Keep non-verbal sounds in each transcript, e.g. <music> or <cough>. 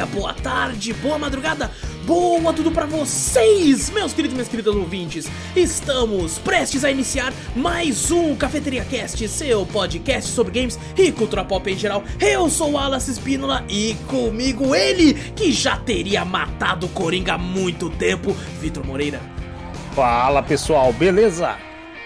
dia, boa tarde, boa madrugada, boa tudo pra vocês, meus queridos e minhas queridas ouvintes. Estamos prestes a iniciar mais um Cafeteria Cast, seu podcast sobre games e cultura pop em geral. Eu sou o Alas Espínola e comigo ele, que já teria matado o Coringa há muito tempo, Vitor Moreira. Fala pessoal, beleza?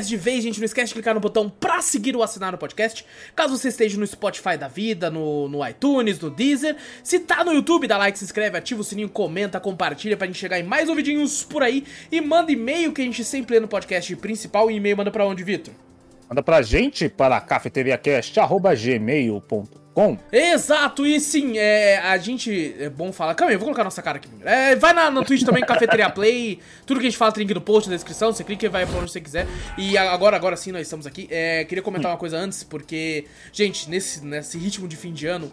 Começarmos aqui o cast de vez, gente, não esquece de clicar no botão pra seguir ou assinar o podcast. Caso você esteja no Spotify da vida, no, no iTunes, no Deezer. Se tá no YouTube, dá like, se inscreve, ativa o sininho, comenta, compartilha pra gente chegar em mais ouvidinhos por aí. E manda e-mail que a gente sempre lê no podcast principal. E e-mail manda pra onde, Vitor? Manda pra gente para cafeteriacast.gmail.com com? Exato, e sim, é, a gente. É bom falar. Calma aí, eu vou colocar nossa cara aqui. É, vai na, no Twitch também, Cafeteria <laughs> Play. Tudo que a gente fala tem link no post, na descrição. Você clica e vai pra onde você quiser. E agora, agora sim, nós estamos aqui. É, queria comentar uma coisa antes, porque, gente, nesse, nesse ritmo de fim de ano.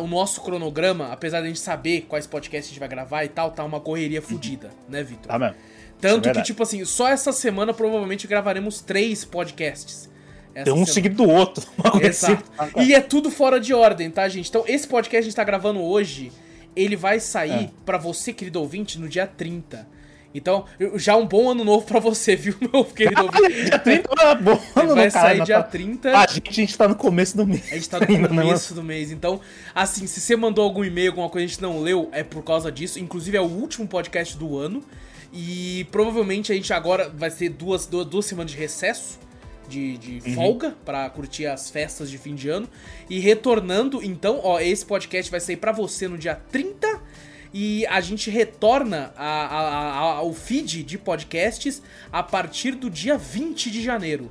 o nosso cronograma, apesar de a gente saber quais podcasts a gente vai gravar e tal, tá uma correria fodida, né, Vitor? Tá mesmo. Tanto é que, tipo assim, só essa semana provavelmente gravaremos três podcasts. Essa um semana. seguido do outro. <laughs> Exato. E é tudo fora de ordem, tá, gente? Então, esse podcast que a gente tá gravando hoje, ele vai sair é. para você, querido ouvinte, no dia 30. Então, já um bom ano novo pra você, <laughs> viu, meu querido ouvinte? dia 30 é bom ano Vai sair dia 30. A gente, a gente tá no começo do mês. A gente tá no né, começo do mês. Então, assim, se você mandou algum e-mail, alguma coisa que a gente não leu, é por causa disso. Inclusive, é o último podcast do ano. E provavelmente a gente agora vai ter duas, duas, duas semanas de recesso de, de uhum. folga para curtir as festas de fim de ano. E retornando, então, ó, esse podcast vai sair para você no dia 30 e a gente retorna a, a, a, ao feed de podcasts a partir do dia 20 de janeiro.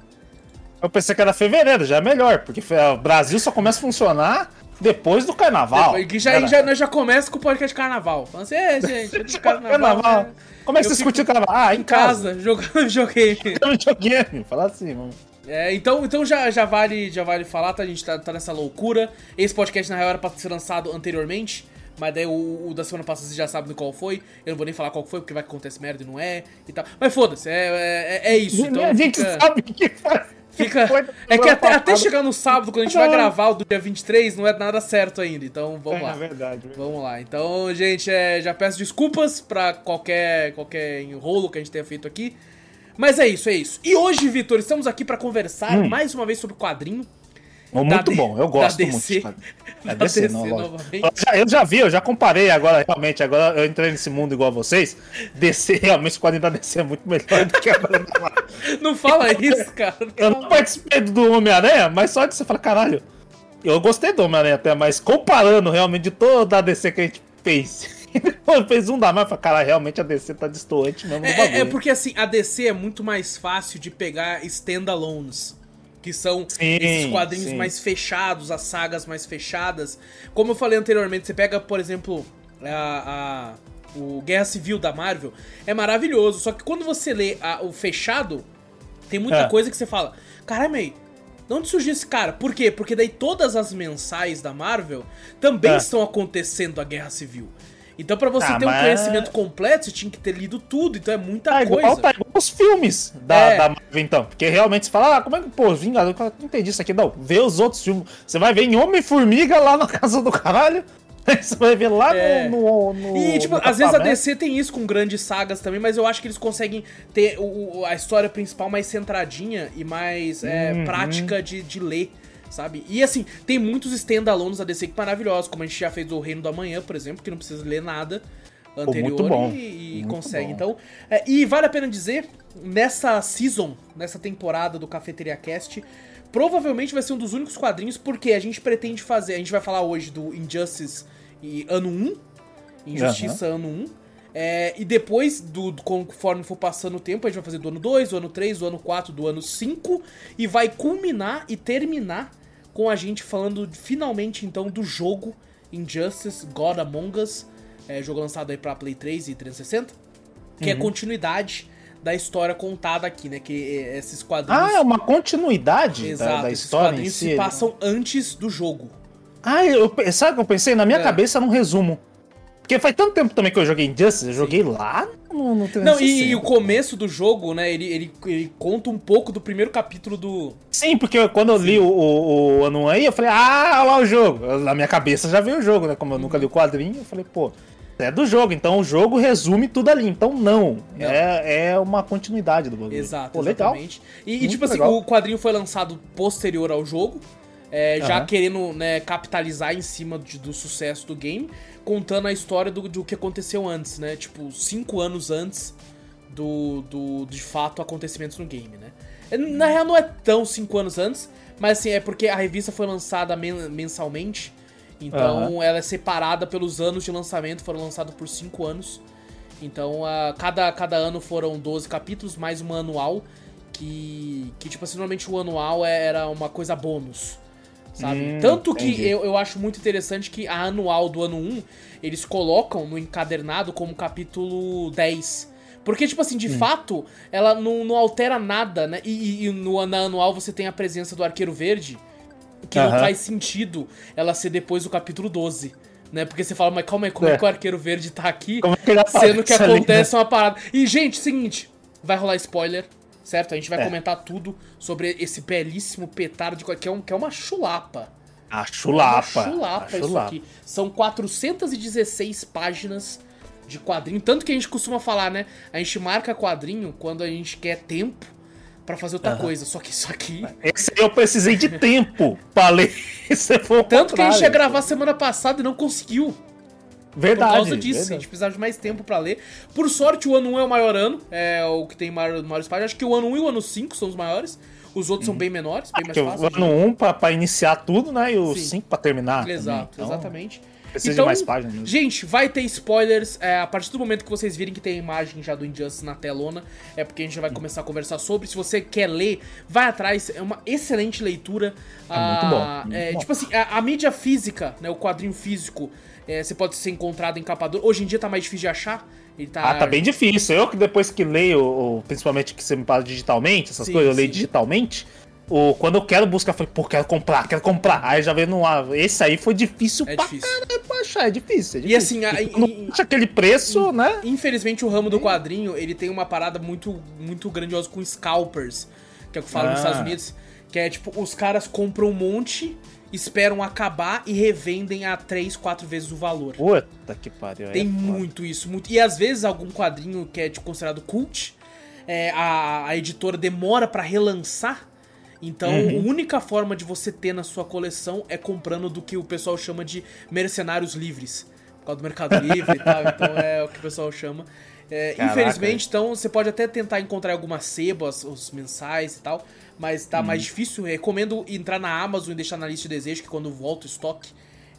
Eu pensei que era fevereiro, já é melhor, porque o Brasil só começa a funcionar depois do carnaval. Depois, que já, já, nós já começa com o podcast carnaval. Falando assim, é, gente, <laughs> carnaval. carnaval. Né? Como é que você curtiu o carnaval? Ah, em, em casa. casa, jogando <laughs> videogame. Jogando videogame, fala assim, mano. É, então então já, já, vale, já vale falar, tá? A gente tá, tá nessa loucura. Esse podcast, na real, era pra ser lançado anteriormente. Mas daí o, o, da semana passada você já sabe qual foi. Eu não vou nem falar qual foi, porque vai que acontece merda e não é e tal. Mas foda-se, é, é, é, isso. Então, a gente fica, sabe que Fica. É que até, até chegar no sábado, quando a gente vai gravar o do dia 23, não é nada certo ainda. Então vamos é, lá. É verdade. Vamos lá. Então, gente, é, já peço desculpas pra qualquer, qualquer enrolo que a gente tenha feito aqui. Mas é isso, é isso. E hoje, Vitor, estamos aqui para conversar hum. mais uma vez sobre o quadrinho. Muito bom, eu gosto da DC, muito. Da DC, DC não, eu, já, eu já vi, eu já comparei agora, realmente. Agora eu entrei nesse mundo igual a vocês. DC, <laughs> realmente, o quadrinho da DC é muito melhor do que a <laughs> Não fala isso, cara. Não eu não participei do Homem-Aranha, mas só de você falar, caralho. Eu gostei do Homem-Aranha até, mas comparando realmente de toda a DC que a gente fez <laughs> fez um da Marvel, cara, realmente a DC tá distoante mesmo é. É, é porque assim, a DC é muito mais fácil de pegar standalones. Que são sim, esses quadrinhos sim. mais fechados, as sagas mais fechadas. Como eu falei anteriormente, você pega, por exemplo, a, a o Guerra Civil da Marvel, é maravilhoso. Só que quando você lê a, o fechado, tem muita é. coisa que você fala: caramba, aí, de onde surgiu esse cara? Por quê? Porque daí todas as mensais da Marvel também é. estão acontecendo a Guerra Civil. Então, para você ah, ter um conhecimento completo, você tinha que ter lido tudo, então é muita tá coisa. Igual, tá igual os filmes da, é. da Marvel, então. Porque realmente você fala, ah, como é que, pô, Vingador, eu não entendi isso aqui. Não, vê os outros filmes. Você vai ver em Homem-Formiga lá na <laughs> casa do caralho. Você vai ver lá é. no, no, E, tipo, às vezes a DC tem isso com grandes sagas também, mas eu acho que eles conseguem ter o, a história principal mais centradinha e mais é, uhum. prática de, de ler sabe? E assim, tem muitos standalones da DC que maravilhosos, como a gente já fez o Reino do Amanhã, por exemplo, que não precisa ler nada anterior muito bom. e, muito consegue. Bom. Então, é, e vale a pena dizer, nessa season, nessa temporada do Cafeteria Cast, provavelmente vai ser um dos únicos quadrinhos, porque a gente pretende fazer. A gente vai falar hoje do Injustice e ano 1. Injustiça uhum. ano 1. É, e depois, do, do, conforme for passando o tempo, a gente vai fazer do ano 2, do ano 3, do ano 4, do ano 5. E vai culminar e terminar com a gente falando finalmente então do jogo Injustice God Among Us. É, jogo lançado aí pra Play 3 e 360. Que é uhum. é continuidade da história contada aqui, né? Que é, esses quadrinhos. Ah, é uma continuidade Exato, da, da esses história. quadrinhos si. se passam antes do jogo. Ah, eu, sabe o que eu pensei? Na minha é. cabeça, num resumo. Porque faz tanto tempo também que eu joguei Injustice, eu joguei lá no, no Não, e, e, o começo do jogo, né, ele, ele, ele conta um pouco do primeiro capítulo do... Sim, porque quando eu li o, o, o Ano aí, eu falei, ah, olha lá o jogo. Na minha cabeça já veio o jogo, né, como eu nunca li o quadrinho, eu falei, pô, é do jogo, então o jogo resume tudo ali. Então não, não. É, é uma continuidade do bagulho. Exato, pô, exatamente. Legal. E, e tipo assim, legal. assim, o quadrinho foi lançado posterior ao jogo, é, já uhum. querendo né, capitalizar em cima de, do sucesso do game, contando a história do, do que aconteceu antes, né? Tipo, cinco anos antes do, do de fato acontecimentos no game, né? É, na real não é tão cinco anos antes, mas assim, é porque a revista foi lançada mensalmente, então uhum. ela é separada pelos anos de lançamento, foram lançados por cinco anos. Então a, cada, cada ano foram 12 capítulos, mais um anual, que, que tipo assim, normalmente o anual era uma coisa bônus sabe? Hum, Tanto que eu, eu acho muito interessante que a anual do ano 1, eles colocam no encadernado como capítulo 10. Porque, tipo assim, de hum. fato, ela não, não, altera nada, né? E, e, no, na anual você tem a presença do Arqueiro Verde, que uh -huh. não faz sentido ela ser depois do capítulo 12. Né? Porque você fala, mas calma aí, como é, é que o Arqueiro Verde tá aqui, é que sendo que acontece ali, né? uma parada. E, gente, seguinte, vai rolar spoiler certo? A gente vai é. comentar tudo sobre esse belíssimo petardo que é, um, que é uma chulapa. A chulapa. É uma chulapa, a isso aqui. São 416 páginas de quadrinho. Tanto que a gente costuma falar, né? A gente marca quadrinho quando a gente quer tempo para fazer outra uhum. coisa. Só que isso aqui. Esse eu precisei de tempo pra ler. <laughs> Tanto que a gente ia gravar semana passada e não conseguiu. Verdade. Por causa disso, verdade. a gente precisava de mais tempo para ler. Por sorte, o ano 1 é o maior ano, é o que tem maior, maiores páginas. Acho que o ano 1 e o ano 5 são os maiores. Os outros são uhum. bem menores, bem mais fáceis. O ano 1 pra, pra iniciar tudo, né? E o Sim. 5 pra terminar. Exato, então, exatamente. Precisa então, de mais páginas. Mesmo. Gente, vai ter spoilers. É, a partir do momento que vocês virem que tem a imagem já do Injustice na telona, é porque a gente já vai uhum. começar a conversar sobre. Se você quer ler, vai atrás. É uma excelente leitura. É muito bom. Ah, muito é, bom. Tipo assim, a, a mídia física, né? O quadrinho físico é, você pode ser encontrado em capa dura. Hoje em dia tá mais difícil de achar. Ele tá... Ah, tá bem difícil. Eu que depois que leio, principalmente que você me fala digitalmente, essas sim, coisas, eu leio digitalmente. O, quando eu quero buscar, eu falei, pô, quero comprar, quero comprar. Aí já veio no ar. Esse aí foi difícil é pra difícil. caralho pra achar, é difícil. É difícil. E assim, a, não acha aquele preço, in, né? Infelizmente o ramo do quadrinho, ele tem uma parada muito, muito grandiosa com scalpers, que é o que fala ah. nos Estados Unidos. Que é tipo, os caras compram um monte esperam acabar e revendem a 3, 4 vezes o valor. Puta que pariu. Tem é muito isso. Muito... E às vezes algum quadrinho que é tipo, considerado cult, é, a, a editora demora para relançar. Então, uhum. a única forma de você ter na sua coleção é comprando do que o pessoal chama de mercenários livres. Por causa do Mercado <laughs> Livre e tal. Então, é o que o pessoal chama. É, infelizmente, então, você pode até tentar encontrar algumas sebas, os mensais e tal mas tá mais uhum. difícil. Recomendo entrar na Amazon e deixar na lista de desejo, que quando volta o estoque,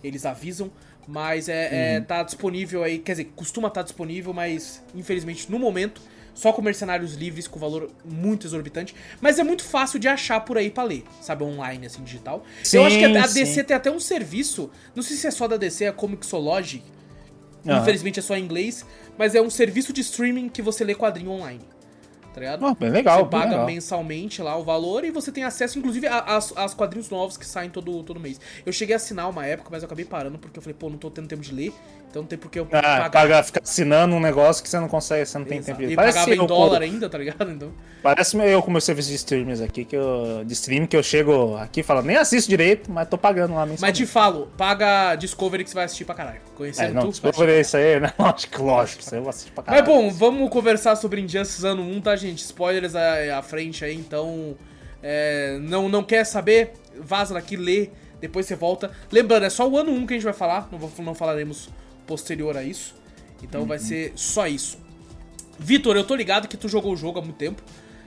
eles avisam. Mas é, é uhum. tá disponível aí, quer dizer, costuma estar tá disponível, mas infelizmente no momento, só com mercenários livres, com valor muito exorbitante. Mas é muito fácil de achar por aí para ler, sabe? Online, assim, digital. Sim, Eu acho que a, a DC tem até um serviço, não sei se é só da DC, é a Comixology. Uhum. Infelizmente é só em inglês, mas é um serviço de streaming que você lê quadrinho online tá ligado? Oh, bem legal. Você paga legal. mensalmente lá o valor e você tem acesso, inclusive, às quadrinhos novos que saem todo, todo mês. Eu cheguei a assinar uma época, mas eu acabei parando porque eu falei, pô, não tô tendo tempo de ler, então não tem por que eu ah, pagar. ficar assinando um negócio que você não consegue, você não tem Exato. tempo de ler. E Parece pagava em dólar ainda, tá ligado? Então... Parece eu com meu serviço de streamers aqui, que eu, de stream, que eu chego aqui e falo, nem assisto direito, mas tô pagando lá. Mas te falo, paga Discovery que você vai assistir pra caralho. Conhecendo é, não, tu, Discovery é isso aí, né? <laughs> Lógico, lógico, você vai assistir pra caralho. Mas bom, vamos conversar sobre Injustice ano 1, tá, gente? Spoilers à, à frente aí, então. É, não, não quer saber? Vaza daqui, lê, depois você volta. Lembrando, é só o ano 1 que a gente vai falar, não, não falaremos posterior a isso. Então uhum. vai ser só isso. Vitor, eu tô ligado que tu jogou o jogo há muito tempo.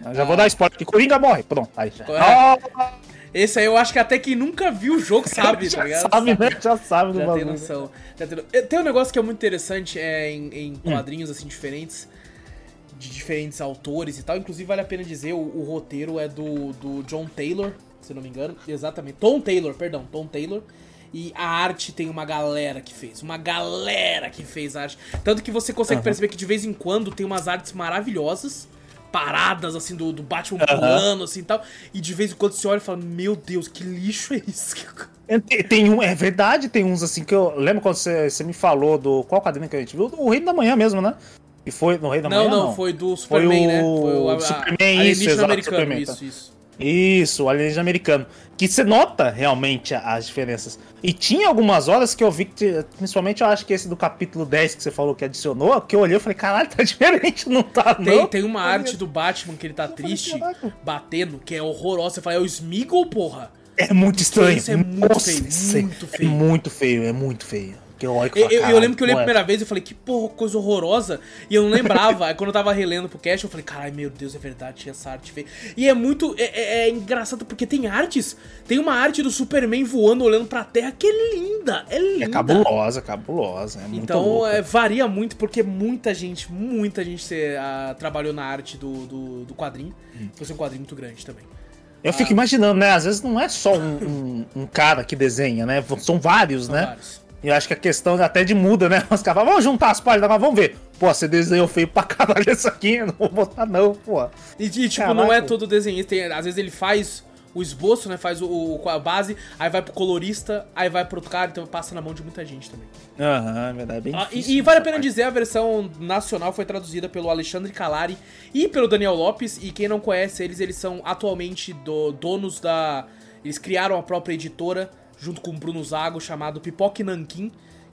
Eu já ah. vou dar spoiler que Coringa morre. Pronto, aí. É. Esse aí eu acho que até quem nunca viu o jogo <laughs> sabe, tá ligado? Sabe, né? Já sabe do já bagulho. Tem noção. Já tem... tem um negócio que é muito interessante é, em, em hum. quadrinhos assim diferentes, de diferentes autores e tal. Inclusive, vale a pena dizer, o, o roteiro é do, do John Taylor, se não me engano. Exatamente. Tom Taylor, perdão, Tom Taylor. E a arte tem uma galera que fez. Uma galera que fez a arte. Tanto que você consegue uhum. perceber que de vez em quando tem umas artes maravilhosas. Paradas, assim, do, do Batman uhum. pulando, assim e tal. E de vez em quando você olha e fala: Meu Deus, que lixo é isso? <laughs> Tem, tem um, é verdade, tem uns assim que eu. Lembro quando você, você me falou do. Qual quadrinho que a gente viu? O Reino da Manhã mesmo, né? E foi no Rei da não, Manhã? Não, não, foi do Superman, foi o... né? Foi o a, Superman, a, isso, exato, americano, Superman, tá. isso, isso. Isso, o alienígena americano. Que você nota realmente as diferenças. E tinha algumas horas que eu vi que, principalmente eu acho que esse do capítulo 10 que você falou que adicionou, que eu olhei e falei, caralho, tá <laughs> diferente, não tá tem, não? Tem uma arte do Batman que ele tá eu triste, falei, batendo, que é horrorosa. Você fala, é o Smeagol, porra? É muito estranho. Isso é muito Nossa, feio, muito é feio. É muito feio, é muito feio. Que eu, olho eu, eu, lembro que eu li a primeira vez e falei, que porra, coisa horrorosa. E eu não lembrava. Aí quando eu tava relendo pro cast, eu falei, caralho, meu Deus, é verdade, tinha essa arte feia. E é muito. É, é, é, engraçado porque tem artes. Tem uma arte do Superman voando, olhando pra terra, que é linda. É, é linda. É cabulosa, cabulosa. É então é, varia muito, porque muita gente, muita gente se, uh, trabalhou na arte do, do, do quadrinho. Hum. Fosse um quadrinho muito grande também. Eu fico ah. imaginando, né? Às vezes não é só um, um, um, cara que desenha, né? São vários, São né? Vários. E eu acho que a questão até de muda, né? Os caras vamos juntar as páginas, mas vamos ver. Pô, você desenhou feio pra caralho isso aqui, eu não vou botar não, pô. E, e tipo, não é todo desenhista, tem, às vezes ele faz o esboço, né? Faz o, o, a base, aí vai pro colorista, aí vai pro outro cara, então passa na mão de muita gente também. Aham, uhum, é verdade, bem ah, E, e vale a pena dizer, a versão nacional foi traduzida pelo Alexandre Calari e pelo Daniel Lopes, e quem não conhece eles, eles são atualmente do, donos da... Eles criaram a própria editora junto com o Bruno Zago, chamado Pipoque Nankin,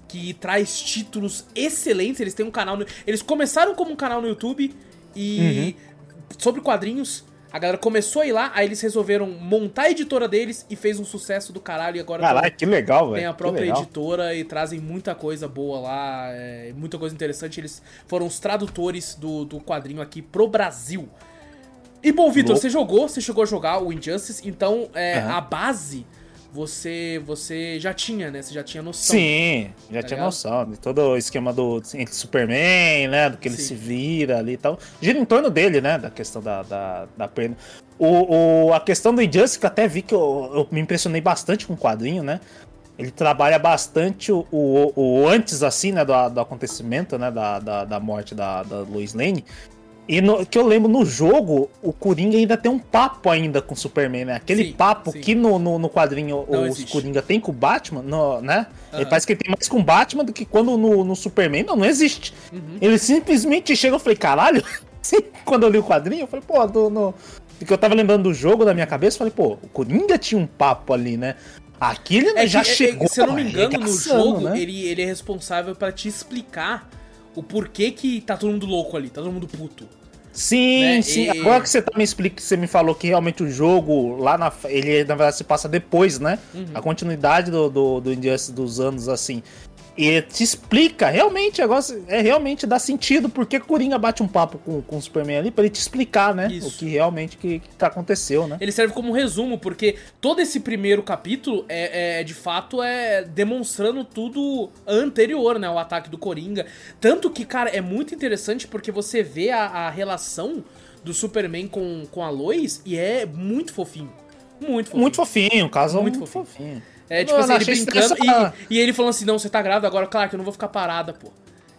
que traz títulos excelentes. Eles têm um canal. No... Eles começaram como um canal no YouTube e. Uhum. Sobre quadrinhos. A galera começou a ir lá, aí eles resolveram montar a editora deles e fez um sucesso do caralho. E agora Caralho, que legal, velho. Tem a própria editora e trazem muita coisa boa lá, é, muita coisa interessante. Eles foram os tradutores do, do quadrinho aqui pro Brasil. E bom, Vitor, você jogou, você chegou a jogar o Injustice, então é, uhum. a base você você já tinha, né? Você já tinha noção. Sim, já tá tinha ligado? noção de todo o esquema do Superman, né? Do que ele Sim. se vira ali e tal. Gira em torno dele, né? Da questão da, da, da perna. O, o, a questão do Injustice, que até vi que eu, eu me impressionei bastante com o quadrinho, né? Ele trabalha bastante o, o, o antes, assim, né, do, do acontecimento, né, da, da, da morte da, da Lois Lane. E no, que eu lembro no jogo, o Coringa ainda tem um papo ainda com o Superman, né? Aquele sim, papo sim. que no, no, no quadrinho Não os Coringa tem com o Batman, no, né? Uhum. Ele parece que ele tem mais com o Batman do que quando no, no Superman. Não, não existe. Uhum. Ele simplesmente chega, eu falei, caralho. <laughs> quando eu li o quadrinho, eu falei, pô, do, no... porque eu tava lembrando do jogo da minha cabeça, eu falei, pô, o Coringa tinha um papo ali, né? Aqui ele é já que, chegou. É, se eu não me engano, no jogo, né? ele, ele é responsável para te explicar o porquê que tá todo mundo louco ali, tá todo mundo puto. Sim, né? sim. E... Agora que você tá me explica, você me falou que realmente o jogo lá na. Ele na verdade se passa depois, né? Uhum. A continuidade do, do, do Injustice dos anos, assim. E te explica, realmente, negócio é realmente dá sentido porque Coringa bate um papo com, com o Superman ali para ele te explicar, né? Isso. O que realmente que, que aconteceu, né? Ele serve como um resumo, porque todo esse primeiro capítulo é, é, de fato é demonstrando tudo anterior, né? O ataque do Coringa. Tanto que, cara, é muito interessante porque você vê a, a relação do Superman com, com a Lois e é muito fofinho. Muito fofinho. Muito fofinho, o caso muito, muito fofinho. fofinho. É, tipo não, assim, ele brincando e, e, ele falando assim, não, você tá grávida agora, claro que eu não vou ficar parada, pô.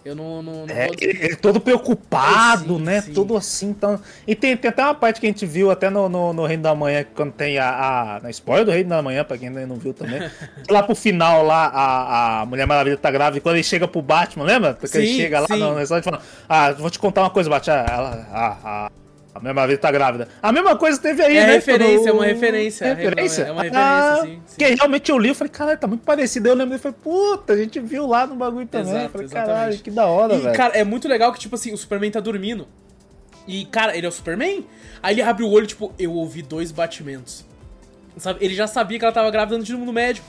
Eu não. não, não é, vou... ele, ele todo preocupado, é, sim, né? Sim. Todo assim. Então... E tem, tem até uma parte que a gente viu até no, no, no Reino da Manhã, quando tem a. a na spoiler do Reino da Manhã, pra quem ainda não viu também. <laughs> lá pro final, lá, a, a Mulher Maravilha tá grávida. E quando ele chega pro Batman, lembra? Porque sim, ele chega lá no restaurante falando: Ah, vou te contar uma coisa, Batman. Ela, a, a, a mesma vez tá grávida. A mesma coisa teve aí, é né? Referência, é uma referência. referência. É uma referência, ah, sim, sim. Que realmente eu li, eu falei, caralho, tá muito parecido. Eu lembro e falei, puta, a gente viu lá no bagulho também. Exato, eu falei, caralho, que da hora, e, velho. cara, é muito legal que, tipo assim, o Superman tá dormindo. E, cara, ele é o Superman? Aí ele abre o olho, tipo, eu ouvi dois batimentos. Sabe? Ele já sabia que ela tava grávida antes de ir no médico.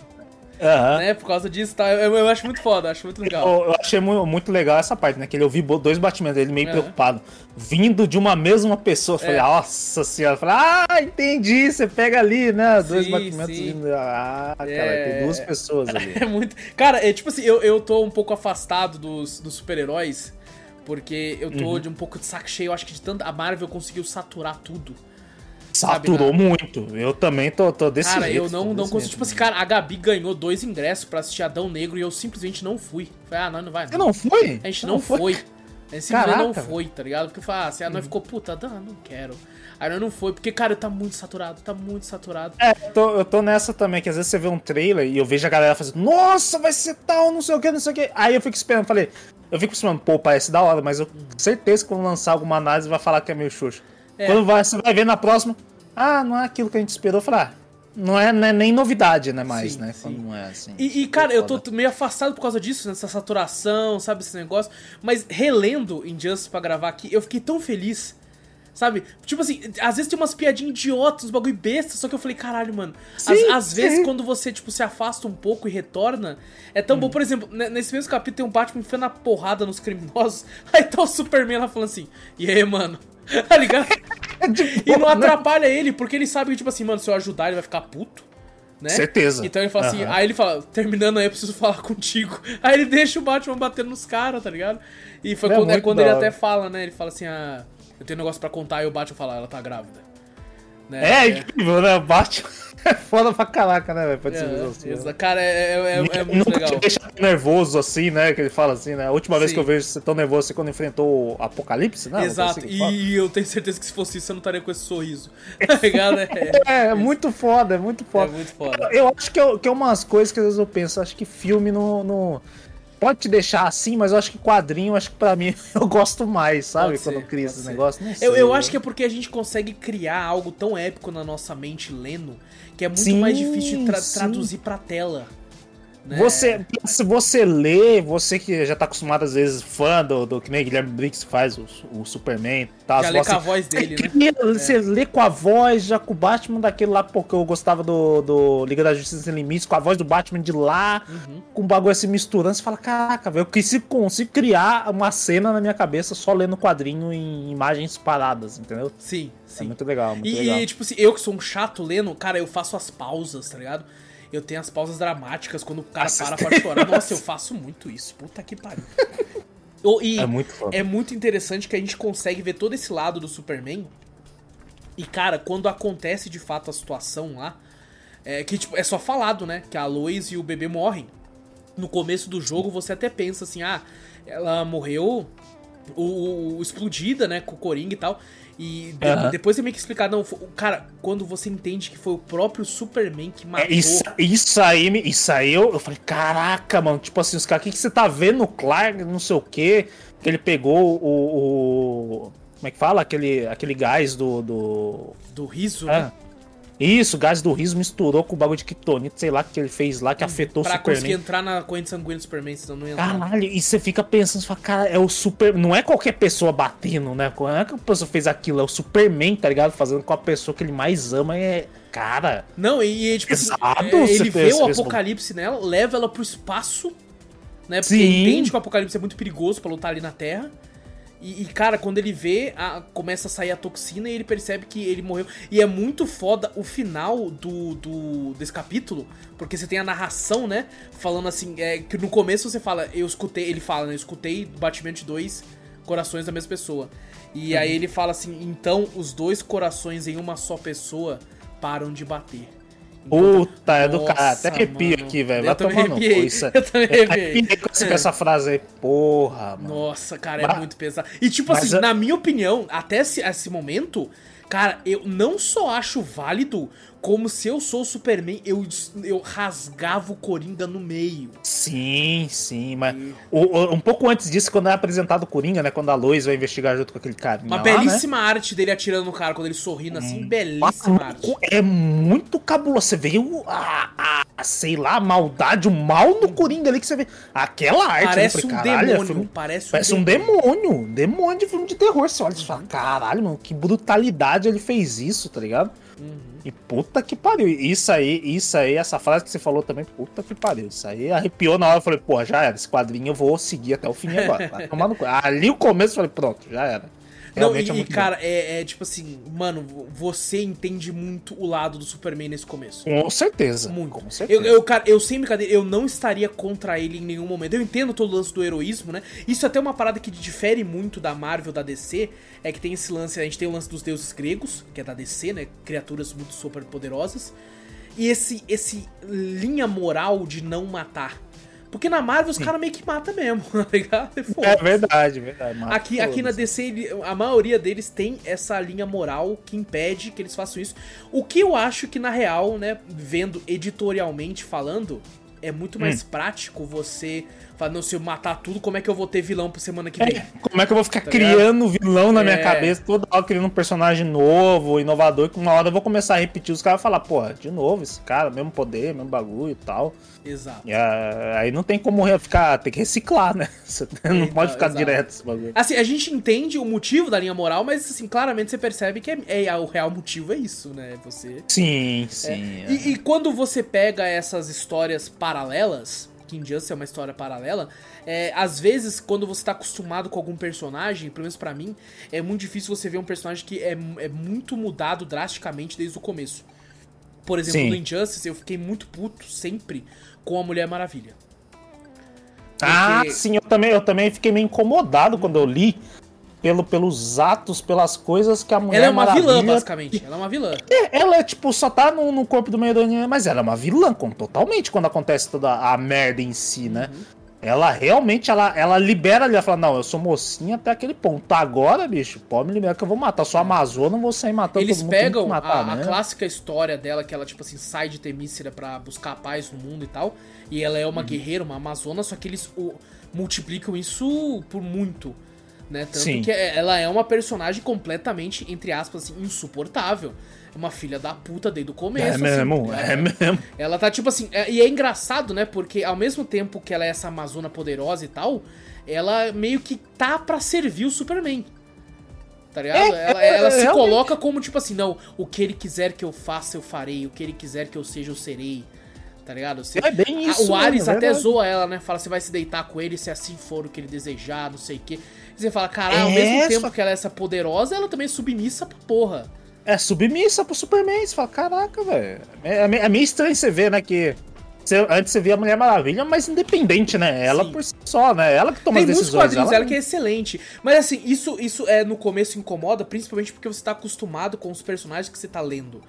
Uhum. Né? Por causa disso, tá? Eu, eu, acho muito foda, acho muito legal. Eu, eu achei muito, muito, legal essa parte, né? Que ele ouviu dois batimentos dele meio uhum. preocupado. Vindo de uma mesma pessoa. Eu falei, é. nossa senhora. Falei, ah, entendi. Você pega ali, né? Dois sim, batimentos sim. vindo. Ah, cara, é... tem duas pessoas ali. <laughs> É muito. Cara, é tipo assim, eu, eu tô um pouco afastado dos, dos super-heróis. Porque eu tô uhum. de um pouco de saco cheio. Eu acho que de tanto. A Marvel conseguiu saturar tudo. Saturou sabe, muito. Eu também tô, tô desse Cara, jeito, eu não, não consigo. Tipo assim, cara, a Gabi ganhou dois ingressos pra assistir Adão Negro e eu simplesmente não fui. Falei, ah, não, não vai. Não. Você não foi? A gente não, não foi. foi. A gente simplesmente não foi, tá ligado? Porque fala, assim, a nós ficou, puta, não, não quero. Aí nós não foi, porque, cara, tá muito saturado, tá muito saturado. É, eu tô, eu tô nessa também, que às vezes você vê um trailer e eu vejo a galera fazendo, nossa, vai ser tal, não sei o que, não sei o que. Aí eu fico esperando, falei, eu fico esperando, pô, parece da hora, mas eu tenho certeza que quando lançar alguma análise vai falar que é meio xuxa. É. Quando vai, você vai ver na próxima, ah, não é aquilo que a gente esperou, falar. Ah, não é, não é nem novidade, né, mais, sim, né? Sim. Quando não é assim. E, e cara, eu tô meio afastado por causa disso, nessa saturação, sabe, esse negócio. Mas relendo Injustice pra gravar aqui, eu fiquei tão feliz. Sabe? Tipo assim, às vezes tem umas piadinhas idiotas, uns bagulho besta, só que eu falei, caralho, mano. Sim, às, às vezes, quando você, tipo, se afasta um pouco e retorna, é tão hum. bom. Por exemplo, nesse mesmo capítulo tem um Batman enfiando a porrada nos criminosos. <laughs> Aí tá o Superman lá falando assim, e aí, mano? <laughs> tá ligado? <laughs> e não né? atrapalha ele, porque ele sabe que, tipo assim, mano, se eu ajudar, ele vai ficar puto. Né? Certeza. Então ele fala uhum. assim, aí ele fala, terminando aí, eu preciso <laughs> falar contigo. Aí ele deixa o Batman batendo nos caras, tá ligado? E foi é quando, é quando ele até fala, né? Ele fala assim, ah, eu tenho um negócio pra contar, e o Batman fala, ela tá grávida. Né? É, é incrível, né? Batman é foda pra caraca, né, velho? Pode ser é, assim, né? Cara, é, é, é, é muito nunca legal. te deixa nervoso assim, né? Que ele fala assim, né? A última Sim. vez que eu vejo você tão nervoso assim quando enfrentou o Apocalipse, né? Exato, assim e eu tenho certeza que se fosse isso eu não estaria com esse sorriso. <laughs> Tá ligado? É, é, é muito foda, é muito foda. É muito foda. Eu, eu acho que é, que é umas coisas que às vezes eu penso, acho que filme não. no pode te deixar assim, mas eu acho que quadrinho, acho que pra mim <laughs> eu gosto mais, sabe? Quando eu crio esses negócios. eu, eu acho que é porque a gente consegue criar algo tão épico na nossa mente lendo que é muito sim, mais difícil de tra traduzir pra tela. Né? Você, se você lê, você que já tá acostumado às vezes fã do, do que nem Guilherme Briggs faz o, o Superman, tá? Já lê com a voz dele, né? Você é. lê com a voz, já com o Batman daquele lá, porque eu gostava do, do Liga da Justiça Sem Limites, com a voz do Batman de lá, uhum. com o bagulho assim misturando, você fala, caraca, velho, eu consigo, consigo criar uma cena na minha cabeça só lendo quadrinho em imagens paradas, entendeu? Sim, é sim. É muito legal, muito e, legal. E, tipo assim, eu que sou um chato lendo, cara, eu faço as pausas, tá ligado? Eu tenho as pausas dramáticas quando o cara Nossa, para pra chorar. Nossa, eu faço muito isso. Puta que pariu. E é muito, é muito interessante que a gente consegue ver todo esse lado do Superman. E, cara, quando acontece de fato a situação lá, é que tipo, é só falado, né? Que a Lois e o bebê morrem. No começo do jogo você até pensa assim, ah, ela morreu o, o explodida, né, com o Coringa e tal. E de, uhum. depois é meio que explicar, não, cara, quando você entende que foi o próprio Superman que matou. É, isso, isso aí, isso aí eu, eu falei, caraca, mano, tipo assim, os caras, o que, que você tá vendo no Clark, não sei o que, que ele pegou o, o. Como é que fala? Aquele, aquele gás do. Do, do riso, é. né? Isso, o gás do riso misturou com o bagulho de Kryptonite, sei lá, que ele fez lá, que hum, afetou pra o Superman. Pra conseguir entrar na corrente sanguínea do Superman, senão não ia. Caralho, e você fica pensando, você fala, cara, é o Super... Não é qualquer pessoa batendo, né? Não é que a pessoa fez aquilo, é o Superman, tá ligado? Fazendo com a pessoa que ele mais ama, é... Cara... Não, e, e tipo assim, é, ele vê o apocalipse nela, leva ela pro espaço, né? Porque Sim. ele entende que o apocalipse é muito perigoso pra lutar ali na Terra. E, e, cara, quando ele vê, a, começa a sair a toxina e ele percebe que ele morreu. E é muito foda o final do, do desse capítulo, porque você tem a narração, né? Falando assim, é, que no começo você fala, eu escutei, ele fala, né? Eu escutei batimento de dois corações da mesma pessoa. E uhum. aí ele fala assim, então os dois corações em uma só pessoa param de bater. Puta, é do cara. Até arrepio aqui, velho. Vai tomar no isso. Eu também arrepiei com essa frase aí. Porra, mano. Nossa, cara, é Mas... muito pesado. E tipo Mas assim, na minha opinião, até esse, esse momento, cara, eu não só acho válido como se eu sou o Superman, eu, eu rasgava o Coringa no meio. Sim, sim, mas o, o, um pouco antes disso, quando é apresentado o Coringa, né? Quando a Lois vai investigar junto com aquele cara. Uma lá, belíssima né? arte dele atirando no cara, quando ele sorrindo assim, hum, belíssima arte. É muito cabuloso. Você vê o, a, a, sei lá, a maldade, o mal no Coringa ali que você vê. Aquela arte. Parece falei, um demônio. É filme, parece um, parece um demônio. Um demônio de filme de terror. Você olha e fala, caralho, mano, que brutalidade ele fez isso, tá ligado? Uhum. E puta que pariu. Isso aí, isso aí, essa frase que você falou também, puta que pariu. Isso aí arrepiou na hora. Eu falei, pô, já era. Esse quadrinho eu vou seguir até o fim agora. Ali o começo eu falei, pronto, já era. Não, e, é cara, é, é, tipo assim, mano, você entende muito o lado do Superman nesse começo. Com certeza. Muito. Com certeza. Eu, eu, cara, eu sem brincadeira, eu não estaria contra ele em nenhum momento. Eu entendo todo o lance do heroísmo, né? Isso é até uma parada que difere muito da Marvel, da DC, é que tem esse lance, a gente tem o lance dos deuses gregos, que é da DC, né? Criaturas muito super poderosas. E esse, esse linha moral de não matar. Porque na Marvel os caras meio que matam mesmo, <laughs> tá ligado? É verdade, verdade. Aqui, aqui na DC, a maioria deles tem essa linha moral que impede que eles façam isso. O que eu acho que, na real, né, vendo editorialmente falando, é muito mais hum. prático você falar, não, se eu matar tudo, como é que eu vou ter vilão pra semana que vem? É, como é que eu vou ficar tá criando ligado? vilão na é... minha cabeça, toda hora criando um personagem novo, inovador, que uma hora eu vou começar a repetir, os caras vão falar, porra, de novo esse cara, mesmo poder, mesmo bagulho e tal. Exato. E, uh, aí não tem como ficar, tem que reciclar, né? <laughs> Você não pode ficar exato. direto esse bagulho. Assim, a gente entende o motivo da linha moral, mas assim, claramente você percebe que é, é o real motivo é isso, né? Você. Sim, é. sim. É. E, e, quando você pega essas histórias paralelas, que Injustice é uma história paralela, é, às vezes, quando você tá acostumado com algum personagem, pelo menos pra mim, é muito difícil você ver um personagem que é, é muito mudado drasticamente desde o começo. Por exemplo, Sim. no Injustice, eu fiquei muito puto sempre com a Mulher Maravilha. Ah, Porque... Ah, sim, eu também, eu também fiquei meio incomodado quando eu li pelo, pelos atos, pelas coisas que a mulher. Ela é uma Maravilha... vilã, basicamente. Ela é uma vilã. É, ela é, tipo, só tá no, no corpo do meio da mas ela é uma vilã, totalmente, quando acontece toda a merda em si, né? Uhum. Ela realmente, ela, ela libera ali, ela fala, não, eu sou mocinha até aquele ponto. Agora, bicho, pode me liberar que eu vou matar. Sou é. Amazona, não vou sair matando Eles todo mundo. Pegam matar, a, né? a, clássica história dela, que ela, tipo assim, sai de Temícera pra buscar a paz no mundo e tal. E ela é uma uhum. guerreira, uma Amazona, só que eles o, multiplicam isso por muito. Né? Tanto Sim. que é, ela é uma personagem completamente, entre aspas, assim, insuportável uma filha da puta desde o começo. É assim, mesmo, é, é mesmo. Ela tá tipo assim. É, e é engraçado, né? Porque ao mesmo tempo que ela é essa Amazona poderosa e tal, ela meio que tá pra servir o Superman. Tá ligado? É, ela, ela se coloca como tipo assim: não, o que ele quiser que eu faça, eu farei. O que ele quiser que eu seja, eu serei. Tá ligado? Você, é bem isso. o Ares até zoa ela, né? Fala, você vai se deitar com ele se assim for o que ele desejar, não sei o quê. Você fala, caralho, ao mesmo tempo que ela é essa poderosa, ela também é submissa pra porra é submissa pro Superman. Você fala, caraca, velho. É, é, é, meio estranho você ver, né, que. Antes você via a Mulher Maravilha, mas independente, né? Ela Sim. por si só, né? Ela que toma Tem as decisões. Tem muitos quadrinhos ela... que é excelente. Mas assim, isso, isso é no começo incomoda, principalmente porque você tá acostumado com os personagens que você tá lendo.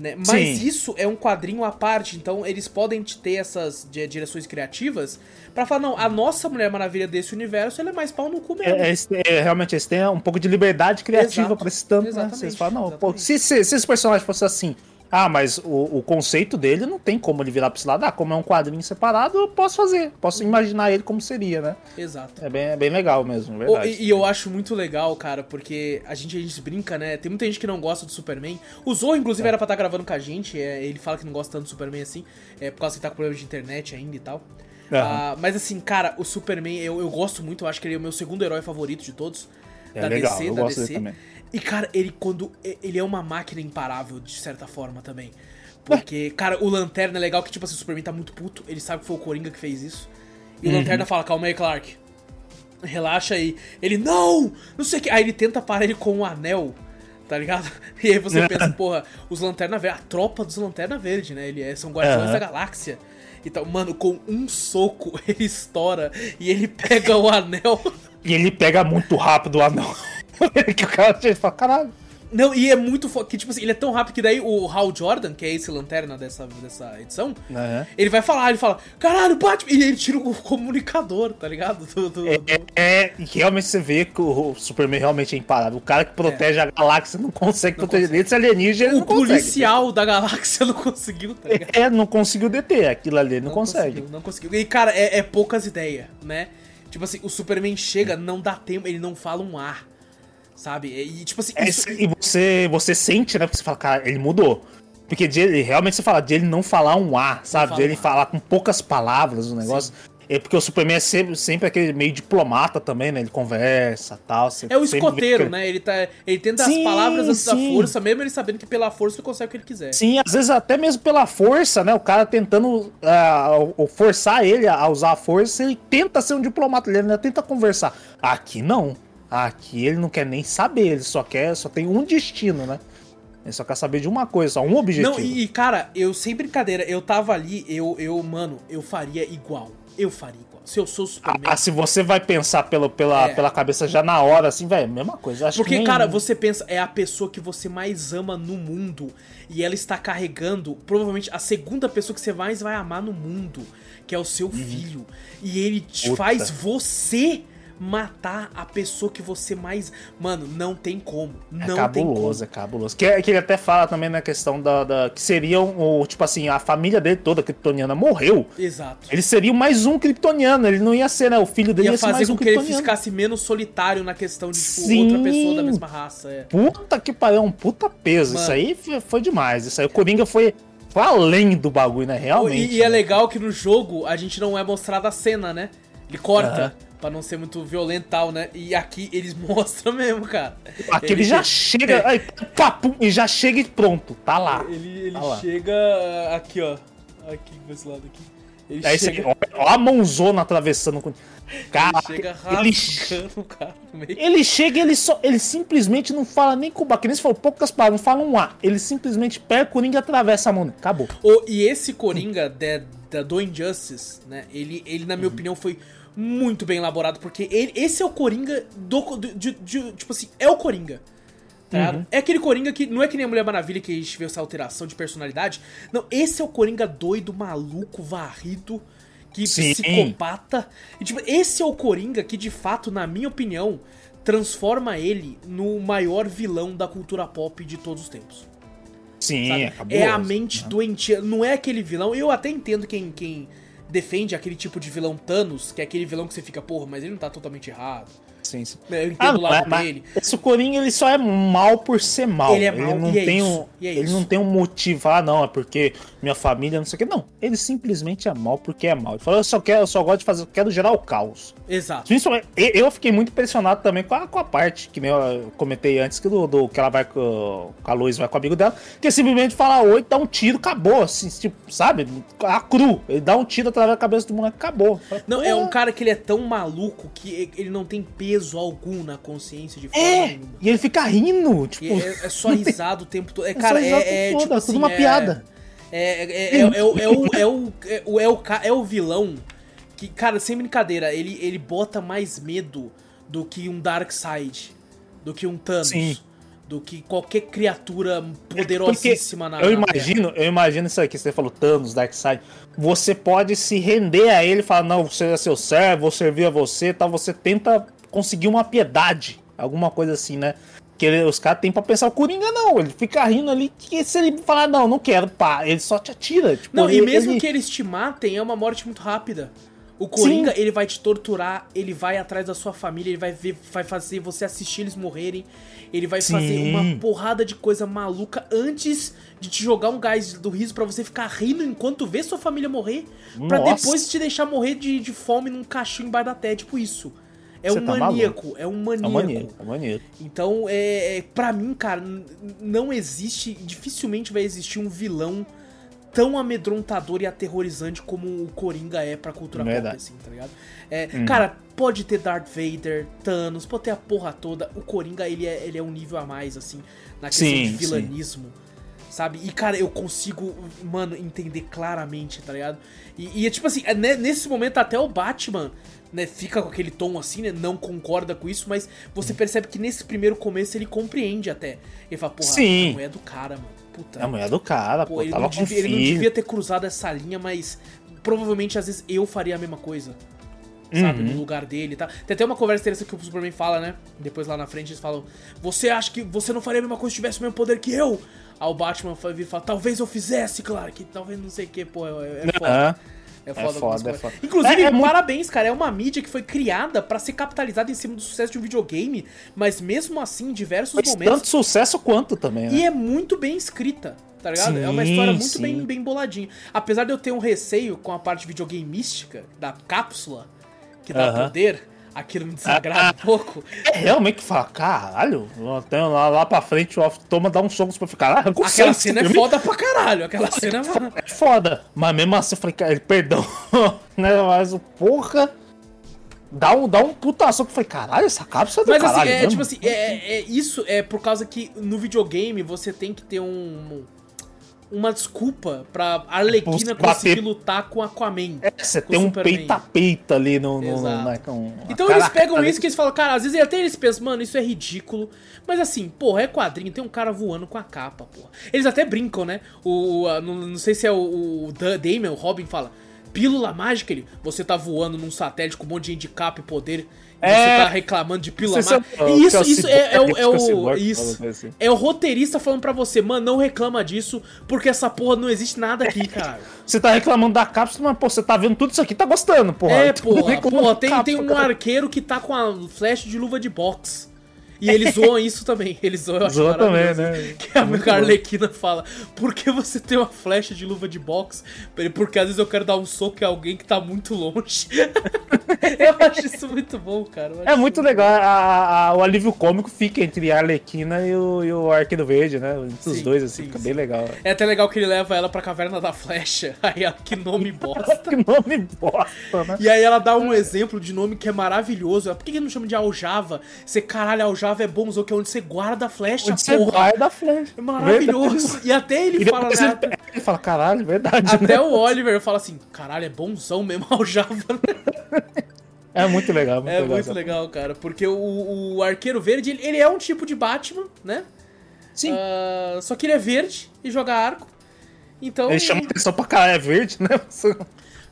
Né? Mas Sim. isso é um quadrinho à parte, então eles podem ter essas direções criativas para falar, não, a nossa Mulher Maravilha desse universo ela é mais pau no cu mesmo. É, é, é realmente, eles têm um pouco de liberdade criativa para esse tanto, né? Vocês falam, não, pô, se, se, se esse personagem fosse assim, ah, mas o, o conceito dele não tem como ele virar pra esse lado. Ah, como é um quadrinho separado, eu posso fazer. Posso imaginar ele como seria, né? Exato. É bem, é bem legal mesmo, verdade. e, e, eu acho muito legal, cara, porque a gente, a gente brinca, né? Tem muita gente que não gosta do Superman. O Zorro, inclusive, é. era pra estar tá gravando com a gente. É, ele fala que não gosta tanto do Superman assim. É por causa que tá com problema de internet ainda e tal. Uh, mas assim, cara, o Superman eu, eu gosto muito, eu acho que ele é o meu segundo herói favorito de todos. É da legal, DC, eu da gosto DC. Dele também. E, cara, ele quando. Ele é uma máquina imparável, de certa forma, também. Porque, cara, o Lanterna é legal que, tipo assim, o Superman tá muito puto, ele sabe que foi o Coringa que fez isso. E uhum. o Lanterna fala, calma aí, Clark. Relaxa aí. Ele, não! Não sei o que. Aí ele tenta parar ele com um anel, tá ligado? <laughs> E aí você pensa, <laughs> porra, os Lanterna Verde, a tropa dos Lanterna Verde, né? Ele é, são Guardiões uhum. da Galáxia. Então, mano, com um soco <laughs> ele estoura e ele pega o anel. E ele pega muito rápido o anel. <laughs> que o cara fala, caralho. Não, e é muito fo... que tipo assim, ele é tão rápido que daí o Hal Jordan, que é esse lanterna dessa, dessa edição, uhum. ele vai falar, ele fala, caralho, Batman! E ele tira o comunicador, tá ligado? Do, do, é, do... é, e realmente você vê que o Superman realmente é imparável. O cara que protege é. a galáxia não consegue não proteger consegue. esse alienígena. O policial consegue. da galáxia <laughs> não conseguiu, tá ligado? É, não conseguiu deter aquilo ali, não, não consegue. Conseguiu, não conseguiu. E cara, é, é poucas ideias, né? Tipo assim, o Superman chega, não dá tempo, ele não fala um ar. Sabe? E tipo assim. É, isso... E você, você sente, né? Porque você fala, cara, ele mudou. Porque de ele, realmente você fala de ele não falar um A, sabe? De ele falar com poucas palavras o negócio. Sim. É porque o Superman é sempre, sempre aquele meio diplomata também, né? Ele conversa tal. É o escoteiro, né? Ele, tá, ele tenta sim, as palavras antes da força, mesmo ele sabendo que pela força ele consegue o que ele quiser. Sim, às vezes até mesmo pela força, né? O cara tentando uh, forçar ele a usar a força, ele tenta ser um diplomata, ele ainda tenta conversar. Aqui não. Aqui ele não quer nem saber, ele só quer, só tem um destino, né? Ele só quer saber de uma coisa, só um objetivo. Não, e, cara, eu sem brincadeira, eu tava ali, eu, eu, mano, eu faria igual eu faria igual. Se eu sou Superman. Ah, se você vai pensar pelo, pela, é. pela cabeça já na hora, assim, velho, mesma coisa. Acho Porque, nem... cara, você pensa, é a pessoa que você mais ama no mundo. E ela está carregando, provavelmente, a segunda pessoa que você mais vai amar no mundo, que é o seu uhum. filho. E ele Puta. faz você matar a pessoa que você mais. Mano, não tem como. É não é cabuloso, é cabuloso. Que, que ele até fala também na questão da. da que seriam, o, tipo assim, a família dele toda, kryptoniana, morreu. Exato. Ele seria mais um kryptoniano, ele não ia ser, né? O filho dele ia, ia ser mais um com que ele ficasse menos solitário na questão de, tipo, Sim. outra pessoa da mesma raça. É. Puta que pariu, um puta peso. Mano. Isso aí foi, demais. Isso aí, o Coringa foi. Foi além do bagulho, né? Realmente. E, e é legal que no jogo a gente não é mostrada a cena, né? Ele corta. Uhum para não ser muito violental, né? E aqui eles <laughs> mostram mesmo, cara. Aqui ele, ele já chega, é. aí, papum, e já chega e pronto, tá lá. Ele, ele tá lá. chega aqui, ó. Aqui, desse lado aqui. Ele é chega... aqui, ó, a mãozona atravessando com. Cara, ele chega ele, cara ele chega e ele só. Ele simplesmente não fala nem com o se falou poucas palavras, não fala um A. Ele simplesmente pega o Coringa e atravessa a mão. Acabou. Oh, e esse Coringa de, de, do Injustice, né? Ele, ele na minha uhum. opinião, foi muito bem elaborado, porque ele, esse é o Coringa do, de, de, Tipo assim, é o Coringa. Tá? Uhum. É aquele Coringa que não é que nem a Mulher Maravilha que a gente vê essa alteração de personalidade. Não, esse é o Coringa doido, maluco, varrido, que Sim. psicopata. E, tipo, esse é o Coringa que, de fato, na minha opinião, transforma ele no maior vilão da cultura pop de todos os tempos. Sim, é, é a mente né? doentia. Não é aquele vilão. Eu até entendo quem, quem defende aquele tipo de vilão Thanos, que é aquele vilão que você fica, porra, mas ele não tá totalmente errado. Sim, sim. Eu entendo ah, o lado mas, dele. Esse Coringa, ele só é mal por ser mal. Ele é mal, ele não é tem isso, um, é Ele não tem um motivo, ah, não, é porque minha família, não sei o que. Não, ele simplesmente é mal porque é mal. Ele falou, eu só quero, eu só gosto de fazer, eu quero gerar o caos. Exato. Principalmente, eu fiquei muito impressionado também com a, com a parte, que eu comentei antes, que, do, do que ela vai com, a Luz, vai com o amigo dela, que simplesmente fala oi, dá um tiro, acabou, assim, tipo, sabe? A cru. Ele dá um tiro através da cabeça do moleque, acabou. Não, é um cara que ele é tão maluco que ele não tem peso algum na consciência de forma é, nenhuma. E ele fica rindo, tipo. É, é, só risado o tempo todo. É, cara, é, é, tipo assim, tudo uma piada. É, é, é, é, o, é, o, é, o, é, é, é vilão que, cara, sem brincadeira, ele, ele bota mais medo do que um Darkseid, do que um Thanos. Sim. Do que qualquer criatura poderosíssima Porque na Eu imagino, eu imagino isso aqui, você falou Thanos, Darkseid. Você pode se render a ele e falar, não, você é seu servo, vou servir a você, tal. Você tenta conseguir uma piedade, alguma coisa assim, né? Que ele, os caras têm pra pensar o Coringa, não. Ele fica rindo ali. Que se ele falar, não, não quero, pá, ele só te atira. Tipo, não, ele, e mesmo ele... que eles te matem, é uma morte muito rápida. O Coringa, Sim. ele vai te torturar, ele vai atrás da sua família, ele vai ver, vai fazer você assistir eles morrerem. Ele vai Sim. fazer uma porrada de coisa maluca antes de te jogar um gás do riso para você ficar rindo enquanto vê sua família morrer, para depois te deixar morrer de, de fome num caixão embaixo da terra, tipo isso. É um, tá maníaco, é um maníaco, é um maníaco. É um maníaco. Então, é, é, pra mim, cara, não existe, dificilmente vai existir um vilão tão amedrontador e aterrorizante como o Coringa é pra cultura pop, assim, tá ligado? É, uhum. Cara, pode ter Darth Vader, Thanos, pode ter a porra toda. O Coringa, ele é, ele é um nível a mais, assim, na questão sim, de vilanismo. Sim. Sabe? E, cara, eu consigo, mano, entender claramente, tá ligado? E, e é tipo assim, é, nesse momento até o Batman né, fica com aquele tom assim, né, não concorda com isso, mas você percebe que nesse primeiro começo ele compreende até. Ele fala, porra, Sim. a mulher é do cara, mano. Puta. A mulher é do cara, pô, ele, não devia, ele não devia ter cruzado essa linha, mas provavelmente às vezes eu faria a mesma coisa. Sabe, uhum. no lugar dele e tá? Tem até uma conversa interessante que o Superman fala, né? Depois lá na frente eles falam: Você acha que você não faria a mesma coisa se tivesse o mesmo poder que eu? Aí o Batman vir e fala: Talvez eu fizesse, claro, que talvez não sei o que, pô, é, é foda. Uhum. É foda, é foda, é foda. Inclusive, é, é parabéns, muito... cara. É uma mídia que foi criada para ser capitalizada em cima do sucesso de um videogame, mas mesmo assim, em diversos Faz momentos. Tanto sucesso quanto também, né? E é muito bem escrita. tá ligado? Sim, é uma história muito bem, bem boladinha. Apesar de eu ter um receio com a parte videogame mística da cápsula, que dá uh -huh. poder, aquilo me desagrada ah, um pouco. É realmente que fala, caralho, lá, lá pra frente o Off toma, dá um soco pra ficar. Ah, Aquela cena é foda pra caralho, aquela cena é... é foda. Mas mesmo assim eu falei, cara, perdão, <laughs> né? Mas o porra. Dá um, dá um puta soco. Eu falei, caralho, essa cápsula é do Mas assim, é mesmo? tipo assim, é, é, isso é por causa que no videogame você tem que ter um uma desculpa pra Arlequina conseguir lutar com Aquaman. É, você tem um peita-peita ali no. no, no na, com então eles pegam isso que eles falam, cara, às vezes até eles pensam, mano, isso é ridículo. Mas assim, porra, é quadrinho, tem um cara voando com a capa, porra. Eles até brincam, né? O. não, não sei se é o, o Damon, o Robin fala. Pílula mágica, ele. Você tá voando num satélite com um monte de de capa e poder é... Você tá reclamando de pílula mágica. E isso, isso é, é, o, é o. Isso. Assim. É o roteirista falando pra você, mano, não reclama disso, porque essa porra não existe nada aqui, <laughs> cara. Você tá reclamando da cápsula, mas, pô, você tá vendo tudo isso aqui, tá gostando, porra. É, <laughs> porra. porra tem, cápsula, tem um cara. arqueiro que tá com a flecha de luva de boxe. E eles zoam isso também. Eles zoam, eu acho Zoa também, né? Que a Muito Arlequina fala: Por que você tem uma flecha de luva de boxe? Porque às vezes eu quero dar um soco em alguém que tá muito longe. <laughs> eu acho isso muito bom, cara. É muito legal. A, a, o alívio cômico fica entre a Arlequina e o, e o Arqueiro Verde, né? Entre os dois, assim, sim, fica sim. bem legal. É até legal que ele leva ela pra caverna da flecha. <laughs> Aí ela, que nome <laughs> bosta. que nome bosta, né? E aí ela dá um exemplo de nome que é maravilhoso. Por que ele não chama de Aljava? Você, caralho, Aljava Java é bonzo, que é onde você guarda a flecha, onde porra. Você guarda a flecha. É maravilhoso. Verdade. E até ele e fala. Né? Ele, ele, fala, caralho, verdade. Até né? o Oliver fala assim: caralho, é bonzão mesmo <laughs> ao Java. É muito legal, muito É legal, muito legal, cara. Porque o, o Arqueiro Verde, ele, é um tipo de Batman, né? Sim. Uh, só que ele é verde e joga arco. Então. Ele chama atenção pra caralho, é verde, né?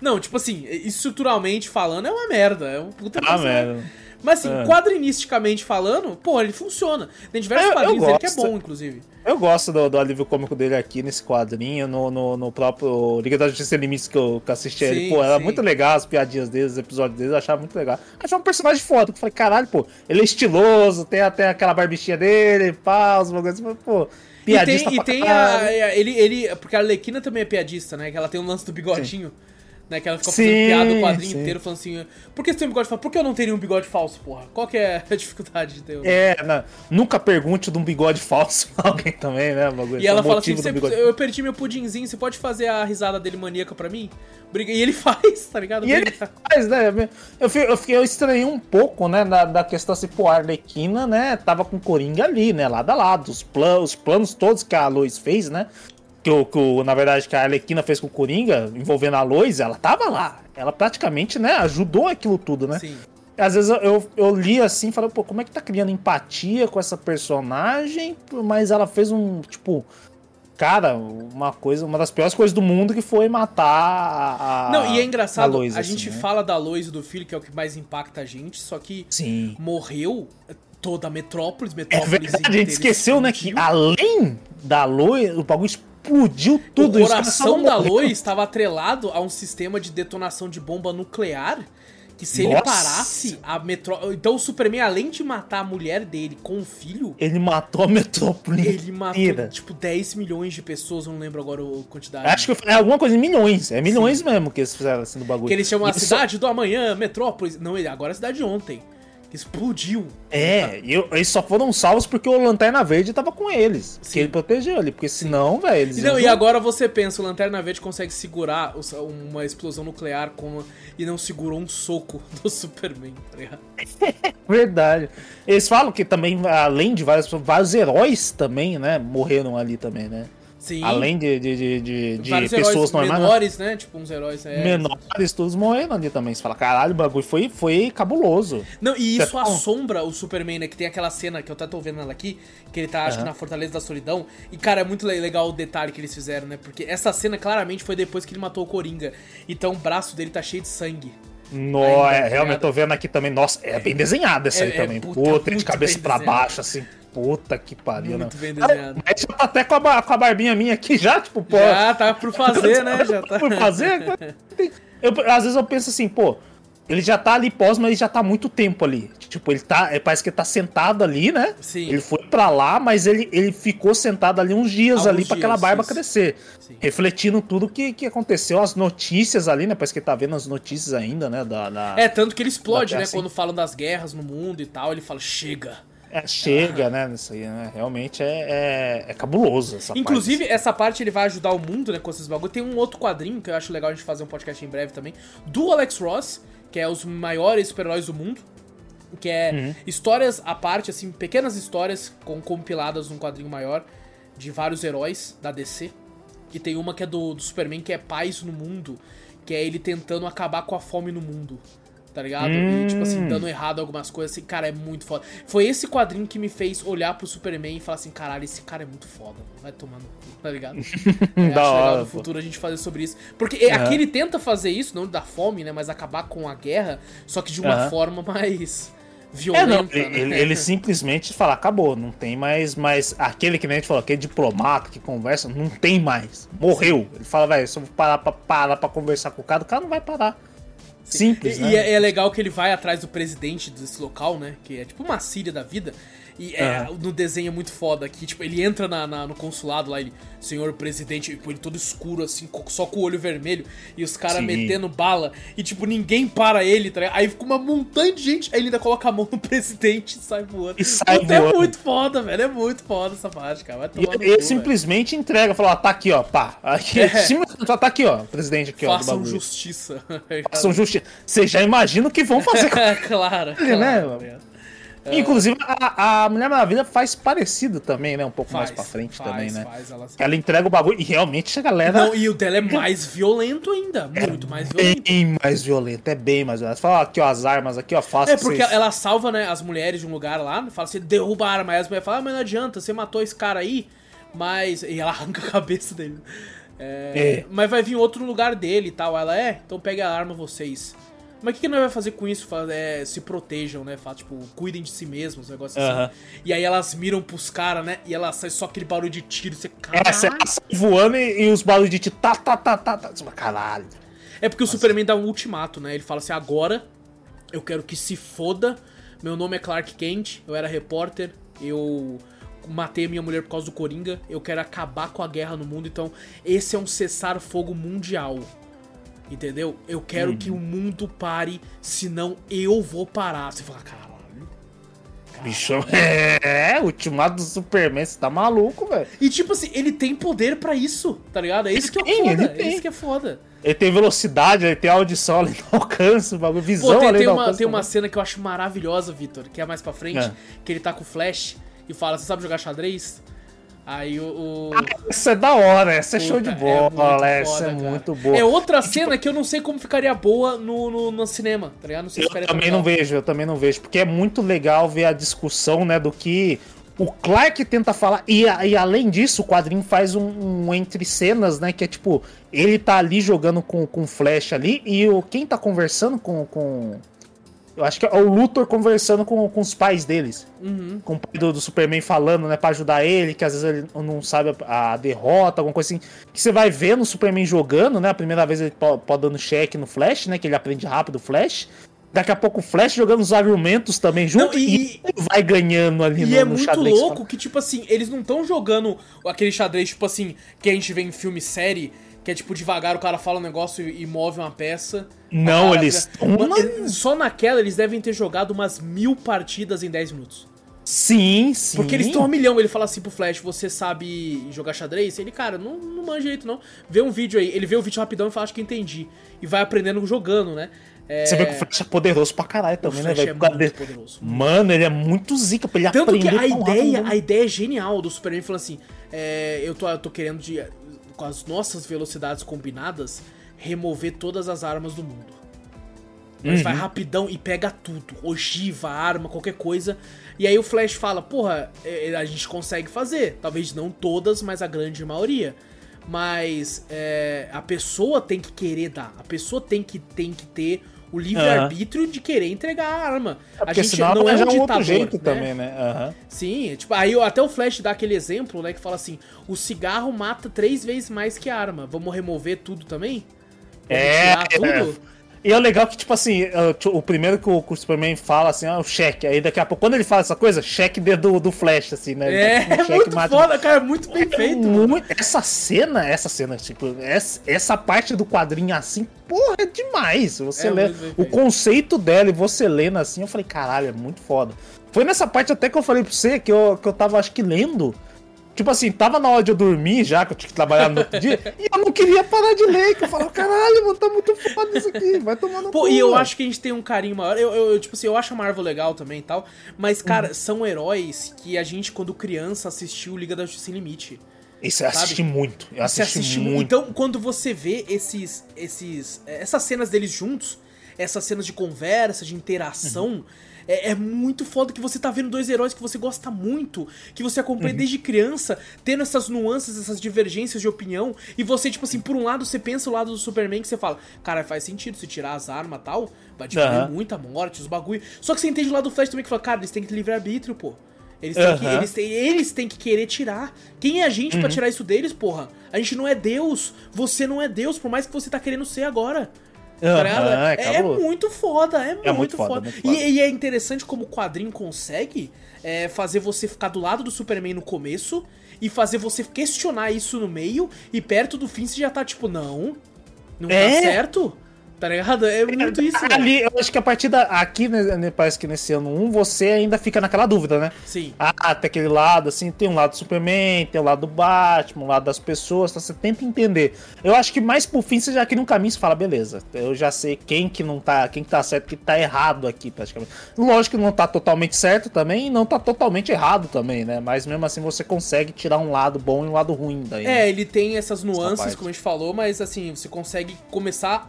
Não, tipo assim, estruturalmente falando, é uma merda. É um puta Ah, merda. Mas assim, é. quadrinisticamente falando, pô, ele funciona. Tem diversos eu, quadrinhos eu dele que é bom, inclusive. Eu gosto do, do alívio cômico dele aqui nesse quadrinho, no, no, no próprio Liga da Justiça Limites que eu que assisti sim, ele. Pô, era sim. muito legal as piadinhas deles, os episódios deles, eu achava muito legal. Achava um personagem foda, que eu falei, caralho, pô, ele é estiloso, tem até aquela barbichinha dele, pá, os bagulhos, pô. Piadista e tem, e tem a, ele, ele. Porque a Arlequina também é piadista, né? Que ela tem um lance do bigodinho. Sim né? Que ela fica fazendo piada o quadrinho sim. inteiro, falando assim: por que você tem um bigode falso? Por que eu não teria um bigode falso, porra? Qual que é a <laughs> dificuldade de ter um? É, não, nunca pergunte de um bigode falso pra alguém também, né? E ela fala assim: eu perdi meu pudinzinho, você pode fazer a risada dele maníaca pra mim? E ele <laughs> faz, tá ligado? E ele faz, né? Eu, eu, eu, eu estranhei um pouco, né, da, da questão assim, pô, a Arlequina, né, tava com Coringa ali, né, lado a lado. Os, plan, os planos todos que a Lois fez, né, que, o, que o, na verdade que a Arlequina fez com o Coringa, envolvendo a Lois, ela tava lá. Ela praticamente, né, ajudou aquilo tudo, né? Sim. Às vezes eu, eu li assim e falei, pô, como é que tá criando empatia com essa personagem? Mas ela fez um, tipo, cara, uma coisa, uma das piores coisas do mundo que foi matar a. Não, e é engraçado, a, Lois, a assim, gente né? fala da Lois e do filho, que é o que mais impacta a gente, só que Sim. morreu toda a Metrópolis, Metrópolis. É verdade, a gente esqueceu, né, que além da Lois, o bagulho explodiu tudo. O coração da Lois estava atrelado a um sistema de detonação de bomba nuclear que se Nossa. ele parasse a metrópole. Então o Superman, além de matar a mulher dele com o filho. Ele matou a metrópole. Ele matou, inteira. tipo, 10 milhões de pessoas, não lembro agora a quantidade. Acho que é alguma coisa em milhões. É milhões Sim. mesmo que eles fizeram assim no bagulho. Que eles chamam a cidade do amanhã, metrópolis. Não, agora é a cidade de ontem explodiu. É, e eles só foram salvos porque o Lanterna Verde tava com eles. Sim. Que ele protegeu ali. Porque senão, velho, eles. Não, e agora você pensa, o Lanterna Verde consegue segurar uma explosão nuclear com, e não segurou um soco <laughs> do Superman, tá ligado? <laughs> Verdade. Eles falam que também, além de vários, vários heróis também, né, morreram ali também, né? Sim. Além de, de, de, de, de pessoas normais. Né? Menores, né? Tipo, uns heróis. É, menores, todos morrendo ali também. Você fala, caralho, o bagulho foi, foi cabuloso. Não, e isso Você assombra o Superman, né? Que tem aquela cena que eu até tô vendo ela aqui, que ele tá, acho que na Fortaleza da Solidão. E, cara, é muito legal o detalhe que eles fizeram, né? Porque essa cena claramente foi depois que ele matou o Coringa. Então o braço dele tá cheio de sangue. Nossa, é, realmente eu tô vendo aqui também. Nossa, é bem desenhada essa é, aí é, também. Puta, puta de cabeça para baixo, assim. Puta que pariu, Muito bem desenhado. Mas já tá até com a, com a barbinha minha aqui já, tipo, pô. Já tá por fazer, né? Já tá. por fazer? Eu, às vezes eu penso assim, pô, ele já tá ali pós, mas ele já tá muito tempo ali. Tipo, ele tá. É, parece que ele tá sentado ali, né? Sim. Ele foi para lá, mas ele, ele ficou sentado ali uns dias Alguns ali para aquela barba isso. crescer. Sim. Refletindo tudo que, que aconteceu, as notícias ali, né? Parece que ele tá vendo as notícias ainda, né? Da, da é, tanto que ele explode, né? Assim. Quando falam das guerras no mundo e tal, ele fala, chega. É, chega, né? Isso aí, né? Realmente é, é, é cabuloso essa Inclusive, parte. essa parte ele vai ajudar o mundo, né? Com esses bagulho. Tem um outro quadrinho que eu acho legal a gente fazer um podcast em breve também. Do Alex Ross, que é os maiores super-heróis do mundo que é uhum. histórias à parte, assim, pequenas histórias com, compiladas num quadrinho maior de vários heróis da DC. E tem uma que é do, do Superman, que é Paz no Mundo, que é ele tentando acabar com a fome no mundo tá ligado? Hum. E, tipo assim, hum. dando errado algumas coisas, assim, cara, é muito foda. Foi esse quadrinho que me fez olhar pro Superman e falar assim, caralho, esse cara é muito foda, vai tomando tá ligado? <laughs> é, da hora, legal no futuro a gente fazer sobre isso. Porque uhum. aqui ele tenta fazer isso, não da fome, né, mas acabar com a guerra, só que de uma uhum. forma mais violenta. É, não, ele, né? ele, simplesmente fala, acabou, não tem mais, mas aquele que nem a gente falou, aquele diplomata que conversa, não tem mais. Morreu. Ele fala, velho, se eu parar pra, parar pra conversar com o cara, o cara não vai parar. Simples, e, né? E é, é, legal que ele vai atrás do presidente desse local, né? Que é tipo uma Síria da vida. E é, uhum. no desenho é muito foda aqui, tipo, ele entra na, na, no consulado lá, ele, senhor presidente, tipo, ele todo escuro, assim, só com o olho vermelho, e os caras metendo bala, e tipo, ninguém para ele, tá Aí fica uma montanha de gente, aí ele ainda coloca a mão no <laughs> presidente e sai voando. E sai Puta, é voando. É muito foda, velho, é muito foda essa parte, cara. E ele cu, simplesmente velho. entrega, fala, ó, tá aqui, ó, pá. Aqui, é. tá aqui, ó, presidente aqui, ó. Façam justiça. <laughs> Façam justiça. Você já imagina o que vão fazer com <laughs> ele, claro, claro, né? É. Inclusive, a, a, Mulher Maravilha faz parecido também, né? Um pouco faz, mais pra frente faz, também, né? Faz, ela... ela... entrega o bagulho e realmente a galera. Não, e o dela é mais violento ainda. É muito mais violento. Bem mais violento, é bem mais violento. Fala aqui, ó, as armas aqui, ó, fácil. É porque vocês... ela salva, né, as mulheres de um lugar lá, fala assim, derruba a arma. Aí as mulheres falam, ah, mas não adianta, você matou esse cara aí, mas. E ela <laughs> arranca a cabeça dele. É... É. Mas vai vir outro lugar dele e tal. Ela é, então pega a arma vocês. Mas o que, que nós vai fazer com isso? É, se protejam, né? Fala, tipo, cuidem de si mesmos, um negócio assim. E aí elas miram pros caras, né? E ela sai só aquele barulho de tiro, você caralho. É, você sai voando e, e, os barulhos de tiro, tá, tá, tá, tá, tá. Caralho. É porque Nossa. o Superman dá um ultimato, né? Ele fala assim: agora eu quero que se foda. Meu nome é Clark Kent, eu era repórter, eu matei a minha mulher por causa do Coringa, eu quero acabar com a guerra no mundo, então esse é um cessar-fogo mundial. Entendeu? Eu quero que o mundo pare, senão eu vou parar. Você fala, caralho. Bicho, é, ultimato do Superman, você tá maluco, velho. E tipo assim, ele tem poder para isso, tá ligado? É isso que é tem, foda. É isso que é foda. Ele tem velocidade, ele tem audição além do alcance, bagulho, visão Pô, tem, além tem do uma, alcance. Tem uma cena que eu acho maravilhosa, Vitor, que é mais pra frente, é. que ele tá com o Flash e fala, você sabe jogar xadrez? Aí o. o... Ah, essa é da hora, essa é show de é bola, é essa foda, é cara. muito boa. É outra cena que eu não sei como ficaria boa no, no, no cinema, tá ligado? Não sei eu se também não vejo, eu também não vejo, porque é muito legal ver a discussão, né, do que o Clark tenta falar, e, e além disso, o quadrinho faz um, um, entre cenas, né? Que é tipo, ele tá ali jogando com, com flash ali, e o, quem tá conversando com, com, eu acho que é o Luthor conversando com, com os pais deles. Uhum. Com o pai do, do, Superman falando, né, pra ajudar ele, que às vezes ele não sabe a, a, derrota, alguma coisa assim. Que você vai ver no Superman jogando, né? A primeira vez ele pode, dando cheque no Flash, né? Que ele aprende rápido o Flash. Daqui a pouco o Flash jogando os argumentos também junto não, e, e vai ganhando ali e no, é no muito louco que, tipo assim, eles não estão jogando aquele xadrez, tipo assim, que a gente vê em filme série que é tipo devagar, o cara fala um negócio e, e move uma peça. Não, eles. Uma... Só naquela eles devem ter jogado umas mil partidas em 10 minutos. Sim, sim. Porque eles estão um milhão. Ele fala assim pro Flash: Você sabe jogar xadrez? Ele, cara, não, não manja direito não. Vê um vídeo aí. Ele vê o vídeo rapidão e fala: Acho que entendi. E vai aprendendo jogando, né? É... Você vê que o Flash é poderoso pra caralho também, né, velho? É muito poderoso. Mano, ele é muito zica pra ele Tanto aprender. Tanto que a ideia, a ideia é genial do Superman falando assim: é, eu, tô, eu tô querendo de com as nossas velocidades combinadas, remover todas as armas do mundo. Mas uhum. vai rapidão e pega tudo. Ogiva, arma, qualquer coisa. E aí o Flash fala, porra, é, é, a gente consegue fazer. Talvez não todas, mas a grande maioria. Mas é, a pessoa tem que querer dar. A pessoa tem que, tem que ter o livre-arbítrio uhum. de querer entregar a arma. É a gente não é um ditador, jeito né? também, né? Uhum. Sim, tipo, aí até o Flash dá aquele exemplo, né, que fala assim, o cigarro mata três vezes mais que a arma. Vamos remover tudo também? Vamos é, tirar tudo? E é legal que, tipo assim, o primeiro que o, que o Superman fala, assim, é o cheque. Aí daqui a pouco, quando ele fala essa coisa, cheque do, do Flash, assim, né? É, tá um é muito mata... foda, cara, muito bem é feito. Muito... Essa cena, essa cena, tipo, essa, essa parte do quadrinho assim, porra, é demais. Você é lê o conceito dela e você lendo assim, eu falei, caralho, é muito foda. Foi nessa parte até que eu falei pra você que eu, que eu tava, acho que, lendo. Tipo assim, tava na hora de eu dormir já, que eu tinha que trabalhar no outro dia, e eu não queria parar de ler, que eu falava, caralho, mano, tá muito foda isso aqui, vai tomando Pô, e eu acho que a gente tem um carinho maior, eu, eu, tipo assim, eu acho a Marvel legal também e tal, mas, cara, uhum. são heróis que a gente, quando criança, assistiu Liga da Justiça Sem Limite. Isso, eu assisti muito, eu assisti, assisti muito. Então, quando você vê esses, esses, essas cenas deles juntos, essas cenas de conversa, de interação... Uhum é, é, muito foda que você tá vendo dois heróis que você gosta muito, que você acompanha uhum. desde criança, tendo essas nuances, essas divergências de opinião, e você, tipo assim, por um lado você pensa o lado do Superman que você fala, cara, faz sentido se tirar as armas e tal, vai diminuir uhum. muita morte, os bagulho. Só que você entende o lado do Flash também que fala, cara, eles têm que livre-arbítrio, pô. Eles têm, uhum. que, eles, têm, eles têm que querer tirar. Quem é a gente uhum. para tirar isso deles, porra? A gente não é Deus. Você não é Deus, por mais que você tá querendo ser agora. Uhum, é, é, muito foda, é, é muito, muito foda. foda. Muito foda. E, e, é interessante como o quadrinho consegue é, fazer você ficar do lado do Superman no começo e fazer você questionar isso no meio e perto do fim você já tá tipo, não, não tá é? tá certo. Tá ligado? É muito isso. Ali, eu acho que a partir da. Aqui, né, né parece que nesse ano 1, você ainda fica naquela dúvida, né? Sim. Ah, tem aquele lado, assim, tem um lado do Superman, tem o um lado do Batman, um lado das pessoas, então você tenta entender. Eu acho que mais por fim você já cria um caminho e fala, beleza, eu já sei quem que não tá, quem que tá certo, que tá errado aqui, praticamente. Lógico que não tá totalmente certo também e não tá totalmente errado também, né? Mas mesmo assim você consegue tirar um lado bom e um lado ruim daí. É, né? ele tem essas nuances, como a gente falou, mas assim, você consegue começar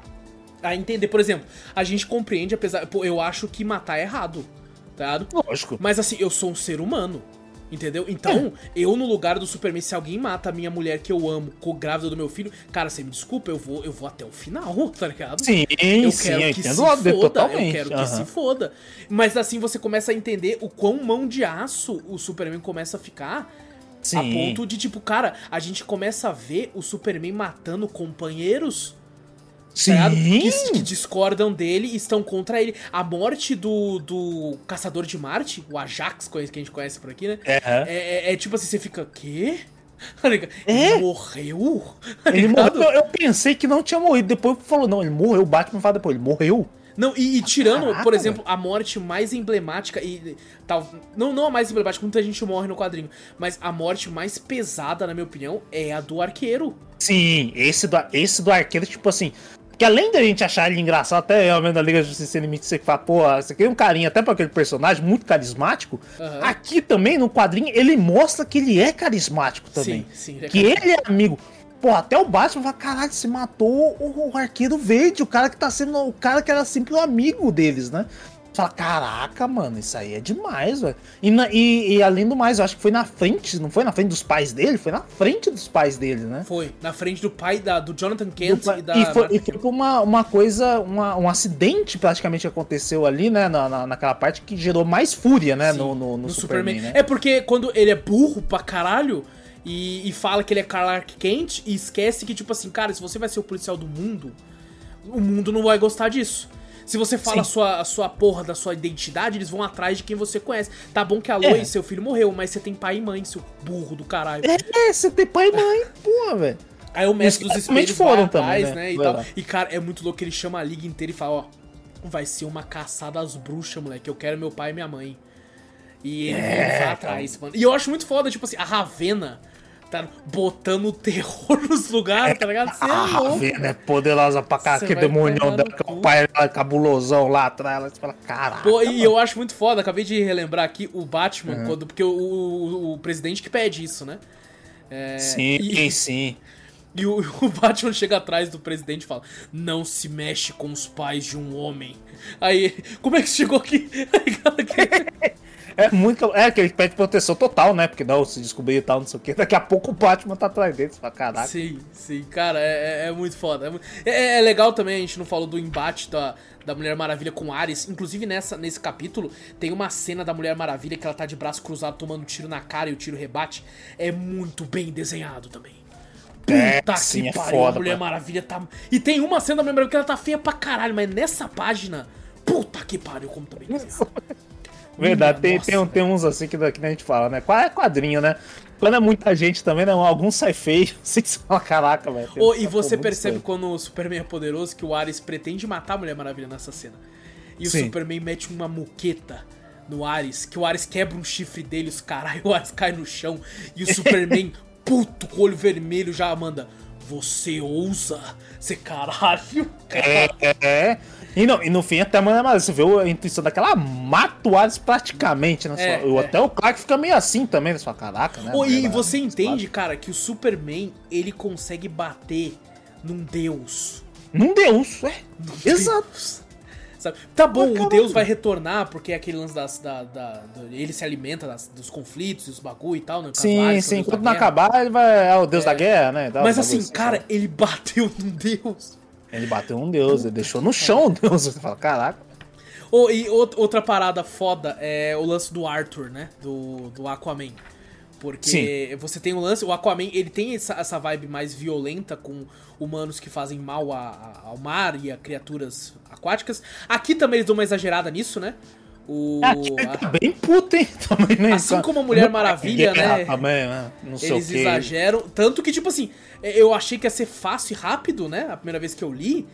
a entender. Por exemplo, a gente compreende, apesar. Pô, eu acho que matar é errado, tá ligado? Lógico. Mas assim, eu sou um ser humano. Entendeu? Então, é. eu no lugar do Superman, se alguém mata a minha mulher que eu amo, com grávida do meu filho, cara, você me desculpa, eu vou, eu vou até o final, <laughs> tá ligado? Sim, eu sim, quero que se foda, totalmente. eu quero que uhum. se foda. Mas assim você começa a entender o quão mão de aço o Superman começa a ficar. Sim. A ponto de, tipo, cara, a gente começa a ver o Superman matando companheiros Sim. Tá que, que, discordam dele e estão contra ele. A morte do, do Caçador de Marte, o Ajax, que a gente conhece por aqui, né? É, é, é tipo assim, você fica, quê? Tá <laughs> ele é? morreu? <laughs> Ele morreu. Eu pensei que não tinha morrido. Depois falou, não, ele morreu. O Batman fala depois, ele morreu. Não, e, e tirando, Caraca, por exemplo, a morte mais emblemática e tal, não não a mais emblemática, muita gente morre no quadrinho, mas a morte mais pesada, na minha opinião, é a do arqueiro. Sim, esse do, esse do arqueiro, tipo assim, que além da gente achar ele engraçado, até realmente na Liga de Justiça Sem Limite, você fala, pô, você tem um carinho até pra aquele personagem muito carismático. Uhum. Aqui também, no quadrinho, ele mostra que ele é carismático também. Sim, sim, ele é que ele é amigo. Pô, até o Batman fala, caralho, se matou o, o arqueiro verde, o cara que tá sendo. O cara que era sempre o amigo deles, né? Fala, caraca, mano, isso aí é demais, velho. E, e, e, além do mais, eu acho que foi na frente, não foi na frente dos pais dele? Foi na frente dos pais dele, né? Foi, na frente do pai da, do Jonathan Kent do, e da. E foi, e foi uma, uma coisa, uma, um acidente praticamente aconteceu ali, né? Na, na, naquela parte que gerou mais fúria, né? Sim, no, no, no, no, Superman. Superman né? É porque quando ele é burro pra caralho. E, e fala que ele é Clark Kent e esquece que, tipo assim, cara, se você vai ser o policial do mundo, o mundo não vai gostar disso. Se você fala a sua, a sua porra da sua identidade, eles vão atrás de quem você conhece. Tá bom que a Lois, é. seu filho, morreu, mas você tem pai e mãe, seu burro do caralho. É, você tem pai e mãe, <laughs> porra, velho. Aí o mestre dos espelhos foram atrás, também, né? né e, tal. e, cara, é muito louco que ele chama a liga inteira e fala, ó, vai ser uma caçada às bruxas, moleque. Eu quero meu pai e minha mãe. E ele é, vai atrás, mano. E eu acho muito foda, tipo assim, a Ravena tá botando terror <laughs> nos lugares, tá ligado? Você é ah, louco. é poderosa pra cá, que demônio dela, que o pai é cabulosão lá atrás, ela fala, caraca. Pô, e eu acho muito foda, acabei de relembrar aqui o Batman, uhum. quando, porque o, o, o, presidente que pede isso, né? É, sim, e, sim. <laughs> E o, o, Batman chega atrás do presidente e fala: Não se mexe com os pais de um homem. Aí, como é que chegou aqui? <laughs> É muito. É que ele pede proteção total, né? Porque não, se descobrir e tal, não sei o que. Daqui a pouco o Batman tá atrás dele. Você fala, caraca. Sim, sim, cara, é, é, é muito foda. É, é, é, legal também, a gente não falou do embate da, da Mulher Maravilha com Ares. Inclusive, nessa, nesse capítulo, tem uma cena da Mulher Maravilha que ela tá de braço cruzado tomando tiro na cara e o tiro rebate. É muito bem desenhado também. É, Puta é, que sim, é pariu, foda, a Mulher Maravilha tá. E tem uma cena da Mulher Maravilha que ela tá feia pra caralho, mas nessa página. Puta que pariu, como também. <laughs> Verdade, tem, tem, tem, uns assim que, que a gente fala, né? Qual é quadrinho, né? Quando é muita gente também, né? Alguns sai feio, <laughs> assim que você fala, caraca, velho. Oh, e você percebe feio. quando o Superman é poderoso que o Ares pretende matar a Mulher Maravilha nessa cena. E Sim. o Superman mete uma muqueta no Ares, que o Ares quebra um chifre dele, os caralho, <laughs> o Ares cai no chão e o <laughs> Superman, puto, com o olho vermelho, já manda. Você ousa ser caralho? caralho. É, é. E, não, e no fim, até a Mulher Maravilha, você vê a intuição daquela mata o Ares praticamente, né? É, sua, é. Até o Clark fica meio assim também, na sua caraca, né? Oh, e você entende, cara, que o Superman, ele consegue bater num deus. Num deus, é. Num Exato. Deus. Sabe? Tá bom, o Deus vai retornar, porque é aquele lance das, da, da, da ele se alimenta das, dos conflitos e os bagulho e tal, né? Sim, sim, quando não acabar, ele vai. É o Deus é. da guerra, né? Mas assim, cara, assim. ele bateu num Deus. Ele bateu um Deus, ele deixou no chão o Deus. Você fala, caraca. Oh, e outra parada foda é o lance do Arthur, né? Do, do Aquaman. Porque Sim. você tem o lance, o Aquaman, ele tem essa, essa vibe mais violenta com humanos que fazem mal a, a, ao mar e a criaturas aquáticas. Aqui também eles dão uma exagerada nisso, né? O, a, tá bem puto, hein? <laughs> Também, né? Assim como a Mulher Maravilha, né? Também, né? Não sei eles exageram. Tanto que, tipo assim, eu achei que ia ser fácil e rápido, né? A primeira vez que eu li.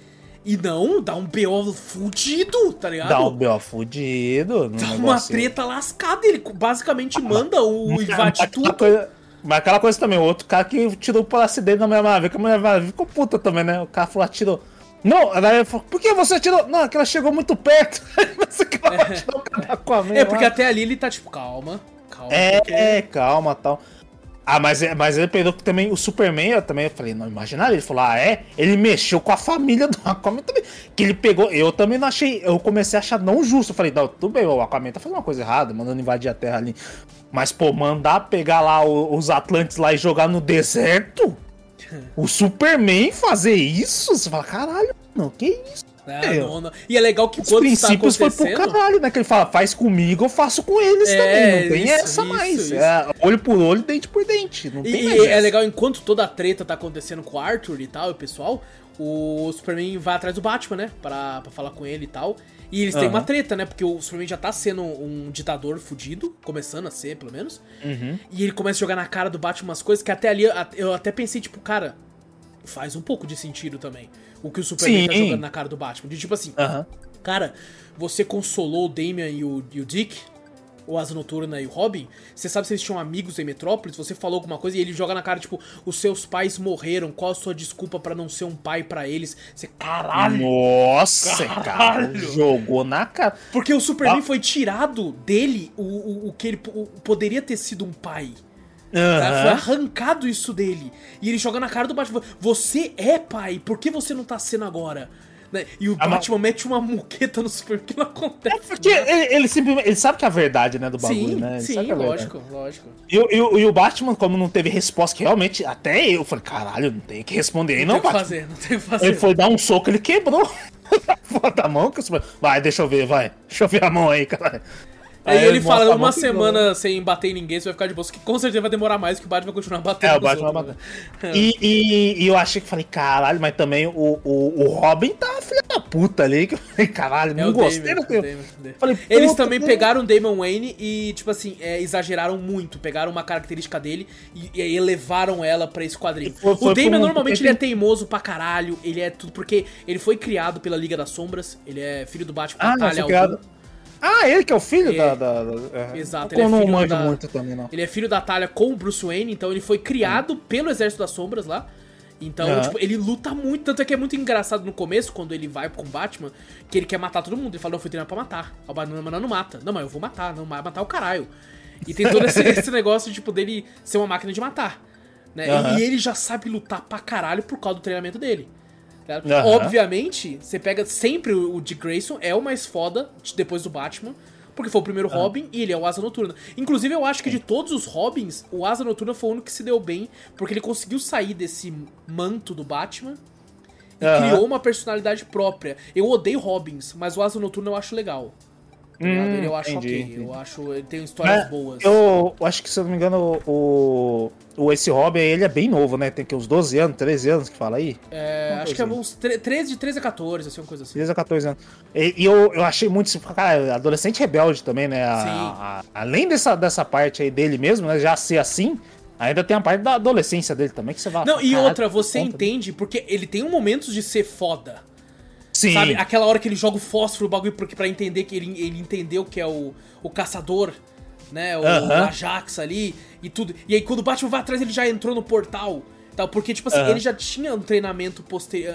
E não, dá um BO fudido, tá ligado? Dá um BO fudido. Dá uma treta lascada. Ele basicamente manda o <laughs> invade tudo. Coisa, mas aquela coisa também, o outro cara que tirou o palácio dele na Mulher Maravilha, que a Mulher Maravilha ficou puta também, né? O cara falou, atirou. Não, ela falou, por que você atirou? Não, é que ela chegou muito perto. <laughs> você é. é, porque até ali ele tá tipo, calma, calma. É, porque... é calma tal. Ah, mas, é, mas ele que também o Superman, eu também falei, não imaginaria. Ele falou, ah, é? Ele mexeu com a família do Aquaman também. Que ele pegou, eu também não achei, eu comecei a achar não justo. Eu falei, não, tudo bem, o Aquaman tá fazendo uma coisa errada, mandando invadir a Terra ali. Mas, pô, mandar pegar lá os Atlantes lá e jogar no deserto? o Superman fazer isso? Você fala, caralho, não, que isso? É, não, não. E é legal que Os quando princípios tá foi pro caralho, né? Que ele fala, faz comigo, eu faço com eles é, também. Não tem isso, essa isso, mais. Isso. É, olho por olho, dente por dente. Não e é essa. legal, enquanto toda a treta tá acontecendo com o Arthur e tal, e o pessoal, o Superman vai atrás do Batman, né? Pra, pra falar com ele e tal. E eles uhum. têm uma treta, né? Porque o Superman já tá sendo um ditador fudido, começando a ser, pelo menos. Uhum. E ele começa a jogar na cara do Batman umas coisas que até ali eu até pensei, tipo, cara, faz um pouco de sentido também. O que o Superman tá Sim. tá jogando na cara do Batman. De tipo assim, uhum. cara, você consolou o Damian e o, e o Dick, o Asa Noturna e o Robin, você sabe se eles tinham amigos em Metrópolis, você falou alguma coisa e ele joga na cara, tipo, os seus pais morreram, qual a sua desculpa para não ser um pai para eles? Você, caralho! Nossa, caralho. cara, jogou na cara. Porque o Superman ah. foi tirado dele o, o, o que ele o, poderia ter sido um pai. Uhum. Foi arrancado isso dele. E ele joga na cara do Batman. Você é pai, por que você não tá sendo agora? Né? E o ah, Batman mas... mete uma muqueta no Superman que não acontece. É porque ele, ele, simplesmente. Ele sabe que é a verdade, né? Do bagulho, sim, né? Ele sim, é lógico, lógico. E, e, e, o Batman, como não teve resposta, que realmente. Até eu falei, caralho, não tem que responder aí, não. Não tem o que fazer, não tem o que fazer. Ele foi dar um soco, ele quebrou. <laughs> Foda a mão que o Superman. Vai, deixa eu ver, vai. Deixa eu ver a mão aí, cara. Aí, ele fala, uma semana sem bater em ninguém, você vai ficar de boa. Que com certeza vai demorar mais, que o Batman vai continuar batendo. É, o Batman vai bater. E, e, e, eu achei que falei, caralho, mas também o, o, o Robin tá filha da puta ali. Que eu falei, caralho, é não gostei. Damon, Damon, falei, Eles também que... pegaram o Damon Wayne e, tipo assim, é, exageraram muito. Pegaram uma característica dele e, e elevaram ela pra esse quadrinho. Foi, foi o Damon normalmente ele é teimoso pra caralho. Ele é tudo. Porque ele foi criado pela Liga das Sombras. Ele é filho do Batman ah, Batalha ah, ele que é o filho é, da, da, da, é. Exato, ele é filho não da, muito também, não. Ele é filho da Talia com o Bruce Wayne, então ele foi criado hum. pelo Exército das Sombras lá. Então, uhum. tipo, ele luta muito. Tanto é que é muito engraçado no começo, quando ele vai com o Batman, que ele quer matar todo mundo. Ele fala, eu fui treinado pra matar. O Batman não, não mata. Não, mas eu vou matar. Não, matar o caralho. E tem todo esse, <laughs> esse negócio, tipo, dele ser uma máquina de matar. Né? Uhum. E, e ele já sabe lutar pra caralho por causa do treinamento dele. Uhum. Obviamente, você pega sempre o Dick Grayson, é o mais foda depois do Batman, porque foi o primeiro uhum. Robin e ele é o Asa Noturna. Inclusive, eu acho que de todos os Robins, o Asa Noturna foi o único que se deu bem, porque ele conseguiu sair desse manto do Batman e uhum. criou uma personalidade própria. Eu odeio Robins, mas o Asa Noturna eu acho legal. Tá hum, eu acho entendi, ok. Entendi. Eu acho. Ele tem histórias é, boas. Eu, eu acho que, se eu não me engano, o. o esse Robin ele é bem novo, né? Tem que uns 12 anos, 13 anos que fala aí. É, acho que é uns 13, de 13 a 14, assim, uma coisa assim. 13 a 14 anos. E, e eu, eu achei muito. Cara, adolescente rebelde também, né? A, a, além dessa, dessa parte aí dele mesmo, né? Já ser assim. Ainda tem a parte da adolescência dele também que você vai. Não, e outra, você entende, porque ele tem um momentos de ser foda. Sim. Sabe? Aquela hora que ele joga o fósforo, o bagulho, porque pra entender que ele, ele entendeu que é o, o caçador, né? O, uh -huh. o Ajax ali e tudo. E aí quando o Batman vai atrás, ele já entrou no portal. Tal, porque, tipo assim, uh -huh. ele já tinha um treinamento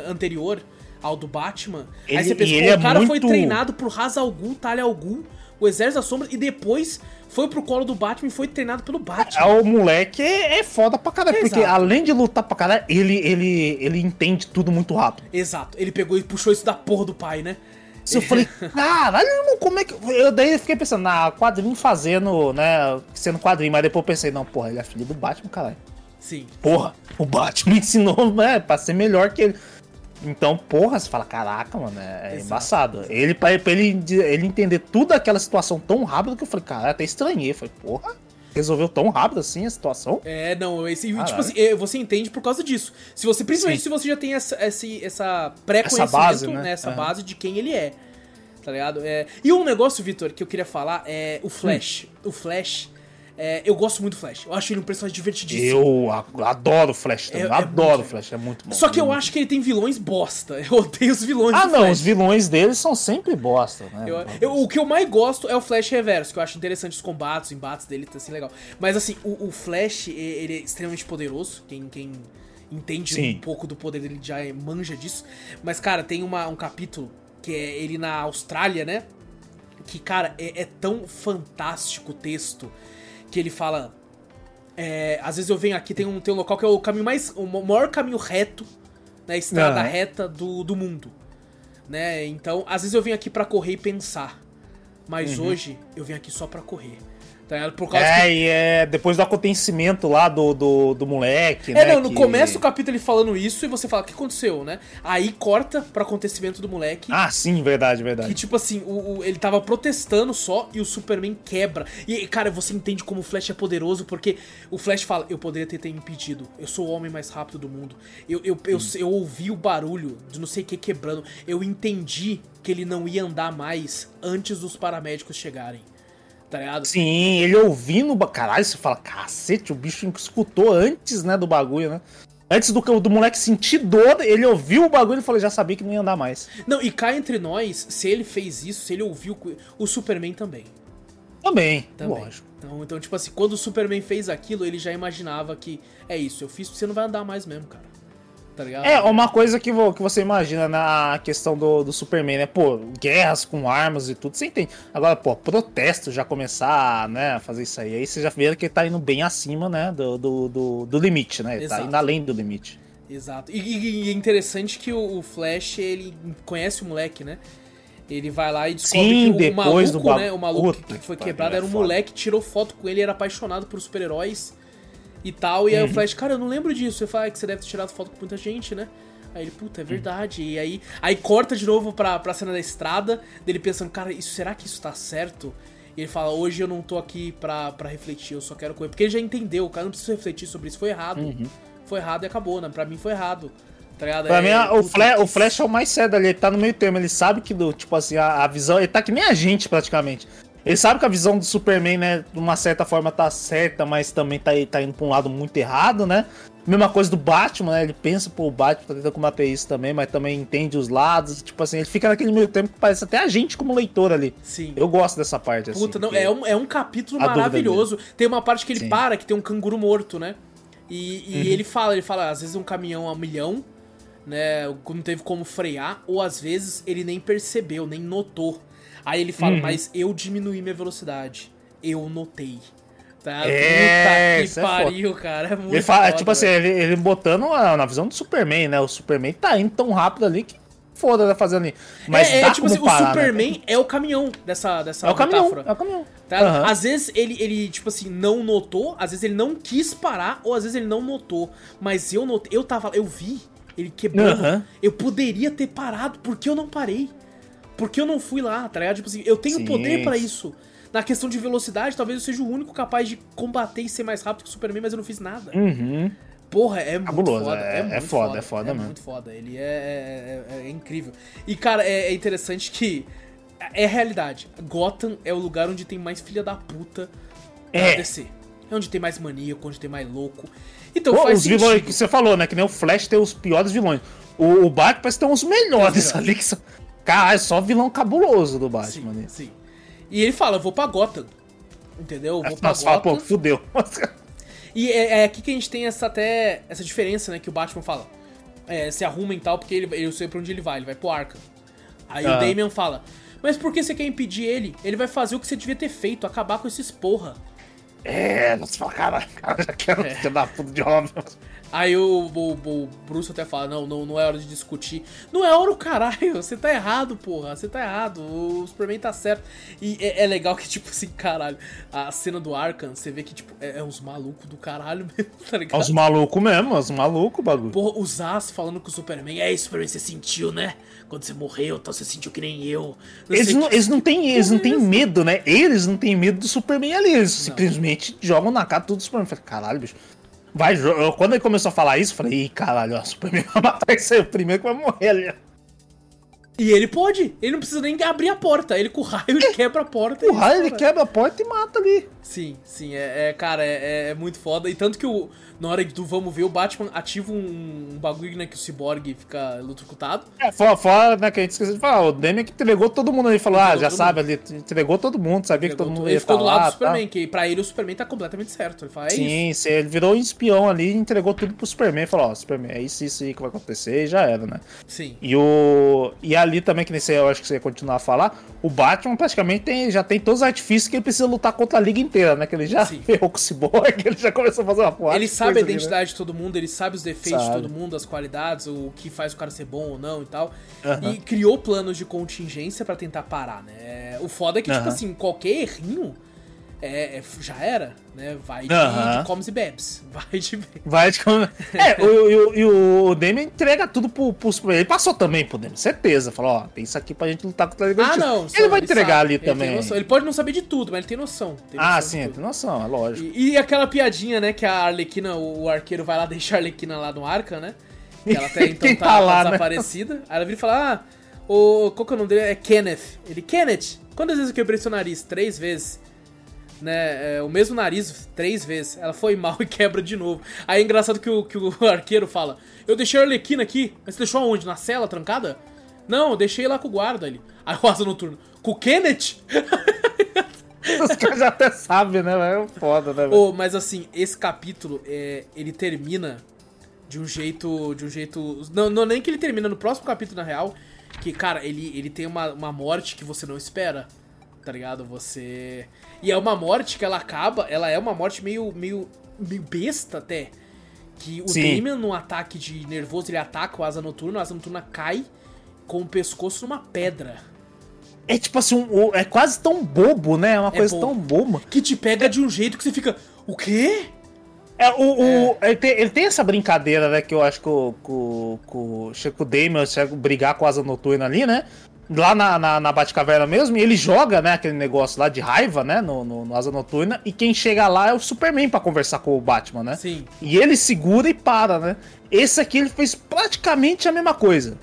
anterior ao do Batman. Ele, aí você pensa, o é cara muito... foi treinado por Ra's al Ghul, Talia al Ghul, o Exército das Sombras, e depois foi pro colo do Batman e foi treinado pelo Batman. É, o moleque é, foda pra caralho, Exato. porque além de lutar pra caralho, ele, ele, ele entende tudo muito rápido. Exato, ele pegou e puxou isso da porra do pai, né? Eu falei, <laughs> caralho, irmão, como é que. Eu daí fiquei pensando, na quadrinho fazendo, né? Sendo quadrinho, mas depois eu pensei, não, porra, ele é filho do Batman, caralho. Sim. Porra, o Batman <laughs> ensinou, né, pra ser melhor que ele. Então, porra, você fala, caraca, mano, é, é embaçado. Ele, pra, pra, ele, ele entender toda aquela situação tão rápido que eu falei, cara, até estranhei. Eu falei, porra, resolveu tão rápido assim a situação? É, não, esse, tipo assim, você entende por causa disso. Se você, principalmente Sim. se você já tem essa, essa, essa pré-conhecimento, essa base, né? né? essa base de quem ele é. Tá ligado? É, e um negócio, Vitor, que eu queria falar é o Flash. Hum. O Flash é, eu gosto muito do Flash. Eu acho ele um personagem divertidíssimo. Eu adoro o Flash também. É, é adoro o Flash, é muito bom. Só que eu acho que ele tem vilões bosta. <laughs> Eu odeio os vilões Ah, não, Flash. os vilões dele são sempre bosta, né? Eu, eu, o que eu mais gosto é o Flash Reverso, que eu acho interessante os combates, os embates dele, tá assim legal. Mas assim, o, o Flash, ele é extremamente poderoso. Quem, quem entende Sim. um pouco do poder dele já manja disso. Mas, cara, tem uma, um capítulo que é ele na Austrália, né? Que, cara, é, é tão fantástico o texto que ele fala. É, às vezes eu venho aqui, tem um, tem um local que é o caminho mais. o maior caminho reto, né? Estrada uhum. reta do, do mundo. Né? Então, às vezes eu venho aqui para correr e pensar. Mas uhum. hoje eu venho aqui só para correr. Tá Por causa é, que... e é depois do acontecimento lá do, do, do moleque, é, né? não, no que... começo do capítulo ele falando isso e você fala, o que aconteceu, né? Aí corta pro acontecimento do moleque. Ah, sim, verdade, verdade. Que tipo assim, o, o, ele tava protestando só e o Superman quebra. E, cara, você entende como o Flash é poderoso, porque o Flash fala, eu poderia ter, ter impedido. Eu sou o homem mais rápido do mundo. Eu, eu, eu, eu, eu ouvi o barulho de não sei o que quebrando. Eu entendi que ele não ia andar mais antes dos paramédicos chegarem tá ligado? Sim, ele ouvindo. Caralho, você fala, cacete, o bicho escutou antes, né, do bagulho, né? Antes do, do moleque sentir dor, ele ouviu o bagulho e falou, já sabia que não ia andar mais. Não, e cá entre nós, se ele fez isso, se ele ouviu. O Superman também. Também, também. lógico. Então, então, tipo assim, quando o Superman fez aquilo, ele já imaginava que é isso, eu fiz, você não vai andar mais mesmo, cara tá ligado? É, uma coisa que, que você imagina na questão do, do Superman, né? Pô, guerras com armas e tudo, você entende. Agora, pô, protesto já começar, né, a fazer isso aí, aí você já vê que ele tá indo bem acima, né, do, do, do, do limite, né? Ele tá Exato. tá indo além do limite. Exato. E, e, e é interessante que o, o, Flash, ele conhece o moleque, né? Ele vai lá e descobre Sim, que o maluco, do... né? O maluco Puta que foi quebrado era um moleque, tirou foto com ele, era apaixonado por super-heróis e tal. E aí uhum. o Flash, cara, eu não lembro disso. Eu falo, é que você deve ter tirado foto com muita gente, né? Aí ele, puta, é verdade. Uhum. E aí, aí corta de novo pra, pra cena da estrada, dele pensando, cara, isso, será que isso tá certo? E ele fala, hoje eu não tô aqui pra, pra refletir, eu só quero correr. Porque ele já entendeu, o cara não precisa refletir sobre isso, foi errado. Uhum. Foi errado e acabou, né? Pra mim foi errado. Tá ligado? Pra é, mim, o, Flash, o Flash é o mais cedo ali, ele tá no meio termo, ele sabe que, do, tipo assim, a, a visão, ele tá que nem a gente praticamente. Ele sabe que a visão do Superman, né, de uma certa forma tá certa, mas também tá, tá indo pra um lado muito errado, né? Mesma coisa do Batman, né? Ele pensa, pô, o Batman tá tentando combater isso também, mas também entende os lados. Tipo assim, ele fica naquele meio tempo que parece até a gente como leitor ali. Sim. Eu gosto dessa parte, Puta, assim. Não, é, um, é um capítulo maravilhoso. Tem uma parte que ele Sim. para, que tem um canguru morto, né? E, e uhum. ele fala, ele fala, às vezes um caminhão a um milhão, né? Não teve como frear, ou às vezes ele nem percebeu, nem notou. Aí ele fala, uhum. mas eu diminuí minha velocidade. Eu notei. Tá? É, Puta que é pariu, é cara. É muito ele fala, foda, Tipo assim, ele, ele botando na visão do Superman, né? O Superman tá indo tão rápido ali que foda tá fazendo ali. Mas é, é tipo assim, parar, o né? Superman né? é o caminhão dessa, dessa é o caminhão, É o caminhão. Tá? Uhum. Às vezes ele, ele, tipo assim, não notou, às vezes ele não quis parar, ou às vezes ele não notou. Mas eu notei, eu tava, eu vi ele quebrando. Uhum. Eu poderia ter parado, porque eu não parei. Porque eu não fui lá, tá ligado? Tipo assim, eu tenho Sim. poder para isso. Na questão de velocidade, talvez eu seja o único capaz de combater e ser mais rápido que o Superman, mas eu não fiz nada. Uhum. Porra, é muito foda. É, é, muito é foda, foda, é foda é mesmo. muito foda. Ele é, é, é, é incrível. E, cara, é, interessante que é realidade. Gotham é o lugar onde tem mais filha da puta da é. DC. É onde tem mais maníaco, onde tem mais louco. Então Pô, faz os sentido. vilões que você falou, né? Que nem o Flash tem os piores vilões. O, o Batman parece que tem uns melhores ali. Que são... Cara, é só vilão cabuloso do Batman. Sim, sim. E ele fala, eu vou pra Gotham. Entendeu? Eu vou pra Nossa, Gotham. Fala, pô, fudeu. E é, é, aqui que a gente tem essa até essa diferença, né? Que o Batman fala. É, se arruma e tal, porque ele, eu sei pra onde ele vai, ele vai pro Arkham. Aí ah. o Damian fala, mas por que você quer impedir ele? Ele vai fazer o que você devia ter feito, acabar com esses porra. É, fala, caralho, cara, já quero é. dar puto de homem. Aí o, o, o, Bruce até fala, não, não, não é hora de discutir. Não é hora o caralho, <laughs> você tá errado, porra, você tá errado, o Superman tá certo. E é, é legal que, <laughs> tipo assim, caralho, a cena do Arkham, você vê que, tipo, é, é uns malucos do caralho <laughs> mesmo, tá ligado? É uns malucos mesmo, uns malucos, bagulho. Porra, os As falando com o Superman, é, Superman, você sentiu, né? Quando você morreu, então você sentiu que nem eu. Não eles, não, que... eles não têm, eles não têm medo, né? Eles não têm medo do Superman ali, eles não. simplesmente jogam na cara tudo do Superman. Falei, caralho, bicho. Vai, quando ele começou a falar isso, eu falei, ih, caralho, o Superman vai matar esse aí, o primeiro que vai morrer ali. E ele pode, ele não precisa nem abrir a porta, ele com o raio ele quebra a porta. O raio ele quebra a porta e mata ali. Sim, sim, é, é cara, é, é, muito foda. E tanto que o, na hora do vamos ver, o Batman ativa um, um bagulho, né, que o Cyborg fica eletrocutado. É, fora, fora, né, que a gente esqueceu de falar, o Demian que entregou todo mundo ali, falou, ah, já sabe, ele entregou todo mundo, sabia entregou que todo mundo ia Ele ficou do lado do Superman, tá. que pra ele o Superman tá completamente certo, ele fala, é sim, isso. Sim, ele virou um espião ali, entregou tudo pro Superman, falou, ó, Superman, é isso, isso aí que vai acontecer, e já era, né. Sim. E o... E ali também, que nesse eu acho que você ia continuar a falar, o Batman praticamente tem, já tem todos os artifícios que ele precisa lutar contra a liga inteira, né, que ele já <laughs> ferrou com o Cyborg, ele já começou a fazer uma porra. Ele sabe a identidade ali, né? de todo todo mundo, ele sabe os defeitos sabe. de todo mundo, as qualidades, o que faz o cara ser bom ou não e tal. Uhum. E criou planos de contingência para tentar parar, né? O foda é que, uhum. tipo assim, qualquer errinho é, é, já era, né? Vai de, uhum. de comes e bebes. <laughs> Vai de. Vai de comes. <laughs> É, o, e o, o Demi entrega tudo pro, pro Ele passou também pro Demi, certeza. Falou, ó, tem isso aqui pra gente lutar contra Liga Ah, não. Ele vai entregar sabe, ali ele também. Ele pode não saber de tudo, mas ele tem noção. Tem ah, noção ah, sim, ele tem noção, é lógico. E, e, aquela piadinha, né, que a Arlequina, o, o arqueiro vai lá <laughs> deixar a Arlequina lá no Arca, né? Que ela até então tá, tá lá, tá desaparecida. Né? Aí ela vira e fala, ah, o, qual que é o nome dele? É Kenneth. Ele, Kenneth, quantas vezes eu quebrei seu nariz? Três vezes né? É, o mesmo nariz três vezes. Ela foi mal <laughs> e quebra de novo. Aí é engraçado que o, que o <laughs> arqueiro fala: Eu deixei a Arlequina aqui. Mas você deixou aonde? Na cela trancada? Não, eu deixei lá com o guarda ali. <laughs> Aí o asa noturno: Com o Kenneth? Os caras já até sabem, né? É foda, né? Oh, mas assim, esse capítulo, é, ele termina de um jeito. De um jeito. Não, não, nem que ele termina no próximo capítulo, na real. Que, cara, ele, ele tem uma, uma morte que você não espera. Tá ligado? Você. E é uma morte que ela acaba, ela é uma morte meio, meio, meio besta até. Que o Sim. Damian, num ataque de nervoso, ele ataca o Asa Noturna, o Asa Noturna cai com o pescoço numa pedra. É tipo assim, um, é quase tão bobo, né? É uma é coisa bobo. tão boba. Que te pega de um jeito que você fica. O quê? É, o, o é. Ele, tem, ele, tem, essa brincadeira, né? Que eu acho que o, que o, o Damon chega brigar com a asa noturna ali, né? Lá na, na, na Batcaverna mesmo, e ele joga, né, aquele negócio lá de raiva, né, no, no, no, Asa Noturna, e quem chega lá é o Superman para conversar com o Batman, né? Sim. E ele segura e para, né? Esse aqui ele fez praticamente a mesma coisa.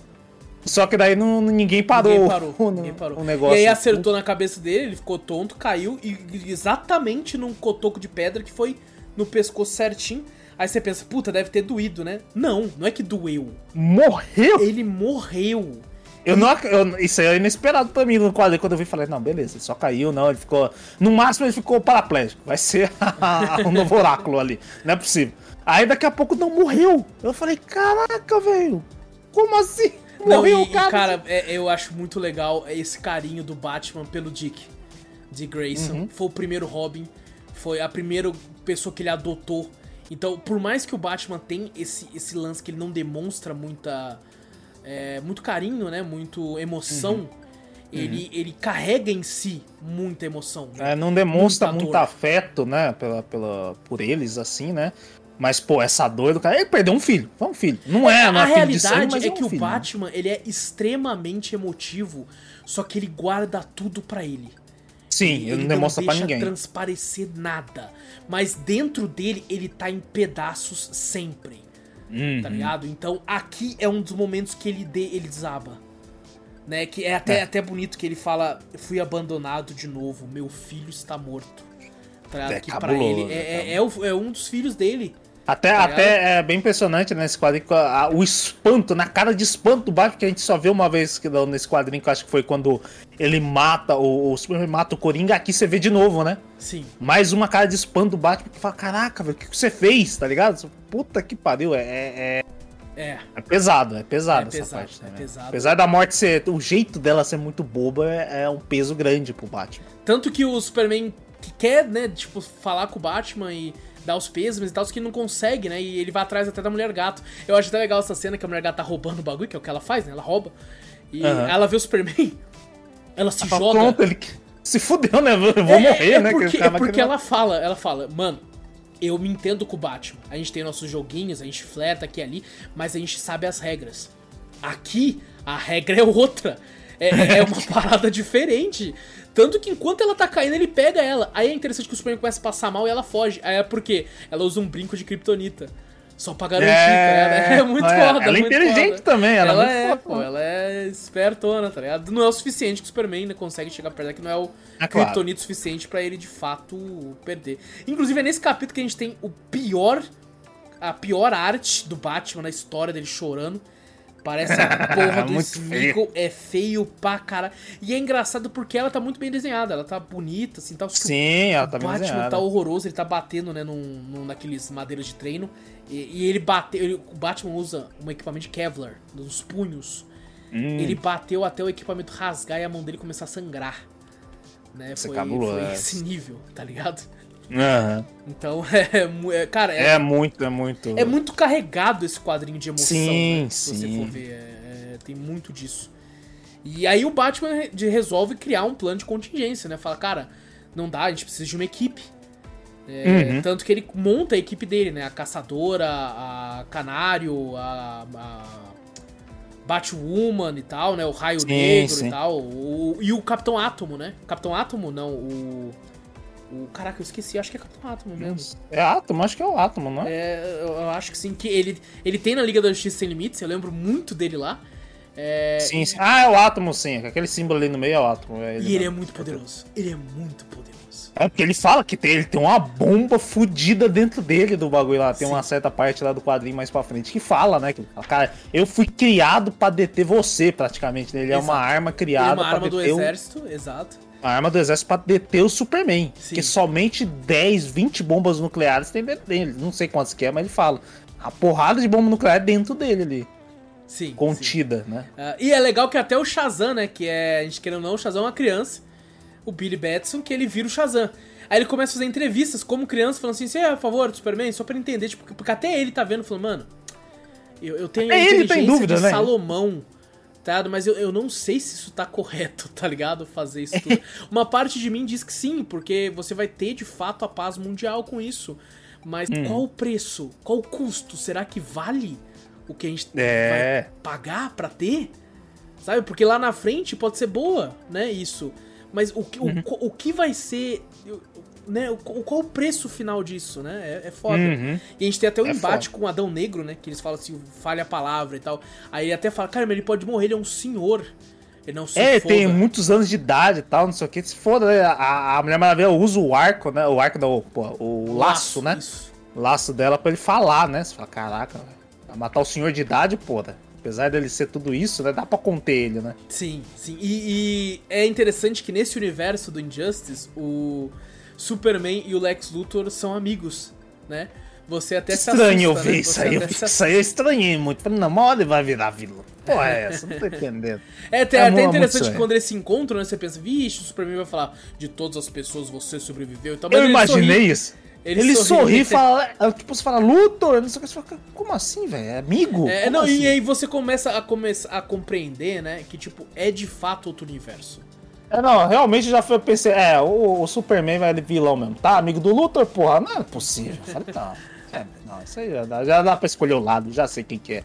Só que daí não, ninguém parou, ninguém parou, <laughs> o, ninguém parou. o negócio. E aí acertou na cabeça dele, ele ficou tonto, caiu, e exatamente num cotoco de pedra que foi no pescoço certinho. Aí você pensa, puta, deve ter doído, né? Não, não é que doeu. Morreu? Ele morreu. Eu não, eu, isso aí é inesperado pra mim no quadro. Quando eu vi, falei, não, beleza, ele só caiu, não. Ele ficou. No máximo ele ficou paraplégico. Vai ser <laughs> um novo oráculo ali. Não é possível. Aí daqui a pouco não morreu. Eu falei, caraca, velho. Como assim? Morreu, não, e, cara. Cara, é, eu acho muito legal esse carinho do Batman pelo Dick. De Grayson. Uhum. Foi o primeiro Robin. Foi a primeira pessoa que ele adotou. Então, por mais que o Batman tem esse, esse lance que ele não demonstra muita é, muito carinho, né? Muito emoção. Uhum. Ele, uhum. ele carrega em si muita emoção. Né? É, não demonstra muito afeto, né? Pela, pela, por eles, assim, né? Mas, pô, essa dor do cara. Ele perdeu um filho. Foi um filho. Não é, não A é filho de sangue, realidade mas é um que o filho, né? Batman, ele é extremamente emotivo, só que ele guarda tudo pra ele. Sim, ele não demonstra pra deixa ninguém. transparecer nada. Mas dentro dele, ele tá em pedaços sempre. Uhum. Tá ligado? Então aqui é um dos momentos que ele, de, ele desaba. Né? Que é até, É. até bonito que ele fala: Fui abandonado de novo, meu filho está morto. Tá? É que pra cabuloso, ele é, é é, é é um dos filhos dele. Até, Tá até é bem impressionante nesse quadrinho com a- o espanto, na cara de espanto do Batman, que a gente só vê uma vez que, nesse quadrinho, que eu acho que foi quando ele mata, o, o Superman mata o Coringa, aqui você vê de novo, né? Sim. Mais uma cara de espanto do Batman que fala: Caraca, velho, o que que você fez, tá ligado? Puta que pariu, é, é, É. é pesado, é pesado É essa pesado, parte. é né? pesado. Apesar da morte ser. O jeito dela ser muito boba é, é um peso grande pro Batman. Tanto que o Superman que quer, né, tipo, falar com o Batman e dar os pêsames e tal, que não consegue, né? E ele vai atrás até da mulher gato. Eu acho até legal essa cena que a mulher gato tá roubando o bagulho, que é o que ela faz, né? Ela rouba. E Aham. ela vê o Superman, <laughs> ela se Fala, joga. Pronto, ele se fudeu, né? Eu vou É, morrer, é né? que Porque, é porque ela fala, ela fala, mano, eu me entendo com o Batman. A gente tem nossos joguinhos, a gente flerta aqui e ali, mas a gente sabe as regras. Aqui, a regra é outra. É, é uma <laughs> parada diferente. Tanto que enquanto ela tá caindo, ele pega ela. Aí é interessante que o Superman começa a passar mal e ela foge. Aí é porque ela usa um brinco de kryptonita. Só pra garantir, É, tá? <laughs> É muito é, foda. ela é inteligente foda. também, ela é ela muito é, foda. pô, ela é espertona, tá ligado? Não é o suficiente que o Superman ainda consegue chegar perto daqui, não é o Ah, claro. suficiente pra ele de fato perder. Inclusive é nesse capítulo que a gente tem o pior a pior arte do Batman na história dele chorando. Parece a <laughs> porra do Smeagol, é feio pra caralho. E é engraçado porque ela tá muito bem desenhada, ela tá bonita, assim, tá Sim, ela tá o bem Batman desenhada. tá horroroso, ele tá batendo, né, num, num naqueles madeiras de treino. E, e ele bateu. ele- o Batman usa um equipamento de Kevlar, nos punhos. Hum. Ele bateu até o equipamento rasgar e a mão dele começar a sangrar. Né? É Foi, foi esse nível, tá ligado? Aham. Então, <laughs> é, é- cara, é, É muito, é muito. é muito carregado esse quadrinho de emoção, Sim, né? Se você sim. for ver, é- é- tem muito disso. E aí o Batman resolve criar um plano de contingência, né? Fala, cara, não dá, a gente precisa de uma equipe. É, Uhum. Tanto que ele monta a equipe dele, né? A Caçadora, a Canário, a, a Batwoman e tal, né? O Raio Sim, Negro sim. e tal. O- e o Capitão Átomo, né? Capitão Átomo, não, o... o caraca, eu esqueci, acho que é Capitão Átomo mesmo. É Átomo, acho que é o Átomo, não é? É, eu eu acho que sim, que ele, ele tem na Liga da Justiça Sem Limites, eu lembro muito dele lá. É, Sim, sim. Ah, é o Átomo, sim. Aquele símbolo ali no meio é o Átomo. É e ele é muito poderoso. Ele é muito poderoso. É porque ele fala que tem, ele tem uma bomba fodida dentro dele do bagulho lá. Tem Sim. uma certa parte lá do quadrinho mais pra frente que fala, né? Que, ele cara, eu fui criado pra deter você, praticamente. né? Ele é uma Exato. arma Ele é criada uma arma do exército, exato. A arma do exército pra deter o Superman. Sim. Porque somente 10, 20 bombas nucleares tem dentro dele. Não sei quantas que é, mas ele fala. A porrada de bomba nuclear é dentro dele ali. Sim. sim. Contida, né? Ah, e é legal que até o Shazam, né? Que é, a gente querendo ou não, o Shazam é uma criança. O Billy Batson, que ele vira o Shazam. Aí ele começa a fazer entrevistas como criança, falando assim: você é a favor do Superman? Só pra entender, tipo, porque até ele tá vendo, falando, mano, eu, eu tenho É, ele tem dúvida, de né? Salomão, Mas eu, eu não sei se isso tá correto, <laughs> tá ligado? Fazer isso tudo. <laughs> Uma parte de mim diz que sim, porque você vai ter de fato a paz mundial com isso. Mas Hum. qual o preço? Qual o custo? Será que vale o que a gente É. vai pagar pra ter? Sabe? Porque lá na frente pode ser boa, né? Isso. Mas o, que- Uhum. o, o que vai ser. Né, o, qual o preço final disso, né? É, é foda. Uhum. E a gente tem até o É embate com o Adão Negro, né? Que eles falam assim, falha a palavra e tal. Aí ele até fala, cara, mas ele pode morrer, ele é um senhor. Ele não se É, foda. tem muitos anos de idade e tal, não sei o que. Se foda, né? A, a Mulher Maravilha usa o arco, né? O arco, não, pô, o laço, né? Isso. O laço dela pra ele falar, né? Você fala, caraca, matar o senhor de idade, pô. né? Apesar dele ser tudo isso, né? Dá pra conter ele, né? Sim, sim. E, e é interessante que nesse universo do Injustice, o Superman e o Lex Luthor são amigos, né? Você até se Estranho assusta, ouvir né? isso aí. eu- se Isso aí eu estranhei muito. Falei, não, hora ele vai virar vilão. Porra, é essa? Não tô <laughs> entendendo. É até, É até muito interessante quando eles se encontram, né? Você pensa, vixe, o Superman vai falar de todas as pessoas você sobreviveu e tal. Eu ele imaginei sorri. isso. Ele Ele, sorri. sorri e fala, é, tipo, você fala, Luthor, não sei o que, você fala, como assim, velho? É amigo? É, Como não, assim? e aí você começa a, começa a compreender, né? Que, tipo, é de fato outro universo. É, não, realmente já foi, eu pensei, é, o, o Superman vai vilão mesmo, tá? Amigo do Luthor, porra, não é possível. Eu falei, não. É, não, isso aí já dá, já dá pra escolher o lado, já sei quem que é.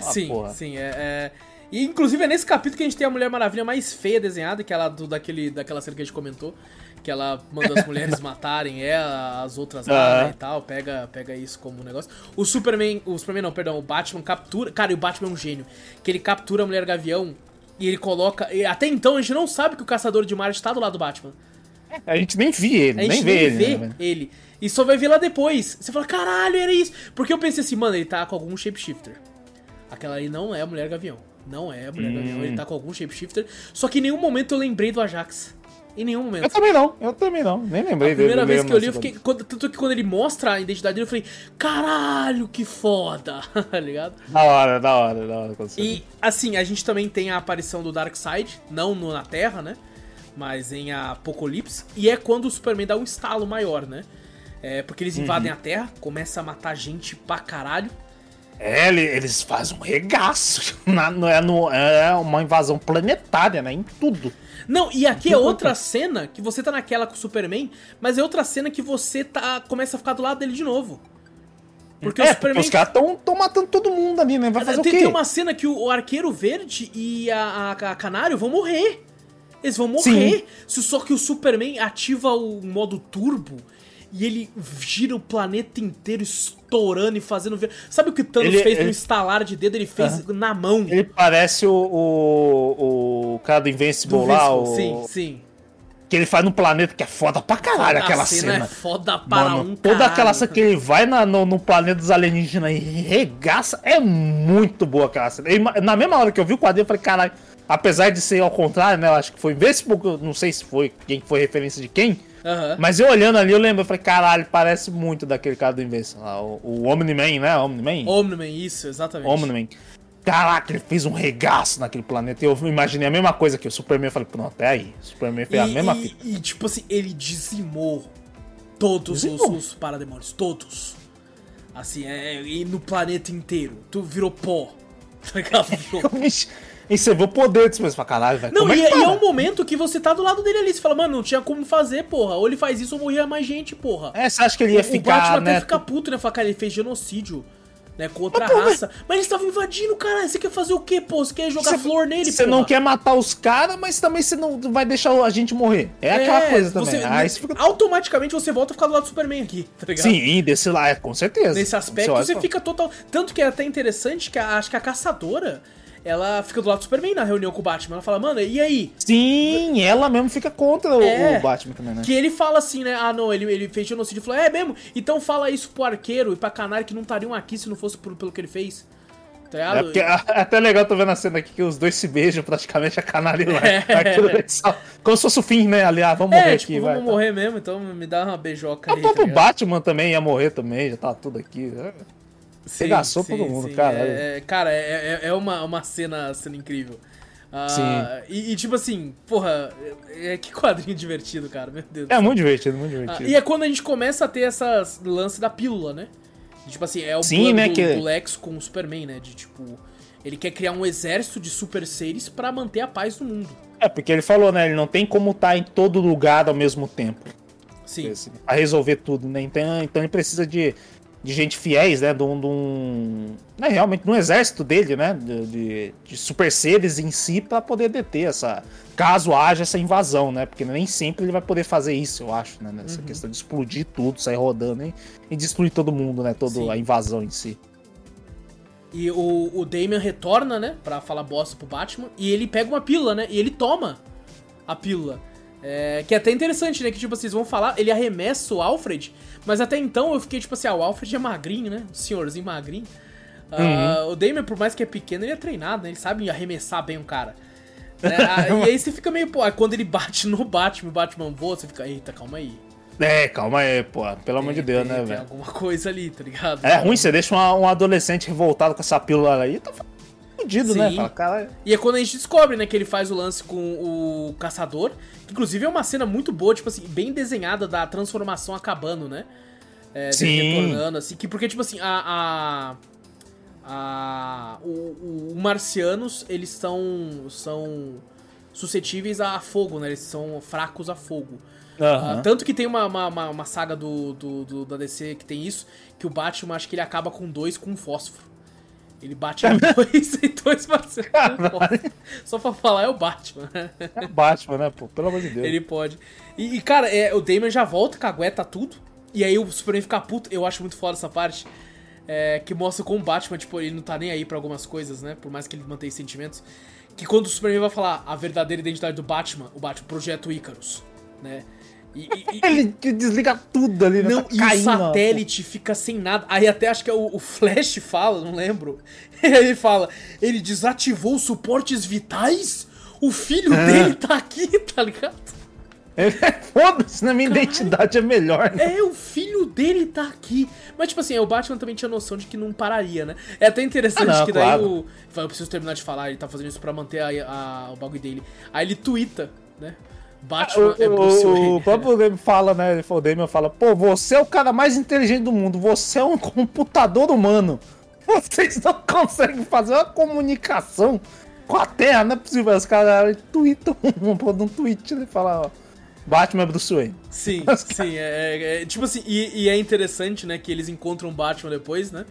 Ah, sim, porra. sim, é, é... E inclusive é nesse capítulo que a gente tem a Mulher Maravilha mais feia desenhada, que é ela do, daquele, daquela cena que a gente comentou. Que ela manda as mulheres <laughs> matarem ela, as outras lá, né, e tal. Pega, pega isso como um negócio. O Superman. O Superman não, perdão, o Batman captura. Cara, e o Batman é um gênio. Que ele captura a Mulher Gavião e ele coloca. E até então a gente não sabe que o Caçador de Marte está do lado do Batman. A gente nem vê ele, a gente nem vê ele. Vê né, ele. E só vai ver lá depois. Você fala, caralho, era isso. Porque eu pensei assim, mano, ele tá com algum shapeshifter. Aquela ali não é a Mulher Gavião. Não é a Mulher hum. Gavião, ele tá com algum shapeshifter. Só que em nenhum momento eu lembrei do Ajax. Em nenhum momento. Eu também não, eu também não. Nem lembrei dele. A primeira vez que eu li, eu fiquei. Quando, tanto que quando ele mostra a identidade dele, eu falei, caralho, que foda, <laughs> tá ligado? Da hora, da hora, da hora. E, assim, a gente também tem a aparição do Darkseid, não no, na Terra, né? Mas em Apocalipse. E é quando o Superman dá um estalo maior, né? É, porque eles invadem uhum. a Terra, começam a matar gente pra caralho. É, eles fazem um regaço. <laughs> Na, é, no, é uma invasão planetária, né? Em tudo. Não, e aqui é outra cena que você tá naquela com o Superman, mas é outra cena que você tá começa a ficar do lado dele de novo. Porque é, o Superman. Os caras tão, matando todo mundo ali, né? Vai fazer tem, o quê? Tem uma cena que o, Arqueiro Verde e a, a, a, Canário vão morrer. Eles vão morrer. Sim. Só que o Superman ativa o modo turbo e ele gira o planeta inteiro estourando e fazendo. Sabe o que o Thanos ele, fez ele... no estalar de dedo? Ele fez uh -huh. na mão. Ele parece o, o, o cara do Invincible, do lá. O... Sim, sim. Que ele faz no planeta que é foda pra caralho aquela cena. cena. É foda para Mano, um Toda aquela cena que ele vai na, no, no, planeta dos alienígenas e regaça. É muito boa aquela cena. na mesma hora que eu vi o quadrinho, eu falei, caralho. Apesar de ser ao contrário, né? Eu acho que foi Invincible, não sei se foi quem foi referência de quem. Uhum. Mas eu olhando ali, eu lembro, eu falei, caralho, parece muito daquele cara do Invenção lá, o, o Omni-Man, né? Omni-Man? Omni-Man, isso, exatamente. Omni-Man. Caraca, ele fez um regaço naquele planeta. Eu imaginei a mesma coisa que o Superman. Eu falei, pronto, até aí. O Superman fez e, a mesma coisa. E, tipo assim, ele dizimou todos dizimou. Os, os parademônios, todos. Assim, é, e no planeta inteiro. Tu virou pó. <laughs> Tá ligado? <laughs> E você vê o poder desse pra caralho, velho. Não, é e, é, e é um momento que você tá do lado dele ali. Você fala, mano, não tinha como fazer, porra. Ou ele faz isso ou morria mais gente, porra. É, você acha que ele ia o, ficar. O Batman né? até fica puto, né? Fala, cara, ele fez genocídio. Né, com outra mas, raça. Mas... mas eles estavam invadindo, cara. Você quer fazer o quê, pô? Você quer jogar cê, flor nele, Você não quer matar os caras, mas também você não vai deixar a gente morrer. É, é aquela coisa também. Você, Aí fica... Automaticamente você volta a ficar do lado do Superman aqui, tá ligado? Sim, desse lá, é, com certeza. Nesse aspecto você, você fica total. Tanto que é até interessante que a, acho que a caçadora ela fica do lado do Superman na reunião com o Batman. Ela fala, mano, e aí? Sim, ela mesmo fica contra o, é, o Batman também, né? Que ele fala assim, né? Ah, não, ele, ele fez genocídio. Falou, é mesmo? Então fala isso pro arqueiro e pra canário que não estariam aqui se não fosse por, pelo que ele fez. Tá é, porque, é até legal, tô vendo a cena aqui que os dois se beijam praticamente a canário lá. <laughs> É. Aquilo, como se fosse o fim, né? Ali, ah, vamos é, morrer tipo, aqui, vamos vai. Vamos morrer tá. mesmo, então me dá uma beijoca aí. O próprio tá Batman também ia morrer também, já tá tudo aqui. Regaçou todo mundo, sim. cara. É, é, cara, é, é, é uma, uma cena, cena incrível. Uh, sim. E, e, tipo assim, porra, é, que quadrinho divertido, cara, meu Deus. É muito divertido, muito divertido. Uh, e é quando a gente começa a ter essas lance da pílula, né? Tipo assim, é o Sim, plano né, do, que... do Lex com o Superman, né? De tipo, ele quer criar um exército de super seres para manter a paz no mundo. É, porque ele falou, né? Ele não tem como estar tá em todo lugar ao mesmo tempo. Sim. Pra resolver tudo, né? Então, então ele precisa de de gente fiéis, né? De um. De um né, realmente, no exército dele, né? De, de, de super seres em si, para poder deter essa. Caso haja essa invasão, né? Porque nem sempre ele vai poder fazer isso, eu acho, né? Nessa uhum. questão de explodir tudo, sair rodando e, e destruir todo mundo, né? Toda Sim. a invasão em si. E o, o Damian retorna, né? Pra falar bosta pro Batman. E ele pega uma pílula, né? E ele toma a pílula. É, que é até interessante, né? Que, tipo, vocês vão falar, ele arremessa o Alfred, mas até então eu fiquei, tipo assim, ah, o Alfred é magrinho, né? O senhorzinho magrinho. Uhum. Uh, o Damien, por mais que é pequeno, ele é treinado, né? Ele sabe arremessar bem o cara. Né? <laughs> Ah, e aí você fica meio, pô, quando ele bate no Batman, o Batman voa, você fica, eita, calma aí. É, calma aí, pô. Pelo amor de Deus, tem, né, velho? alguma coisa ali, tá ligado? É ruim, você deixa uma, um adolescente revoltado com essa pílula aí, tá fudido, né? Fala, cara... E é quando a gente descobre, né, que ele faz o lance com o caçador. Inclusive é uma cena muito boa, tipo assim, bem desenhada da transformação acabando, né? É, Sim. retornando, assim, que porque, tipo assim, a. a, a o, o, o, marcianos, eles são. são suscetíveis a fogo, né? Eles são fracos a fogo. Uhum. Uh, tanto que tem uma, uma, uma saga do, do, do, da DC que tem isso, que o Batman acho que ele acaba com dois com um fósforo. Ele bate em dois <laughs> e dois parceiros Só pra falar, é o Batman. É o Batman, né, pô? Pelo amor de Deus. Ele pode. E, e cara, é, o Damon já volta, cagueta tudo. E aí o Superman fica puto. Eu acho muito foda essa parte. É, que mostra como o Batman, tipo, ele não tá nem aí pra algumas coisas, né? Por mais que ele mantenha sentimentos. Que quando o Superman vai falar a verdadeira identidade do Batman, o Batman projeta o Ícaros, né? E, e, ele desliga tudo ali, né? Não, tá e o satélite fica sem nada. Aí até acho que é o, o Flash fala, não lembro. <laughs> ele fala, ele desativou os suportes vitais? O filho é. dele tá aqui, tá ligado? É, foda-se, na minha Caralho, identidade é melhor. Né? É, o filho dele tá aqui. Mas, tipo assim, o Batman também tinha noção de que não pararia, né? É até interessante ah, não, que daí claro. o. Eu preciso terminar de falar, ele tá fazendo isso pra manter a, a, o bagulho dele. Aí ele twitta, né? Batman o, é Bruce Wayne. O próprio Damian fala, né? O Damian fala, pô, você é o cara mais inteligente do mundo, você é um computador humano. Vocês não conseguem fazer uma comunicação com a Terra, não é possível. Os caras tweetam <laughs> um, um tweet, ele fala, ó. Batman é Bruce Wayne. Sim, <laughs> sim. É, é, é, tipo assim, e, e, é interessante, né, que eles encontram o Batman depois, né?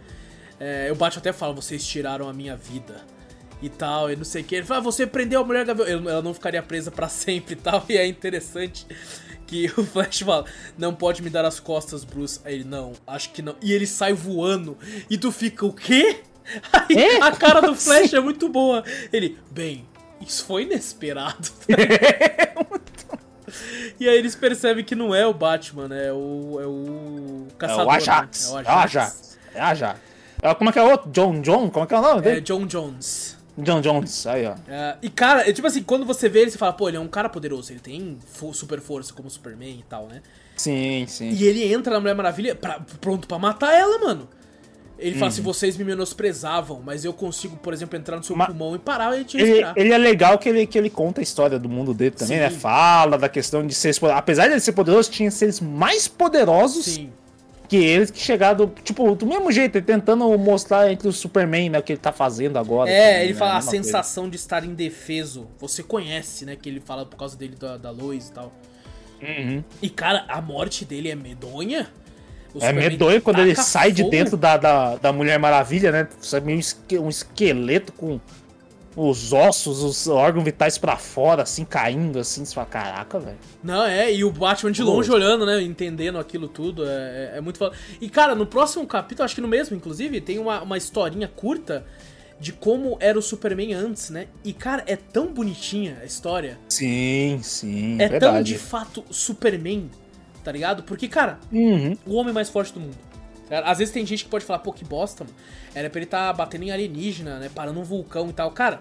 É, o Batman até fala, vocês tiraram a minha vida e tal, e não sei o que. Ele fala, ah, você prendeu a mulher Gavião. Ela não ficaria presa para <laughs> sempre e tal. E é interessante que <laughs> o Flash fala, não pode me dar as costas, Bruce. Aí ele, não, acho que não. E ele sai voando. E tu fica, o quê? <laughs> Aí é? a cara do Flash é muito boa. Ele, bem, isso foi inesperado. e aí eles percebem que não é o Batman, né? É o, é o caçador. É o Ajax. Né? É o Ajax. É o Ajax. É Ajax. É, como é que é o outro? John John? Como é que é o nome dele? É John Jones. John Jones, aí ó. É, e cara, é tipo assim, quando você vê ele, você fala, pô, ele é um cara poderoso, ele tem super força como Superman e tal, né? Sim, sim. E ele entra na Mulher Maravilha pra, pronto para matar ela, mano. Ele fala assim, vocês me menosprezavam, mas eu consigo, por exemplo, entrar no seu pulmão e parar e te respirar. Ele, ele, é legal que ele, que ele conta a história do mundo dele também, né? Sim. né? Fala da questão de ser... Apesar de ele ser poderoso, tinha seres mais poderosos Sim que eles que chegaram, tipo, do mesmo jeito, tentando mostrar entre o Superman, né, o que ele tá fazendo agora. É, também, ele né, fala a, sensação coisa. de estar indefeso. Você conhece, né, que ele fala por causa dele da, da Lois e tal. Uhum. E, cara, a morte dele é medonha. O é medonho quando ele sai fogo. de dentro da, da, da Mulher Maravilha, né? Sabe, um esqueleto com os ossos, os órgãos vitais para fora, assim, caindo, assim, você fala, caraca, velho. Não, é, e o Batman de longe olhando, né, entendendo aquilo tudo, é, é, é muito foda. E, cara, no próximo capítulo, acho que no mesmo, inclusive, tem uma, uma historinha curta de como era o Superman antes, né? E, cara, é tão bonitinha a história. Sim, sim, É verdade. tão, de fato, Superman, tá ligado? Porque, cara, uhum. o homem mais forte do mundo. Às vezes tem gente que pode falar, pô, que bosta, mano. Era pra ele estar tá batendo em alienígena, né? Parando um vulcão e tal. Cara,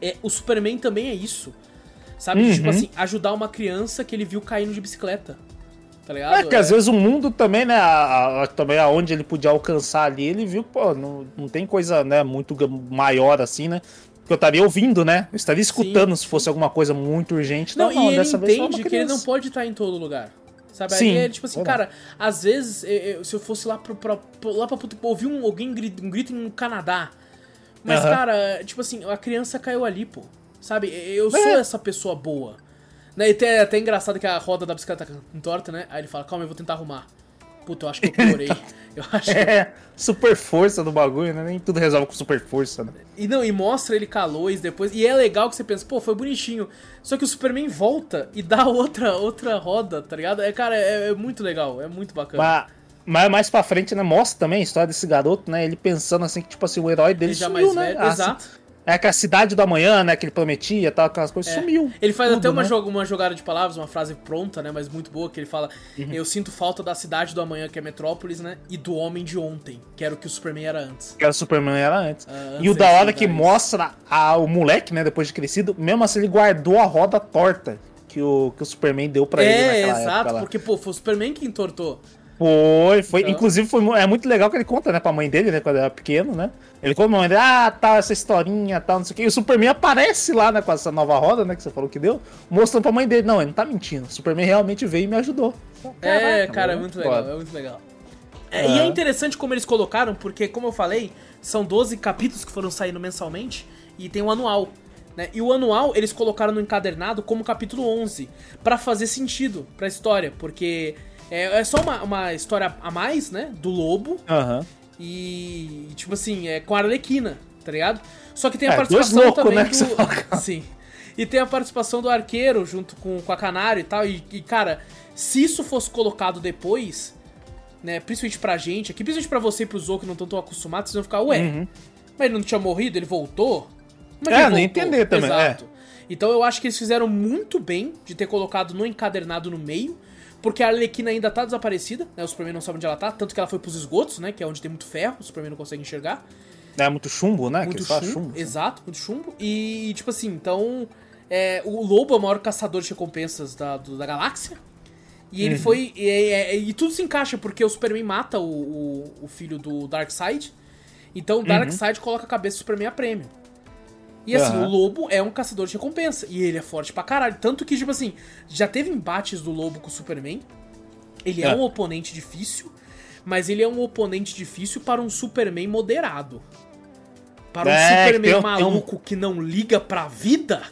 é, o Superman também é isso. Sabe? Tipo uhum. Tipo assim, ajudar uma criança que ele viu caindo de bicicleta. Tá ligado? É que é... às vezes o mundo também, né? A, a, também aonde ele podia alcançar ali, ele viu, pô, não, não tem coisa, né, muito maior assim, né? que eu estaria ouvindo, né? Eu estaria escutando sim, se fosse alguma coisa muito urgente. Não, não, e ele entende que ele não pode estar em todo lugar. Sabe? Sim, Aí é tipo assim, é cara, às vezes, eu, se eu fosse lá pro, pra, lá pra ouvir um, alguém grito, um grito no Canadá. Mas, uhum. cara, tipo assim, a criança caiu ali, pô. Sabe? Eu sou é. essa pessoa boa. Né? E é até engraçado que a roda da bicicleta tá entorta, né? Aí ele fala, calma, eu vou tentar arrumar. Puta, eu acho que eu piorei. <laughs> Eu acho é, super força do bagulho, né? Nem tudo resolve com super força, né? E não, e mostra ele luz depois. E é legal que você pensa, pô, foi bonitinho. Só que o Superman volta e dá <laughs> outra, outra roda, tá ligado? É, cara, é, é muito legal, é muito bacana. Mas, mas mais pra frente, né? Mostra também a história desse garoto, né? Ele pensando assim que, tipo assim, o herói dele ele já sumiu, mais né? Velho, assim, exato. É que a cidade do amanhã, né, que ele prometia, tal, aquelas coisas, é. sumiu. Ele faz tudo, até uma, né? uma jogada de palavras, uma frase pronta, né, mas muito boa, que ele fala: uhum. Eu sinto falta da cidade do amanhã, que é Metrópolis, né, e do homem de ontem, que era o que o Superman era antes. Que era o Superman era antes. Ah, antes e o da hora que mostra a, o moleque, né, depois de crescido, mesmo assim ele guardou a roda torta que o, que o Superman deu pra é, ele naquela exato, época. porque, pô, foi o Superman que entortou. Foi, foi. Então... Inclusive, foi, é muito legal que ele conta, né, pra mãe dele, né, quando era pequeno, né? Ele conta pra mãe dele, ah, tá, essa historinha, tal, não sei o quê. E o Superman aparece lá, né, com essa nova roda, né, que você falou que deu, mostrando pra mãe dele. Não, ele não tá mentindo. O Superman realmente veio e me ajudou. Caraca, é, cara, é muito legal, é muito legal. É, E é interessante como eles colocaram, porque, como eu falei, são 12 capítulos que foram saindo mensalmente e tem um anual. Né? E o anual eles colocaram no encadernado como capítulo 11, para fazer sentido pra história, porque é, é só uma, uma, história a mais, né? Do lobo. Uhum. E, tipo assim, é com a Arlequina, tá ligado? Só que tem a é, participação louco, também né, do. Sim. E tem a participação do arqueiro junto com, com a Canário e tal. E, e, cara, se isso fosse colocado depois, né? Principalmente pra gente aqui, principalmente pra você e pro Zou que não estão tão acostumados, vocês vão ficar, ué, uhum. mas ele não tinha morrido, ele voltou? Mas é, nem entender também. É. Exato. É. Então eu acho que eles fizeram muito bem de ter colocado no encadernado no meio, porque a Arlequina ainda tá desaparecida, né? O Superman não sabe onde ela tá, tanto que ela foi pros esgotos, né? Que é onde tem muito ferro, o Superman não consegue enxergar. É muito chumbo, né? Muito chumbo, chumbo, exato, muito chumbo. E, tipo assim, então. É, o Lobo é o maior caçador de recompensas da, do, da galáxia. E ele uhum. foi. E, e, e, tudo se encaixa, porque o Superman mata o, o, o filho do Darkseid. Então o uhum. Darkseid uhum. coloca a cabeça do Superman a prêmio. E assim, uhum. o lobo é um caçador de recompensa. E ele é forte pra caralho. Tanto que, tipo assim, já teve embates do lobo com o Superman. Ele é, é um oponente difícil, mas ele é um oponente difícil para um Superman moderado. Para um é, Superman maluco um... que não liga pra vida.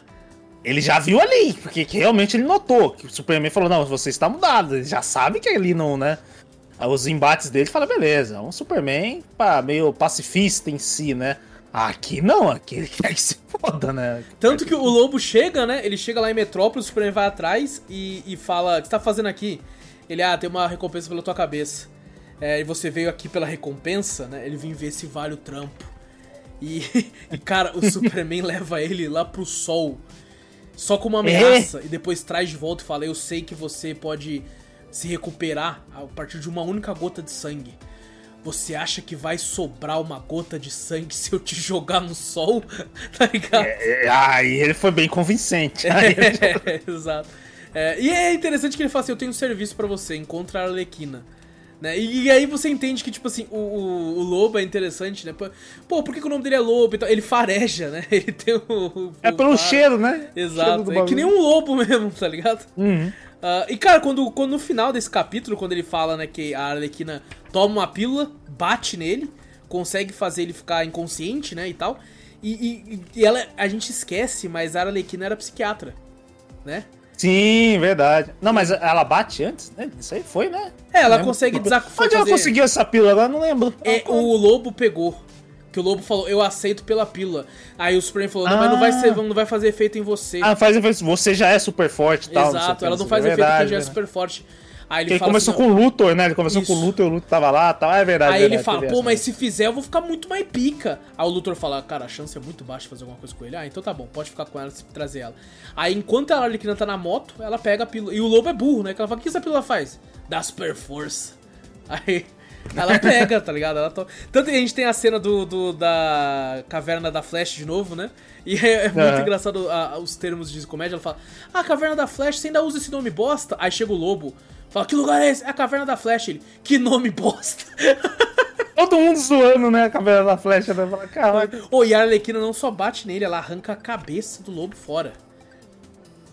Ele já viu ali, porque realmente ele notou que o Superman falou: Não, você está mudado. Ele já sabe que ali não, né? Os embates dele fala: Beleza, é um Superman pá, meio pacifista em si, né? Aqui não, aqui ele <laughs> quer que se foda, né? Tanto que o lobo chega, né? Ele chega lá em Metrópolis, o Superman vai atrás e, e fala: O que você tá fazendo aqui? Ele, ah, tem uma recompensa pela tua cabeça. É, e você veio aqui pela recompensa, né? Ele vem ver se vale o trampo. E, <laughs> e cara, o Superman <laughs> leva ele lá pro sol. Só com uma ameaça. É. E depois traz de volta e fala: Eu sei que você pode se recuperar a partir de uma única gota de sangue. Você acha que vai sobrar uma gota de sangue <laughs> se eu te jogar no sol? <laughs> tá ligado? É, é, aí ele foi bem convincente. <laughs> É, exato. É, e é interessante que ele fala assim: Eu tenho um serviço para você, encontra a Arlequina. Né? E, e, aí você entende que, tipo assim, o, o, o lobo é interessante, né? Pô, por que, que, o nome dele é lobo? Então, ele fareja, né? Ele tem o. o é pelo cheiro, né? Exato. Cheiro é que nem um lobo mesmo, tá ligado? Uhum. Uh, e, cara, quando, quando no final desse capítulo, quando ele fala, né, que a Arlequina toma uma pílula, bate nele, consegue fazer ele ficar inconsciente, né, e tal. E, e, e ela, a gente esquece, mas a Arlequina era psiquiatra, né? Sim, verdade. Não, mas ela bate antes, né? Isso aí foi, né? É, ela consegue desacordar. Onde ela conseguiu essa pílula? Agora não lembro. É, o lobo pegou. Que o lobo falou, eu aceito pela pílula. Aí o Superman falou, não, ah. mas não vai, ser, ah. não vai fazer efeito em você. Ah, faz efeito. Você já é super forte e tal. Exato, ela não faz é efeito verdade, quem já é super forte. Aí ele, ele começou assim, com o Luthor, né? Ele começou Isso. com o Luthor, o Luthor tava lá tal. É verdade. Aí verdade, ele fala, pô, mas se fizer eu vou ficar muito mais pica. Aí o Luthor fala, cara, a chance é muito baixa de fazer alguma coisa com ele. Ah, então tá bom, pode ficar com ela se trazer ela. Aí enquanto a Arlequina tá na moto, ela pega a pílula. E o lobo é burro, né? Que ela fala, o que essa pílula faz? Dá super força. <laughs> Aí ela pega, tá ligado? Ela to... Tanto que a gente tem a cena do, do, da caverna da Flash de novo, né? E é, é muito engraçado a, os termos de comédia. Ela fala: Ah, caverna da Flash, você ainda usa esse nome bosta? Aí chega o lobo, fala: Que lugar é esse? É a caverna da Flash. Ele: Que nome bosta. <laughs> Todo mundo zoando, né? A caverna da Flash. Né? Fala, Caralho. Oh, e a Arlequina não só bate nele, ela arranca a cabeça do lobo fora.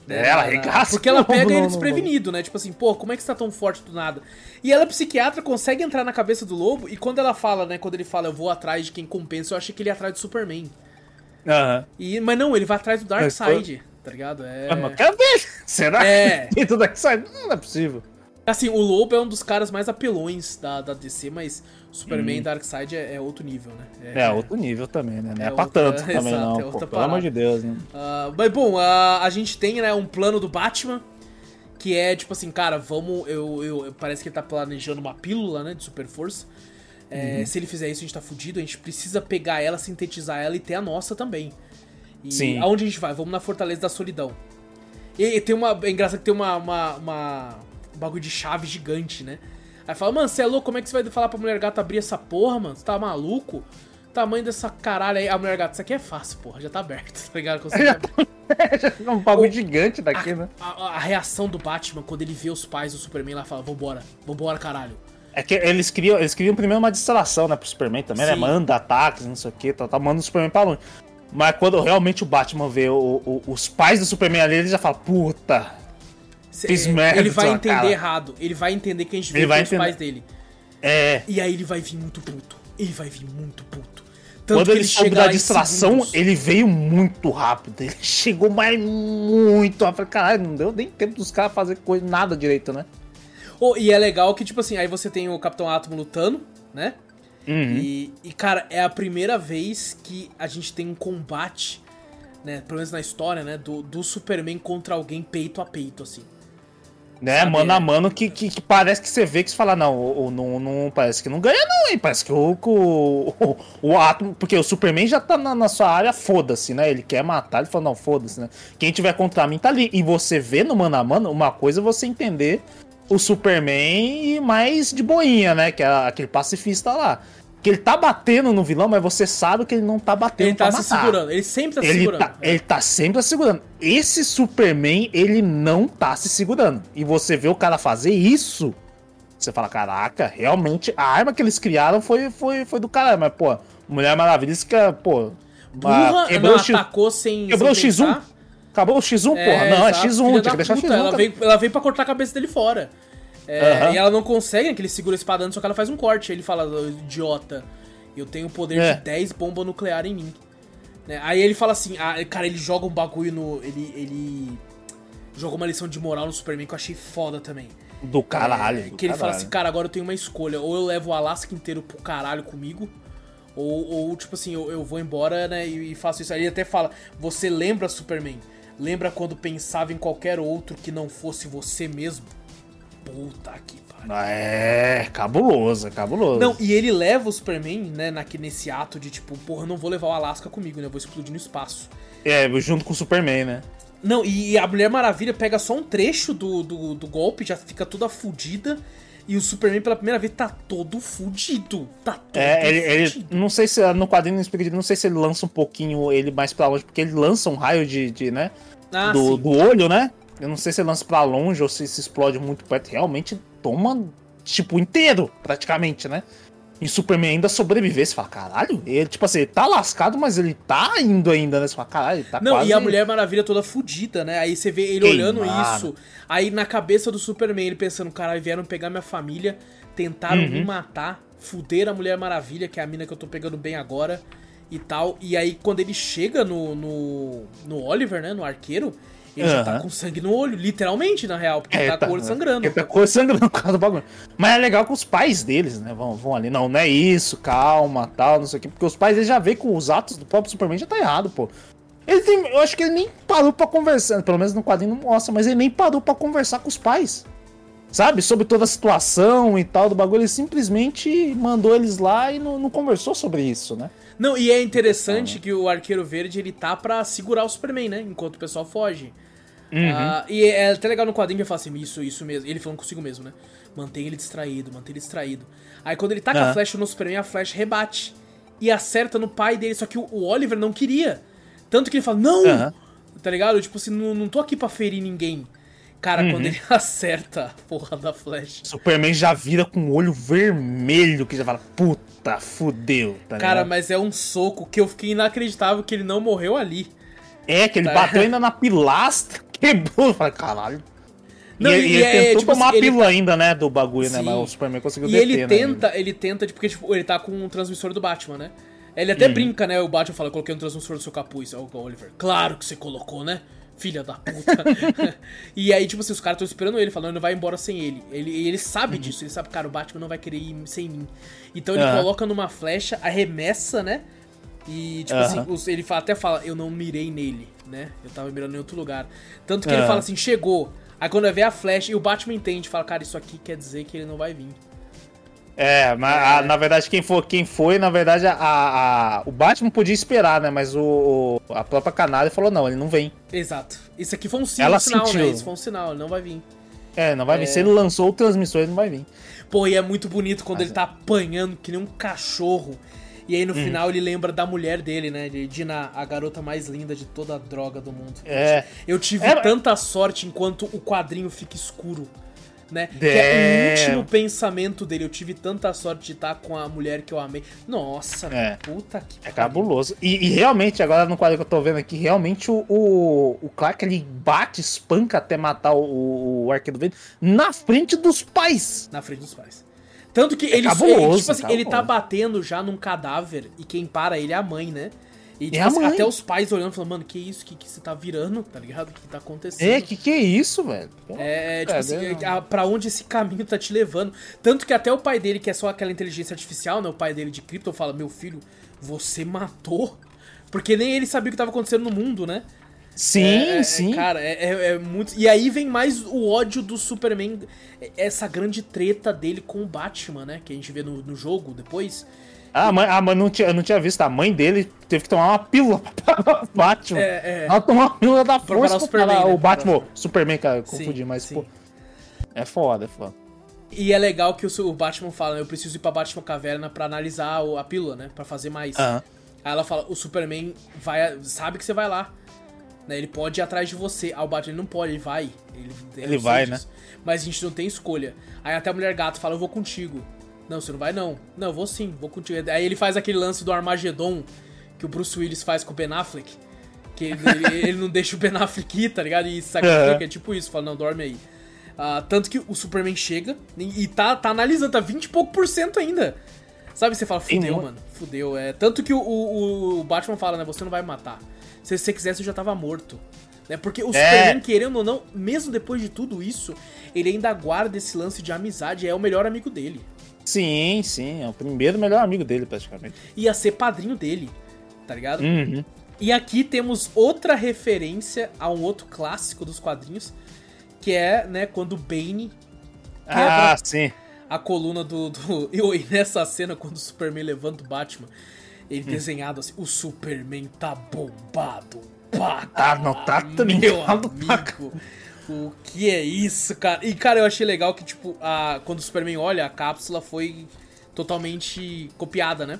É, ela arregaça. Porque ela pega ele desprevenido, né? Tipo assim, pô, como é que você tá tão forte do nada? E ela, psiquiatra, consegue entrar na cabeça do lobo e quando ela fala, né? Quando ele fala, eu vou atrás de quem compensa, eu achei que ele ia atrás do Superman. Aham. E, mas não, ele vai atrás do Darkseid, tá ligado? É. Mas cadê? <laughs> Será é. que do Darkseid? Não é possível. Assim, o Lobo é um dos caras mais apelões da, da DC, mas Superman e hum. Darkseid é, é, outro nível, né? É, é, outro nível também, né? Não é, é pra tanto <laughs> também, exato, não. É pô, pelo amor de Deus, né? Uh, mas bom, uh, a gente tem né, um plano do Batman, que é tipo assim, cara, vamos. Eu, eu, parece que ele tá planejando uma pílula, né? De super força. É, uhum. Se ele fizer isso, a gente tá fudido. A gente precisa pegar ela, sintetizar ela e ter a nossa também. E Sim. aonde a gente vai? Vamos na Fortaleza da Solidão. E, e tem uma. É engraçado que tem uma, uma, uma um bagulho de chave gigante, né? Aí fala, mano, você é louco? Como é que você vai falar pra mulher gata abrir essa porra, mano? Você tá maluco? Tamanho dessa caralho aí. A mulher gata, isso aqui é fácil, porra. Já tá aberto, <laughs> tá ligado? Consegue... é <laughs> um bagulho gigante daqui, a, né? A, a, a, reação do Batman quando ele vê os pais do Superman lá fala, vambora, vambora, caralho. É que eles criam, eles criam primeiro uma distração, né, pro Superman também, né? Sim. né? Manda ataques, não sei o que, tá, tá mandando o Superman pra longe. Mas quando realmente o Batman vê o, o, os pais do Superman ali, ele já fala, puta, Fiz merda. Ele vai entender cara. errado. Ele vai entender que a gente viu os pais dele. É. E aí ele vai vir muito puto. Ele vai vir muito puto. Tanto quando ele, ele soube da distração, ele veio muito rápido. Ele <laughs> chegou mais muito rápido. Caralho, não deu nem tempo dos caras fazer coisa, nada direito, né? Oh, e é legal que, tipo assim, aí você tem o Capitão Átomo lutando, né? Uhum. E, e, cara, é a primeira vez que a gente tem um combate, né? Pelo menos na história, né? Do, do Superman contra alguém peito a peito, assim. Né, Sabe, mano a mano, que, que, que, parece que você vê que você fala, não, o, não, não, parece que não ganha, não, hein? Parece que o, o, o, o Atom. Porque o Superman já tá na, na sua área, foda-se, né? Ele quer matar, ele fala, não, foda-se, né? Quem tiver contra mim tá ali. E você vê no mano a mano, uma coisa é você entender o Superman mais de boinha, né? Que é aquele pacifista lá que ele tá batendo no vilão, mas você sabe que ele não tá batendo Ele tá se matar. segurando, ele sempre tá se ele segurando. Tá, ele tá sempre se segurando. Esse Superman, ele não tá se segurando. E você vê o cara fazer isso, você fala, caraca, realmente, a arma que eles criaram foi, foi, foi do caralho. Mas, pô, Mulher Maravilha, isso que é, pô... Burra, quebrou não, o atacou sem Quebrou sem o X1? Acabou o X1, é, porra. Não, é exato, é X1, tinha que deixar X1. Ela veio, ela veio pra cortar a cabeça dele fora. É, uhum. E ela não consegue, né, que ele segura a espada, só que ela faz um corte. Ele fala, idiota, eu tenho o poder é. de 10 bombas nucleares em mim. Né? Aí ele fala assim, ah, cara, ele joga um bagulho no. Ele. ele jogou uma lição de moral no Superman que eu achei foda também. Do caralho. É, do que ele caralho. fala assim, cara, agora eu tenho uma escolha. Ou eu levo o Alaska inteiro pro caralho comigo. Ou, ou tipo assim, eu, eu vou embora, né, e, e faço isso. Aí ele até fala, você lembra, Superman? Lembra quando pensava em qualquer outro que não fosse você mesmo? Puta que pariu. É, cabuloso, é cabuloso. Não, e ele leva o Superman, né, naqui, nesse ato de tipo, porra, não vou levar o Alaska comigo, né? Eu vou explodir no espaço. É, junto com o Superman, né? Não, e a Mulher Maravilha pega só um trecho do, do, do golpe, já fica toda fudida. E o Superman, pela primeira vez, tá todo fudido. Tá todo é, ele, fudido. ele, não sei se no quadrinho não sei se ele lança um pouquinho ele mais pra longe, porque ele lança um raio de, de né? Ah, do, do olho, né? Eu não sei se lança pra longe ou se se explode muito perto. Realmente toma, tipo, inteiro, praticamente, né? E Superman ainda sobreviver, você fala, caralho, ele, tipo assim, ele tá lascado, mas ele tá indo ainda, né? Você fala, caralho, ele tá Não, quase... e a Mulher Maravilha toda fudida, né? Aí você vê ele olhando isso, aí na cabeça do Superman, ele pensando, caralho, vieram pegar minha família, tentaram uhum. me matar, fuder a Mulher Maravilha, que é a mina que eu tô pegando bem agora, e tal. E aí, quando ele chega no, no, no Oliver, né, no arqueiro, ele uhum. já tá com sangue no olho, literalmente, na real, porque é, ele tá, tá com o olho sangrando. Ele tá com o olho sangrando por causa do bagulho. Mas é legal que os pais deles, né, vão, vão ali, não, não é isso, calma, tal, não sei o quê, porque os pais eles já vê com os atos do próprio Superman já tá errado, pô. Ele tem, eu acho que ele nem parou para conversar, pelo menos no quadrinho não mostra, mas ele nem parou para conversar com os pais. Sabe, sobre toda a situação e tal do bagulho, ele simplesmente mandou eles lá e não, não conversou sobre isso, né? Não, e é interessante que o Arqueiro Verde ele tá pra segurar o Superman, né? Enquanto o pessoal foge. Uhum. Uh, e é até legal no quadrinho que ele fala assim, isso, isso mesmo. Ele falando consigo mesmo, né? Mantém ele distraído, mantém ele distraído. Aí quando ele taca uhum. a flecha no Superman, a flecha rebate. E acerta no pai dele, só que o, o Oliver não queria. Tanto que ele fala, não! Uhum. Tá ligado? Tipo assim, não, não tô aqui pra ferir ninguém. Cara, uhum. quando ele <laughs> acerta a porra da flecha. Superman já vira com o olho vermelho, que já fala, puta, fudeu. Tá Cara, mas é um soco que eu fiquei inacreditável que ele não morreu ali. É, que ele tá. bateu ainda <laughs> na pilastra, <laughs> quebrou. Falei, caralho. Não, e, e, ele é, tentou tipo tomar assim, a pílula tá... ainda, né, do bagulho, Sim. né? Mas o Superman conseguiu E deter, ele né, tenta, né, ele tenta, porque tipo, ele tá com o um transmissor do Batman, né? Ele até uhum. brinca, né? O Batman fala, eu coloquei um transmissor do seu capuz. É o Oliver. Claro que você colocou, né? Filha da puta. <laughs> e aí, tipo assim, os caras estão esperando ele, falando, ele vai embora sem ele. Ele, ele sabe uhum. disso, ele sabe, cara, o Batman não vai querer ir sem mim. Então ele uhum. coloca numa flecha, arremessa, né? E, tipo uhum. assim, ele até fala, eu não mirei nele, né? Eu tava mirando em outro lugar. Tanto que ele fala assim, chegou. Aí quando vê a flecha, e o Batman entende, fala, cara, isso aqui quer dizer que ele não vai vir. É, mas é. A, na verdade quem foi, quem foi, na verdade, a, a, o Batman podia esperar, né? Mas o, a própria Canária falou, não, ele não vem. Exato. Isso aqui foi um sinal, Ela sinal né? sentiu. né? Isso foi um sinal, ele não vai vir. É, não vai é... vir. Se ele lançou o transmissor, ele não vai vir. Pô, e é muito bonito quando mas ele é. tá apanhando que nem um cachorro. E aí no uhum. final ele lembra da mulher dele, né? De Dina, a garota mais linda de toda a droga do mundo. É. Eu tive Era... tanta sorte enquanto o quadrinho fica escuro né? Que é o último pensamento dele. Eu tive tanta sorte de estar com a mulher que eu amei. Nossa, é. puta que. É cabuloso. E, e, realmente, agora no quadro que eu tô vendo aqui, realmente o, o, o Clark ele bate, espanca até matar o, o Arqueiro Verde na frente dos pais. Na frente dos pais. Tanto que é ele, cabuloso, ele, tipo assim, ele tá batendo já num cadáver e quem para ele é a mãe, né? E tipo, é assim, até os pais olhando falando, mano, que isso? Que, que você tá virando, tá ligado? O que tá acontecendo? É, que que é isso, velho? É, é, tipo assim, a, pra onde esse caminho tá te levando. Tanto que até o pai dele, que é só aquela inteligência artificial, né? O pai dele de Krypton fala, meu filho, você matou? Porque nem ele sabia o que tava acontecendo no mundo, né? Sim, é, é sim. Cara, é, é, é, muito. E aí vem mais o ódio do Superman, essa grande treta dele com o Batman, né? Que a gente vê no, no jogo depois. Ah, a mãe, a mãe não tinha, eu não tinha visto. A mãe dele teve que tomar uma pílula <laughs> pra Batman. É, é. Ela tomou uma pílula da força o, Superman, né? o Batman. Superman, cara, confundi, sim, mas, sim. pô. É foda, é foda. E é legal que o, Batman fala? Eu preciso ir pra Batman Caverna pra analisar a pílula, né? Pra fazer mais. Uh -huh. Aí ela fala, o Superman vai, sabe que você vai lá. Né? Ele pode ir atrás de você. Ah, o Batman não pode, ele vai. Ele, ele vai, né? Mas a gente não tem escolha. Aí até a Mulher Gato fala, eu vou contigo. Não, você não vai não. Não, eu vou sim, vou contigo. Aí ele faz aquele lance do Armagedon que o Bruce Willis faz com o Ben Affleck. Que ele, ele <laughs> não deixa o Ben Affleck ir, tá ligado? E sacrifica, é. é tipo isso. Fala, não, dorme aí. Uh, tanto que o Superman chega e, e tá, tá analisando, tá 20 e pouco por cento ainda. Sabe, você fala, fudeu, mano, fudeu. É, tanto que o, o, o, Batman fala, né, você não vai me matar. Se você quisesse, eu já tava morto. Né? Porque o é. Superman, querendo ou não, mesmo depois de tudo isso, ele ainda guarda esse lance de amizade, é o melhor amigo dele. Sim, sim, é o primeiro melhor amigo dele, praticamente. Ia ser padrinho dele, tá ligado? Uhum. E aqui temos outra referência a um outro clássico dos quadrinhos, que é, né, quando o Bane. Ah, sim. A coluna do. do... <laughs> E nessa cena, quando o Superman levanta o Batman, ele hum. desenhado assim: o Superman tá bombado. Pá, ah, não tá também. Meu amigo. O que é isso, cara? E, cara, eu achei legal que, tipo, a, quando o Superman olha, a cápsula foi totalmente copiada, né?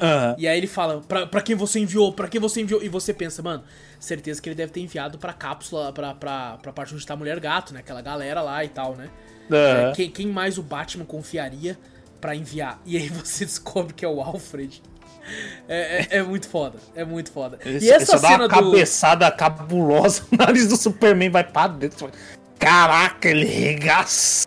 Uhum. E aí ele fala, pra, pra quem você enviou, pra quem você enviou. E você pensa, mano, certeza que ele deve ter enviado pra cápsula, pra, pra, pra parte onde tá a Mulher Gato, né? Aquela galera lá e tal, né? Uhum. É, quem, quem mais o Batman confiaria para enviar? E aí <laughs> você descobre que é o Alfred. É, é, é, muito foda, é muito foda. E essa cena dá uma do... cabeçada cabulosa, <laughs> o nariz do Superman vai pra dentro. Caraca, ele regaçou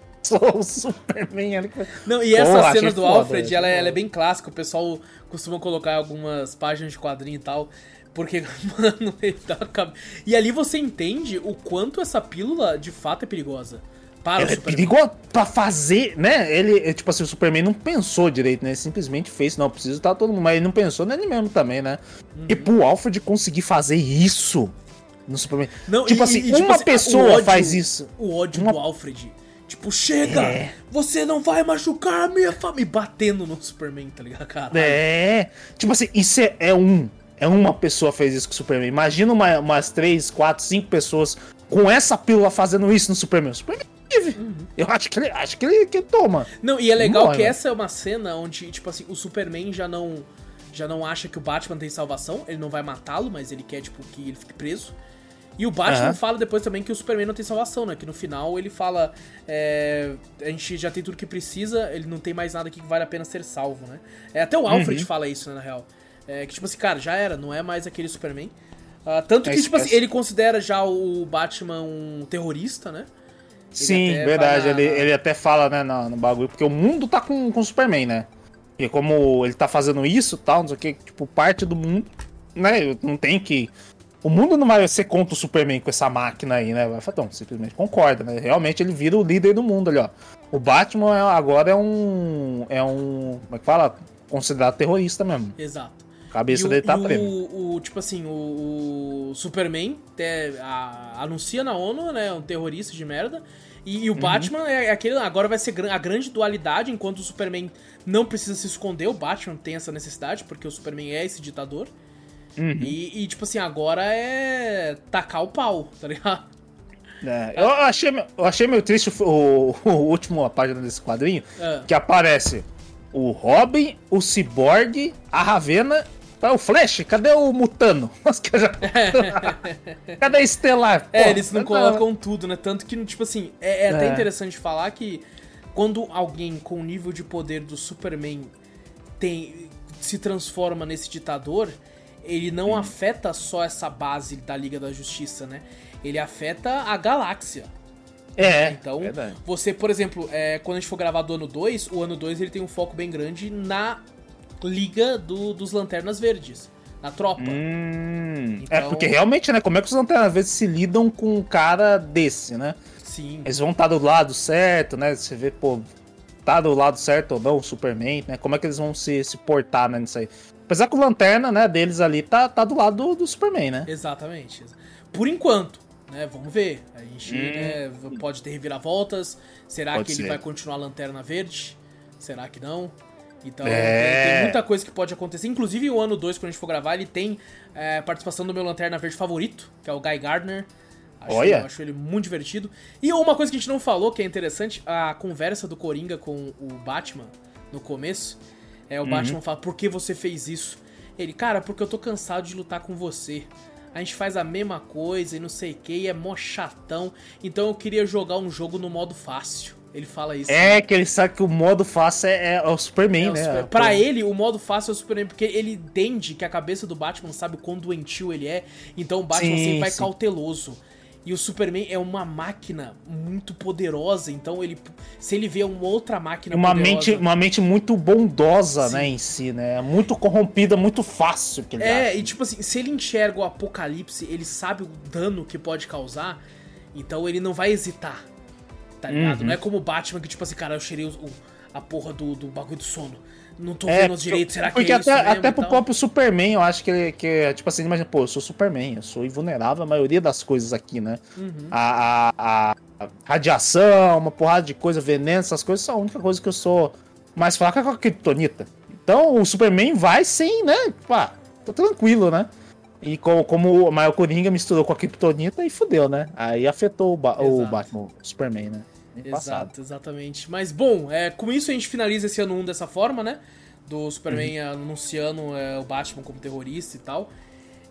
o Superman ali. Não, e essa Pô, cena do foda, Alfred, ela, é, ela, é bem clássica, o pessoal costuma colocar em algumas páginas de quadrinho e tal. Porque, <laughs> mano, ele dá uma... E ali você entende o quanto essa pílula de fato é perigosa para ele o é perigoso pra fazer, né? Ele, é, tipo assim, o Superman não pensou direito, né? Ele simplesmente fez, não, preciso estar todo mundo. Mas ele não pensou nele mesmo também, né? Uhum. E pro Alfred conseguir fazer isso no Superman. Não, tipo e, assim, e, tipo uma assim, pessoa ódio, faz isso. O ódio uma... do Alfred. Tipo, chega! É. Você não vai machucar a minha família. Batendo no Superman, tá ligado, cara? É. Tipo assim, isso é, é um. É uma pessoa fez isso com o Superman. Imagina uma, umas três, quatro, cinco pessoas com essa pílula fazendo isso no Superman. O Superman Uhum. Eu acho que ele, acho que ele que toma. Não, e é legal Morre, que essa é uma cena onde, tipo assim, o Superman já não já não acha que o Batman tem salvação, ele não vai matá-lo, mas ele quer tipo que ele fique preso. E o Batman uhum. fala depois também que o Superman não tem salvação, né? Que no final ele fala: é, a gente já tem tudo que precisa, ele não tem mais nada que vale a pena ser salvo, né? É, até o Alfred uhum. fala isso, né, na real. É, que tipo assim, cara, já era, não é mais aquele Superman. Uh, tanto é que, tipo assim, ele considera já o Batman um terrorista, né? Sim, verdade. Ele, ele até fala, né, no, no, bagulho, porque o mundo tá com, com o Superman, né? E como ele tá fazendo isso tal, não sei o que, tipo, parte do mundo, né? Não tem que. O mundo não vai ser contra o Superman com essa máquina aí, né? Vai falar, então, simplesmente concorda, né? Realmente ele vira o líder do mundo ali, ó. O Batman é, agora é um. É um. Como é que fala? Considerado terrorista mesmo. Exato. A cabeça dele tá prêmio. O, o, tipo assim, o, o Superman te, a, anuncia na ONU, né? Um terrorista de merda. E, e o uhum. Batman é, é aquele. Agora vai ser a grande dualidade, enquanto o Superman não precisa se esconder, o Batman tem essa necessidade, porque o Superman é esse ditador. Uhum. E, e, tipo assim, agora é tacar o pau, tá ligado? É, eu, achei, eu achei meio triste o, o, último página desse quadrinho, é. que aparece o Robin, o Cyborg, a Ravena Tá o Flash? Cadê o Mutano? <laughs> <laughs> Cadê a Estelar? É, eles não colocam tudo, né? Tanto que, tipo assim, é, é até é. interessante falar que quando alguém com o nível de poder do Superman tem, se transforma nesse ditador, ele não Sim. afeta só essa base da Liga da Justiça, né? Ele afeta a galáxia. É. Então, verdade. você, por exemplo, é, quando a gente for gravar do ano 2, o ano 2 ele tem um foco bem grande na liga do, dos Lanternas Verdes. Na tropa. Hum, é, então... É, porque realmente, né? Como é que os Lanternas Verdes se lidam com um cara desse, né? Sim. Eles vão estar do lado certo, né? Você vê, pô, tá do lado certo ou não o Superman, né? Como é que eles vão se, se portar né, nisso aí? Apesar que o Lanterna, né, deles ali tá, tá do lado do, do Superman, né? Exatamente. Por enquanto, né? Vamos ver. A gente hum. né, pode ter reviravoltas. Será pode que ser. ele vai continuar a Lanterna Verde? Será que não? Então é... tem, muita coisa que pode acontecer. Inclusive o ano 2, quando a gente for gravar, ele tem é, participação do meu Lanterna Verde favorito, que é o Guy Gardner. Acho, Olha. Eu acho ele muito divertido. E uma coisa que a gente não falou, que é interessante, a conversa do Coringa com o Batman no começo. É, o uhum. Batman fala, por que você fez isso? Ele, cara, porque eu tô cansado de lutar com você. A gente faz a mesma coisa e não sei o que, e é mó chatão. Então eu queria jogar um jogo no modo fácil. Ele fala isso. É, né? que ele sabe que o modo fácil é, é o Superman, é né? Super... Pra ele, o modo fácil é o Superman, porque ele entende que a cabeça do Batman sabe o quão doentio ele é. Então o Batman sim, sempre vai sim. cauteloso. E o Superman é uma máquina muito poderosa, então ele se ele vê uma outra máquina uma poderosa, mente uma mente muito bondosa, sim. né, em si, né? Muito corrompida, muito fácil que ele É, acha. e tipo assim, se ele enxerga o apocalipse, ele sabe o dano que pode causar, então ele não vai hesitar. Tá ligado? Uhum. Não é como o Batman que tipo assim, cara, eu cheirei o, a porra do, do bagulho do sono não tô é, vendo os direitos, será que porque é até, isso até pro próprio Superman, eu acho que ele, que, tipo assim, imagina, pô, eu sou Superman, eu sou invulnerável a maioria das coisas aqui, né? Uhum. A, a, a, radiação, uma porrada de coisa, veneno, essas coisas são a única coisa que eu sou mais fraca com a Kryptonita. Então o Superman vai sem, né? Pá, tô tranquilo, né? E como, como o Maior Coringa misturou com a Kryptonita e fudeu, né? Aí afetou o, ba o Batman, o Superman, né? Exato, passado. exatamente. Mas bom, é, com isso a gente finaliza esse ano 1 dessa forma, né? Do Superman uhum. anunciando é, o Batman como terrorista e tal.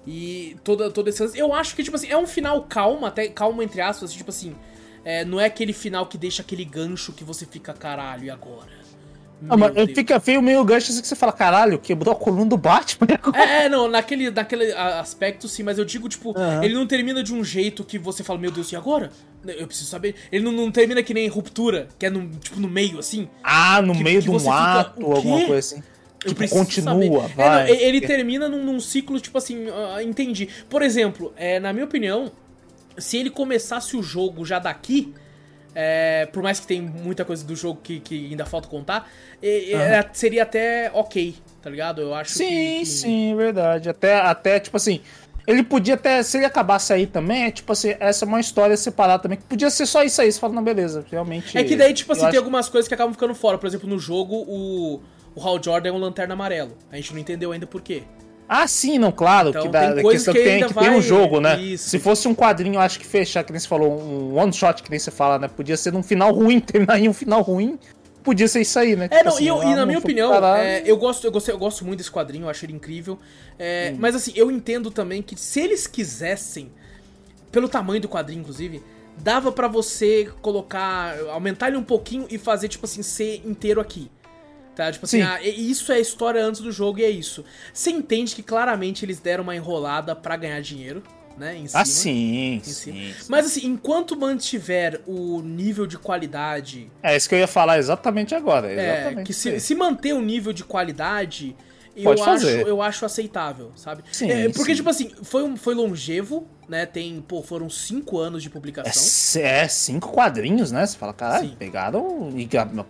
E toda, toda esse. Eu acho que, tipo assim, é um final calmo, até calmo entre aspas, tipo assim. É, não é aquele final que deixa aquele gancho que você fica, caralho, e agora? Ah, mas fica feio meio gancho assim que você fala, caralho, quebrou a coluna do Batman. <laughs> É, é, não, naquele, naquele aspecto sim, mas eu digo, tipo, uhum. ele não termina de um jeito que você fala, meu Deus, e agora? Eu preciso saber. Ele não, não termina que nem ruptura, que é no, tipo, no meio, assim. Ah, no meio de um ato, ou alguma coisa assim. Eu tipo, continua, saber. vai. É, não, ele termina num, num, ciclo, tipo assim, uh, entendi. Por exemplo, é, na minha opinião, se ele começasse o jogo já daqui, é, por mais que tem muita coisa do jogo que, que ainda falta contar, é, uhum. seria até ok, tá ligado? Eu acho sim, que, que... Sim, verdade. Até, até, tipo assim, ele podia até, se ele acabasse aí também, é tipo assim, essa é uma história separada também, que podia ser só isso aí, você fala, não, beleza, realmente... É que daí, tipo assim, tem algumas coisas que acabam ficando fora, por exemplo, no jogo, o, o Hal Jordan é um lanterna amarelo, a gente não entendeu ainda por quê. Ah, sim, não, claro. Então, que da, tem questão que, tem, que vai... tem um jogo, né? Isso. Se fosse um quadrinho, acho que fechar, que nem você falou, um one shot, que nem você fala, né? Podia ser num final ruim, <laughs> terminar em um final ruim. Podia ser isso aí, né? É, tipo não, assim, e, eu, e, na minha opinião, é, eu, gosto, eu, gosto, eu gosto muito desse quadrinho, eu acho ele incrível. É, hum. Mas assim, eu entendo também que se eles quisessem, pelo tamanho do quadrinho, inclusive, dava para você colocar, aumentar ele um pouquinho e fazer, tipo assim, ser inteiro aqui. Tá? Tipo assim, ah, isso é a história antes do jogo e é isso. Você entende que claramente eles deram uma enrolada para ganhar dinheiro. Né, em cima, ah, sim, sim, sim, Mas assim, enquanto mantiver o nível de qualidade. É isso que eu ia falar exatamente agora. É, exatamente que se, se manter o nível de qualidade, eu acho, eu acho aceitável, sabe? Sim, é, porque, sim. tipo assim, foi, um, foi longevo, né? Tem, pô, foram cinco anos de publicação. É, é cinco quadrinhos, né? Você fala, caralho, pegaram.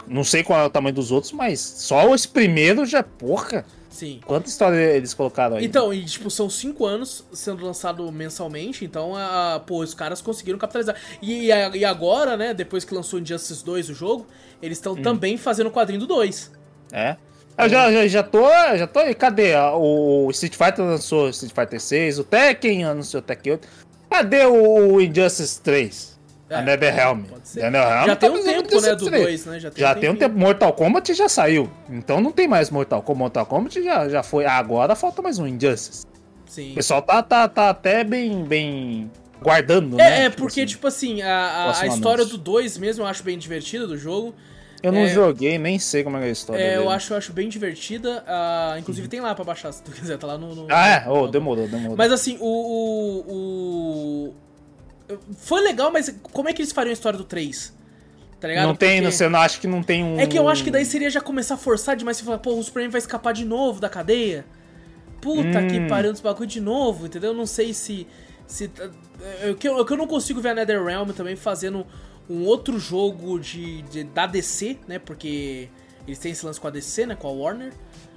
Não sei qual é o tamanho dos outros, mas só esse primeiro já, porra. Sim. Quanta história eles colocaram aí? Então, e tipo, são cinco anos sendo lançado mensalmente, então, a, pô, os caras conseguiram capitalizar. E, e agora, né, depois que lançou Injustice 2 o jogo, eles estão hum. também fazendo o quadrinho do 2. É. Eu já, já, já tô. Já tô aí. Cadê? O Street Fighter lançou Street Fighter 6, o Tekken anunciou Tekken 8. Cadê o Injustice 3? É, a NetherRealm. NetherRealm já tá tem um tempo, né, do 2, né? Já tem, já um, tem um tempo. Mortal Kombat já saiu. Então não tem mais Mortal Kombat. Mortal Kombat já, já foi. Agora falta mais um Injustice. Sim. O pessoal tá, tá, tá até bem, bem guardando, é, né? É, tipo porque, assim, tipo assim, a, a, a história do 2 mesmo eu acho bem divertida do jogo. Eu não é, joguei, nem sei como é a história. É, eu acho, eu acho bem divertida. Uh, inclusive tem lá pra baixar se tu quiser, tá lá no. no ah, é? Oh, demorou, demorou. Mas assim, o. o, o Foi legal, mas como é que eles fariam a história do 3? Tá ligado? Não tem, Porque... você não acha que não tem um. É que eu acho que daí seria já começar a forçar demais e falar, pô, o Superman vai escapar de novo da cadeia. Puta hum. que pariu dos bagulho de novo, entendeu? Eu não sei se. se é, é que eu, que eu não consigo ver a NetherRealm também fazendo um outro jogo de, de, da DC, né? Porque eles têm esse lance com a DC, né? Com a Warner.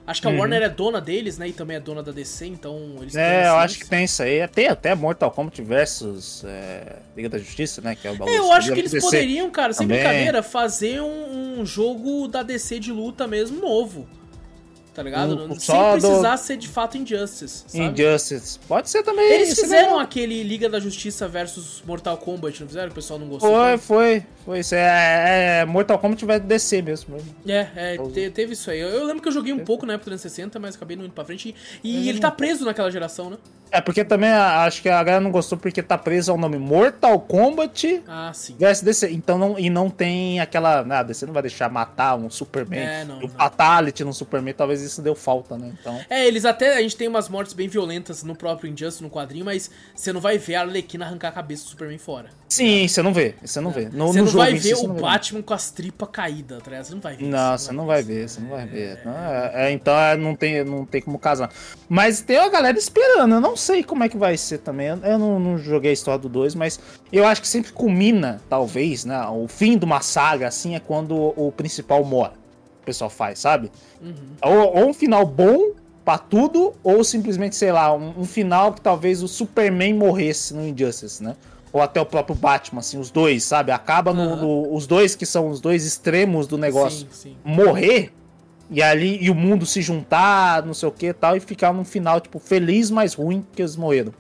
Acho que a uhum. Warner é dona deles, né? E também é dona da DC, então eles É, eu acho que tem isso aí. Tem até Mortal Kombat versus é, Liga da Justiça, né? Que é o bagulho. É, eu acho que eles poderiam, cara, sem também. brincadeira, fazer um, um jogo da DC de luta mesmo novo tá ligado? Um, Sem precisar do... ser de fato Injustice, sabe? Injustice. Pode ser também. Eles fizeram aquele Liga da Justiça versus Mortal Kombat, não fizeram? O pessoal não gostou. Foi, foi. Foi isso. É, é, é Mortal Kombat vai descer mesmo. É, é te, teve isso aí. Eu, eu, lembro que eu joguei um pouco na época do 360, mas acabei não indo pra frente. E, e ele tá preso naquela geração, né? É, porque também acho que a galera não gostou porque tá preso ao nome Mortal Kombat ah, sim. DC. Então não, e não tem aquela. Nada, você não vai deixar matar um Superman. É, não, o Fatality no Superman, talvez isso deu falta, né? Então... É, eles até. A gente tem umas mortes bem violentas no próprio Injustice, no quadrinho, mas você não vai ver a Arlequina arrancar a cabeça do Superman fora. Sim, você não vê. Você não vê. No, você no não vai ver o Batman com as tripas caídas, tá Você não vai ver. Não, você não vai ver, você não vai ver. É, é, então é, não, tem, não tem como casar. Mas tem a galera esperando. Eu não sei como é que vai ser também. Eu não, não joguei a história do 2, mas eu acho que sempre culmina, talvez, né? O fim de uma saga, assim, é quando o principal morre. O pessoal faz, sabe? Uhum. Ou, ou um final bom pra tudo, ou simplesmente, sei lá, um, um final que talvez o Superman morresse no Injustice, né? ou até o próprio Batman, assim, os dois, sabe? Acaba no, no, os dois que são os dois extremos do negócio sim, sim. morrer e ali e o mundo se juntar, não sei o que tal, e ficar num final, tipo, feliz, mas ruim que eles morreram.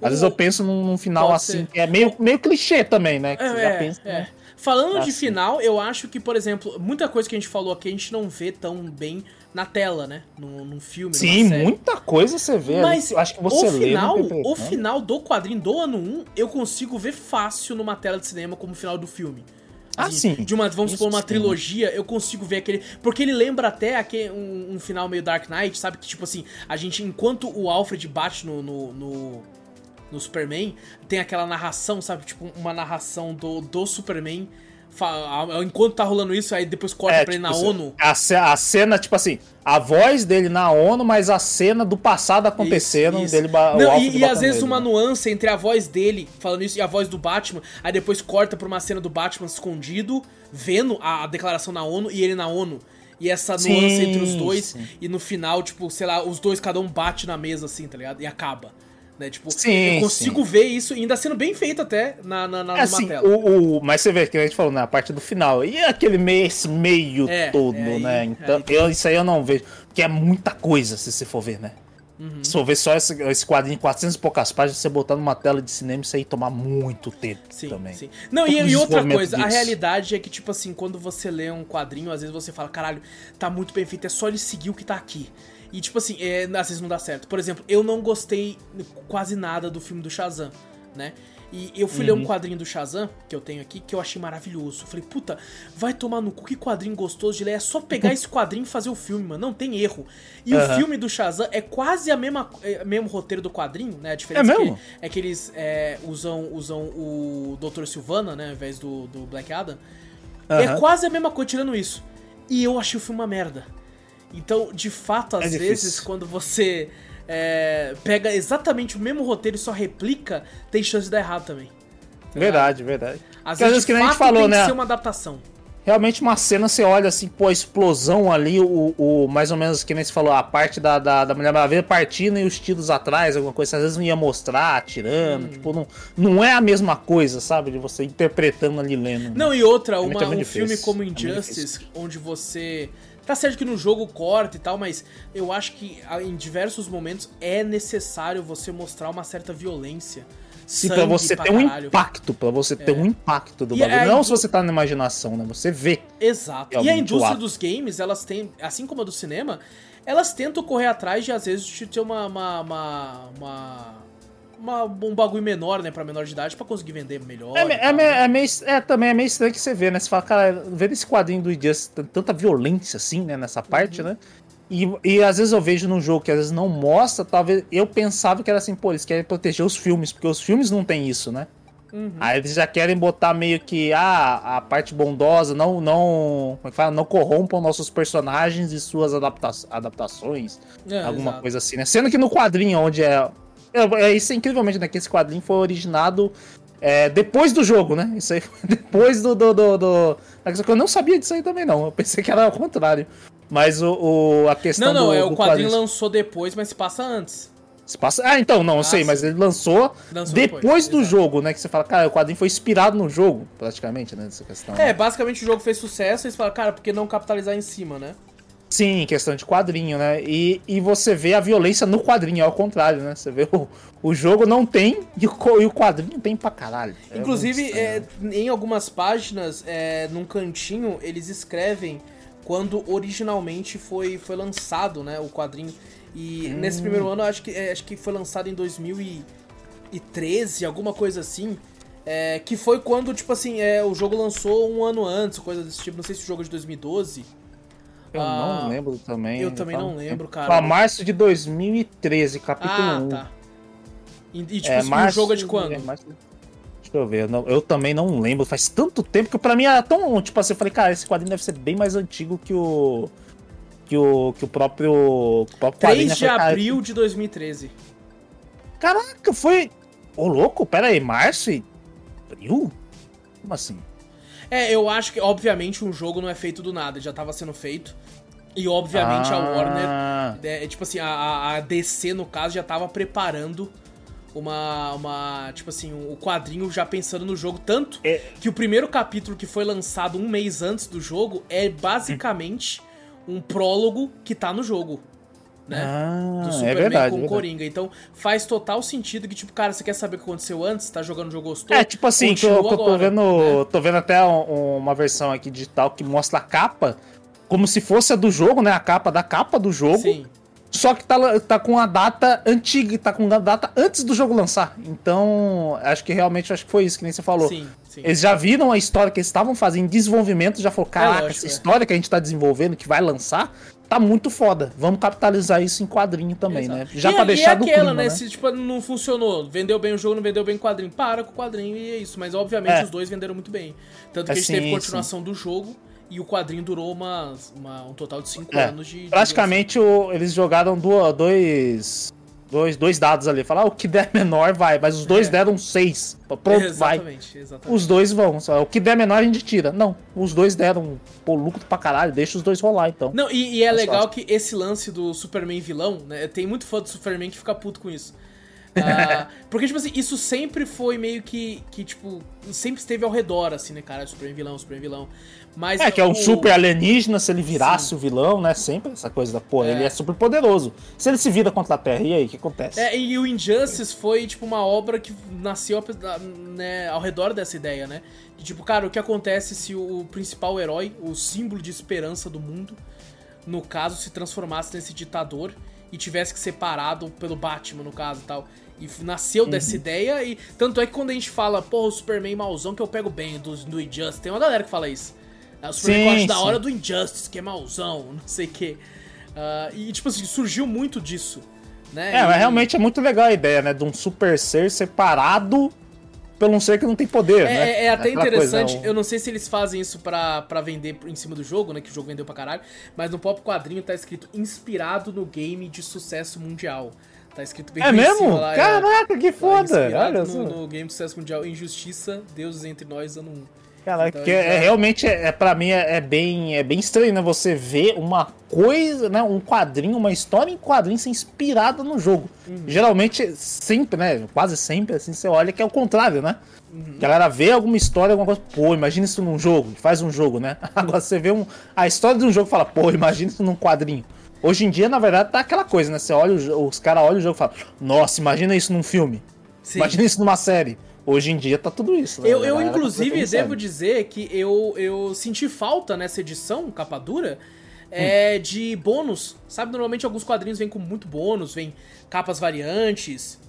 Às vezes eu penso num, num final assim, que é meio, meio clichê também, né? Que é, você já pensa, é. Né? Falando é de final, eu acho que, por exemplo, muita coisa que a gente falou aqui a gente não vê tão bem na tela, né? Num, num filme. Sim, muita coisa você vê. Mas acho que você o final, lê o final do quadrinho do ano 1, eu consigo ver fácil numa tela de cinema como o final do filme. Ah, assim, ah, sim. De uma, vamos supor, uma sim. trilogia, eu consigo ver aquele. Porque ele lembra até aquele, um, um, final meio Dark Knight, sabe? Que, tipo assim, a gente, enquanto o Alfred bate no, no, no, no Superman, tem aquela narração, sabe? Tipo, uma narração do, do Superman enquanto tá rolando isso, aí depois corta é, pra ele tipo, na assim, ONU. A, a, cena, tipo assim, a voz dele na ONU, mas a cena do passado acontecendo isso, isso. dele Não, E, e às vezes ele, uma né? nuance entre a voz dele falando isso e a voz do Batman, aí depois corta pra uma cena do Batman escondido, vendo a, a declaração na ONU e ele na ONU. E essa nuance sim, entre os dois, sim. e no final, tipo, sei lá, os dois cada um bate na mesa assim, tá ligado? E acaba. Né? Tipo, sim, eu consigo sim. ver isso ainda sendo bem feito até na, na, na é, assim, tela. O, o, mas você vê que a gente falou na né, parte do final. E aquele meio, esse meio é, todo, é né? Então, eu, isso aí eu não vejo. Porque é muita coisa, se você for ver, né? Uhum. Se for ver só esse, esse quadrinho, 400 e poucas páginas, você botar numa tela de cinema, isso aí tomar muito tempo sim, também. Sim. Não, e, e, outra coisa, disso. a realidade é que, tipo assim, quando você lê um quadrinho, às vezes você fala, caralho, tá muito bem feito, é só ele seguir o que tá aqui. E, tipo assim, é, às vezes não dá certo. Por exemplo, eu não gostei quase nada do filme do Shazam, né? E eu fui uhum. ler um uhum. quadrinho do Shazam, que eu tenho aqui, que eu achei maravilhoso. falei, puta, vai tomar no cu, que quadrinho gostoso de ler. É só pegar <laughs> esse quadrinho e fazer o filme, mano. Não tem erro. E uhum. o filme do Shazam é quase a mesma é, mesmo roteiro do quadrinho, né? A diferença é, mesmo? Que, é que eles é, usam, usam o Dr. Silvana, né? Ao invés do, do Black Adam. Uhum. É quase a mesma coisa tirando isso. E eu achei o filme uma merda. Então, de fato, às é vezes, quando você é, pega exatamente o mesmo roteiro e só replica, tem chance de dar errado também. Verdade, verdade. Às vezes, vezes que a gente falou, tem né? que ser uma adaptação. Realmente uma cena, você olha assim, pô, a explosão ali, o, o mais ou menos que nem você falou, a parte da, da, da Mulher Maravilha partindo e os tiros atrás, alguma coisa, às vezes não ia mostrar, atirando, hum. tipo, não, não é a mesma coisa, sabe, de você interpretando ali lendo. Não, né? e outra, é uma, um filme como é Injustice, é onde você Tá certo que no jogo corta e tal, mas eu acho que em diversos momentos é necessário você mostrar uma certa violência. Sim, pra você pra ter caralho. um impacto, pra você ter é. um impacto do e bagulho. Não se você tá na imaginação, né? Você vê. Exato. E a indústria dos games, elas têm, assim como a do cinema, elas tentam correr atrás de, às vezes, de ter uma, uma, uma, uma uma, um bagulho menor, né, pra menor de idade, pra conseguir vender melhor. É, é, é, é, meio, é, também é meio estranho que você vê, né? Você fala, cara, vendo esse quadrinho do Injustice, tanta violência assim, né, nessa parte, uhum. né? E, e às vezes eu vejo num jogo que às vezes não mostra, talvez eu pensava que era assim, pô, eles querem proteger os filmes, porque os filmes não tem isso, né? Uhum. Aí eles já querem botar meio que ah, a parte bondosa, não, não, como é que fala? Não corrompam nossos personagens e suas adapta adaptações. É, alguma exato. coisa assim, né? Sendo que no quadrinho, onde é. É, é isso é incrivelmente, né? Que esse quadrinho foi originado é, depois do jogo, né? Isso aí foi <laughs> depois do, do, do, do. Eu não sabia disso aí também, não. Eu pensei que era o contrário. Mas o, o a questão. Não, não, do, é, o quadrinho, quadrinho lançou depois, mas se passa antes. Se passa... Ah, então, não, eu ah, sei, mas ele lançou, lançou depois, depois do jogo, né? Que você fala, cara, o quadrinho foi inspirado no jogo, praticamente, né? Essa questão. É, né? basicamente o jogo fez sucesso e eles falaram, cara, por que não capitalizar em cima, né? Sim, questão de quadrinho, né? E, e você vê a violência no quadrinho, ao contrário, né? Você vê o, o jogo não tem e o, e o quadrinho tem pra caralho. É Inclusive, é, em algumas páginas, é, num cantinho, eles escrevem quando originalmente foi, foi lançado, né? O quadrinho. E hum. nesse primeiro ano, acho que, é, acho que foi lançado em 2013, alguma coisa assim. É, que foi quando, tipo assim, é, o jogo lançou um ano antes, coisa desse tipo. Não sei se o jogo é de 2012. Eu ah, não lembro também. Eu também não lembro, cara. Pra março de 2013, capítulo ah, 1. Tá. E, e tipo, é, assim, março, o jogo é de quando? É, março, deixa eu ver. Não, eu também não lembro. Faz tanto tempo que pra mim era tão. Tipo assim, eu falei, cara, esse quadrinho deve ser bem mais antigo que o. Que o, que o próprio. O próprio 3 né? de abril cara, de 2013. Caraca, foi. Ô, louco, pera aí, março e. Abril? Como assim? É, eu acho que, obviamente, um jogo não é feito do nada, já tava sendo feito. E, obviamente, ah. a Warner, é, é, tipo assim, a, a DC, no caso, já tava preparando uma, uma tipo assim, o um quadrinho já pensando no jogo. Tanto é. que o primeiro capítulo que foi lançado um mês antes do jogo é basicamente hum. um prólogo que tá no jogo né? Ah, do é Superman é verdade, com o Coringa. Então faz total sentido que, tipo, cara, você quer saber o que aconteceu antes? Tá jogando o jogo gostou? É, tipo assim, que eu, que eu tô vendo. Né? Tô vendo até um, uma versão aqui digital que mostra a capa como se fosse a do jogo, né? A capa da capa do jogo. Sim. Só que tá, tá com a data antiga, tá com a data antes do jogo lançar. Então, acho que realmente acho que foi isso que nem você falou. Sim, sim. Eles já viram a história que eles estavam fazendo em desenvolvimento, já falou, é caraca, é essa é. história que a gente tá desenvolvendo, que vai lançar, tá muito foda. Vamos capitalizar isso em quadrinho também, Exato. né? Já e, pra deixar e do aquela, clima, né? Se tipo, não funcionou, vendeu bem o jogo, não vendeu bem o quadrinho, para com o quadrinho e é isso. Mas obviamente é. os dois venderam muito bem. Tanto que é, a gente teve continuação sim. do jogo e o quadrinho durou uma, uma um total de 5 é. anos de. Praticamente de o, eles jogaram do, dois dois, dois dados ali. Falar ah, o que der <laughs> menor vai, mas os dois é. deram seis. Pronto, exatamente, vai. Exatamente. Os dois vão. Só, o que der menor a gente tira. Não, os dois deram pô, lucro pra caralho, deixa os dois rolar então. Não, e, e é legal fácil. que esse lance do Superman vilão, né? Tem muito fã do Superman que fica puto com isso. Uh, porque, tipo assim, isso sempre foi meio que, que, tipo, sempre esteve ao redor, assim, né, cara? Superman vilão, Superman vilão. Mas é, que é um o... super alienígena se ele virasse Sim. o vilão, né? Sempre essa coisa da porra. É. Ele é super poderoso. Se ele se vira contra a Terra, e aí, o que acontece? É, e o Injustice foi, tipo, uma obra que nasceu né, ao redor dessa ideia, né? De, tipo, cara, o que acontece se o principal herói, o símbolo de esperança do mundo, no caso, se transformasse nesse ditador e tivesse que ser parado pelo Batman, no caso e tal. E nasceu uhum. dessa ideia, e tanto é que quando a gente fala, porra, o Superman mauzão que eu pego bem do, do Injustice, tem uma galera que fala isso. É, o Superman sim, eu acho da hora do Injustice, que é mauzão, <laughs> não sei o quê. Uh, e, tipo assim, surgiu muito disso. Né? É, e... mas realmente é muito legal a ideia, né? De um super ser separado pelo um ser que não tem poder, é, né? É, é até Aquela interessante, coisa, eu não sei se eles fazem isso pra, pra vender em cima do jogo, né? Que o jogo vendeu pra caralho, mas no pop quadrinho tá escrito inspirado no game de sucesso mundial. Tá escrito bem É mesmo? Lá, é. Caraca, é, que foda! Olha no, no game de sucesso mundial Injustiça, Deuses Entre Nós, ano 1. Cara, então, que é, realmente, é, é, pra mim, é, é, bem, é bem estranho, né? Você ver uma coisa, né? Um quadrinho, uma história em quadrinho ser inspirada no jogo. Uhum. Geralmente, sempre, né? Quase sempre, assim, você olha que é o contrário, né? Uhum. A galera vê alguma história, alguma coisa, pô, imagina isso num jogo, faz um jogo, né? <laughs> Agora você vê um, a história de um jogo e fala, pô, imagina isso num quadrinho. Hoje em dia, na verdade, tá aquela coisa, né? Você olha, os caras olham o jogo e falam, nossa, imagina isso num filme. Sim. Imagina isso numa série. Hoje em dia tá tudo isso. Né? Eu, eu inclusive, devo dizer que eu, eu senti falta nessa edição, capa dura, é, hum. de bônus. Sabe, normalmente alguns quadrinhos vêm com muito bônus, vem capas variantes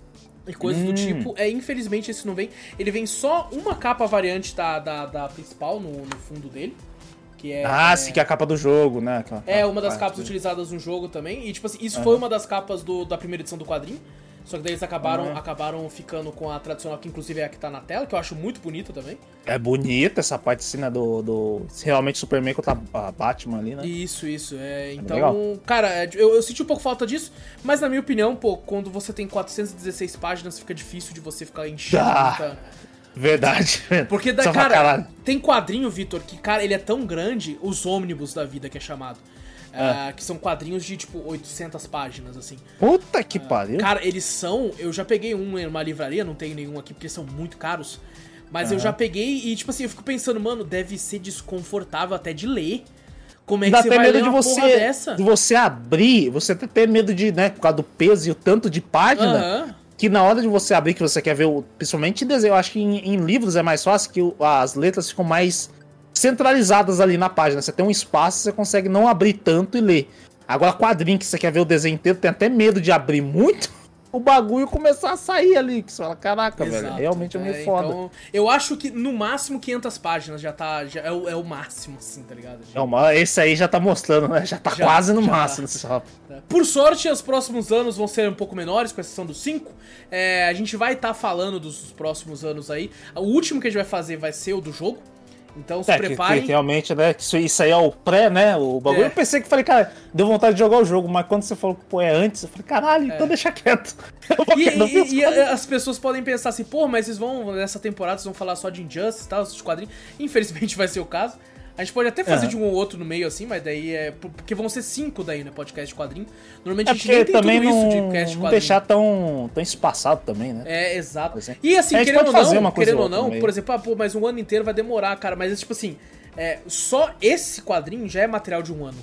e coisas hum. do tipo. É, infelizmente esse não vem. Ele vem só uma capa variante da, da, da principal no, no fundo dele. Que é, ah, é... sim, que é a capa do jogo, né? é, uma das capas utilizadas no jogo também. E, tipo assim, isso foi uma das capas do, da primeira edição do quadrinho. Só que daí eles acabaram, uhum. acabaram ficando com a tradicional, que inclusive é a que tá na tela, que eu acho muito bonita também. É bonita essa parte assim, né, do, do. Realmente Superman contra a Batman ali, né? Isso, isso. É, então, é cara, é, eu, eu, senti um pouco falta disso, mas na minha opinião, pô, quando você tem 416 páginas, fica difícil de você ficar enchendo. Ah, verdade. <laughs> Porque, da, cara, tem quadrinho, Vitor, que, cara, ele é tão grande, os ônibus da vida que é chamado. Uh, que são quadrinhos de, tipo, 800 páginas, assim. Puta que uh, pariu. Cara, eles são... Eu já peguei um em uma livraria, não tenho nenhum aqui, porque são muito caros. Mas uhum. eu já peguei e, tipo assim, eu fico pensando, mano, deve ser desconfortável até de ler. Como é que Dá você vai medo ler de você, dessa? De você abrir, você até ter medo de, né, por causa do peso e o tanto de página... Uhum. Que na hora de você abrir, que você quer ver, o, principalmente em desenho, eu acho que em, em livros é mais fácil, que as letras ficam mais centralizadas ali na página. Você tem um espaço, você consegue não abrir tanto e ler. Agora, quadrinho que você quer ver o desenho inteiro, tem até medo de abrir muito <laughs> o bagulho começar a sair ali. Que você fala, caraca, Exato. velho, realmente é meio é, foda. Então, eu acho que no máximo 500 páginas já tá. Já é, o, é o máximo, assim, tá ligado? Já... É, esse aí já tá mostrando, né? Já tá já, quase no máximo. Tá. Por sorte, os próximos anos vão ser um pouco menores, com exceção dos 5. É, a gente vai estar tá falando dos próximos anos aí. O último que a gente vai fazer vai ser o do jogo. Então se é, preparem. Que, que realmente, né? Isso, isso aí é o pré, né? O bagulho. É. Eu pensei que falei, cara, deu vontade de jogar o jogo, mas quando você falou que pô, é antes, eu falei, caralho, é. então deixa quieto. <laughs> E, e, e, as pessoas podem pensar assim, pô, mas vocês vão, nessa temporada, vocês vão falar só de Injustice e tal, de quadrinhos. Infelizmente <laughs> vai ser o caso. A gente pode até fazer de um ou outro no meio assim, mas daí é. Porque vão ser cinco daí, né? Podcast de quadrinho. Normalmente é a gente nem tem também tudo não, isso de quadrinho. Não deixar tão, tão espaçado também, né? É, exato. E assim, querendo ou não, querendo ou não, por exemplo, ah, pô, mas um ano inteiro vai demorar, cara. Mas tipo assim, é, só esse quadrinho já é material de um ano.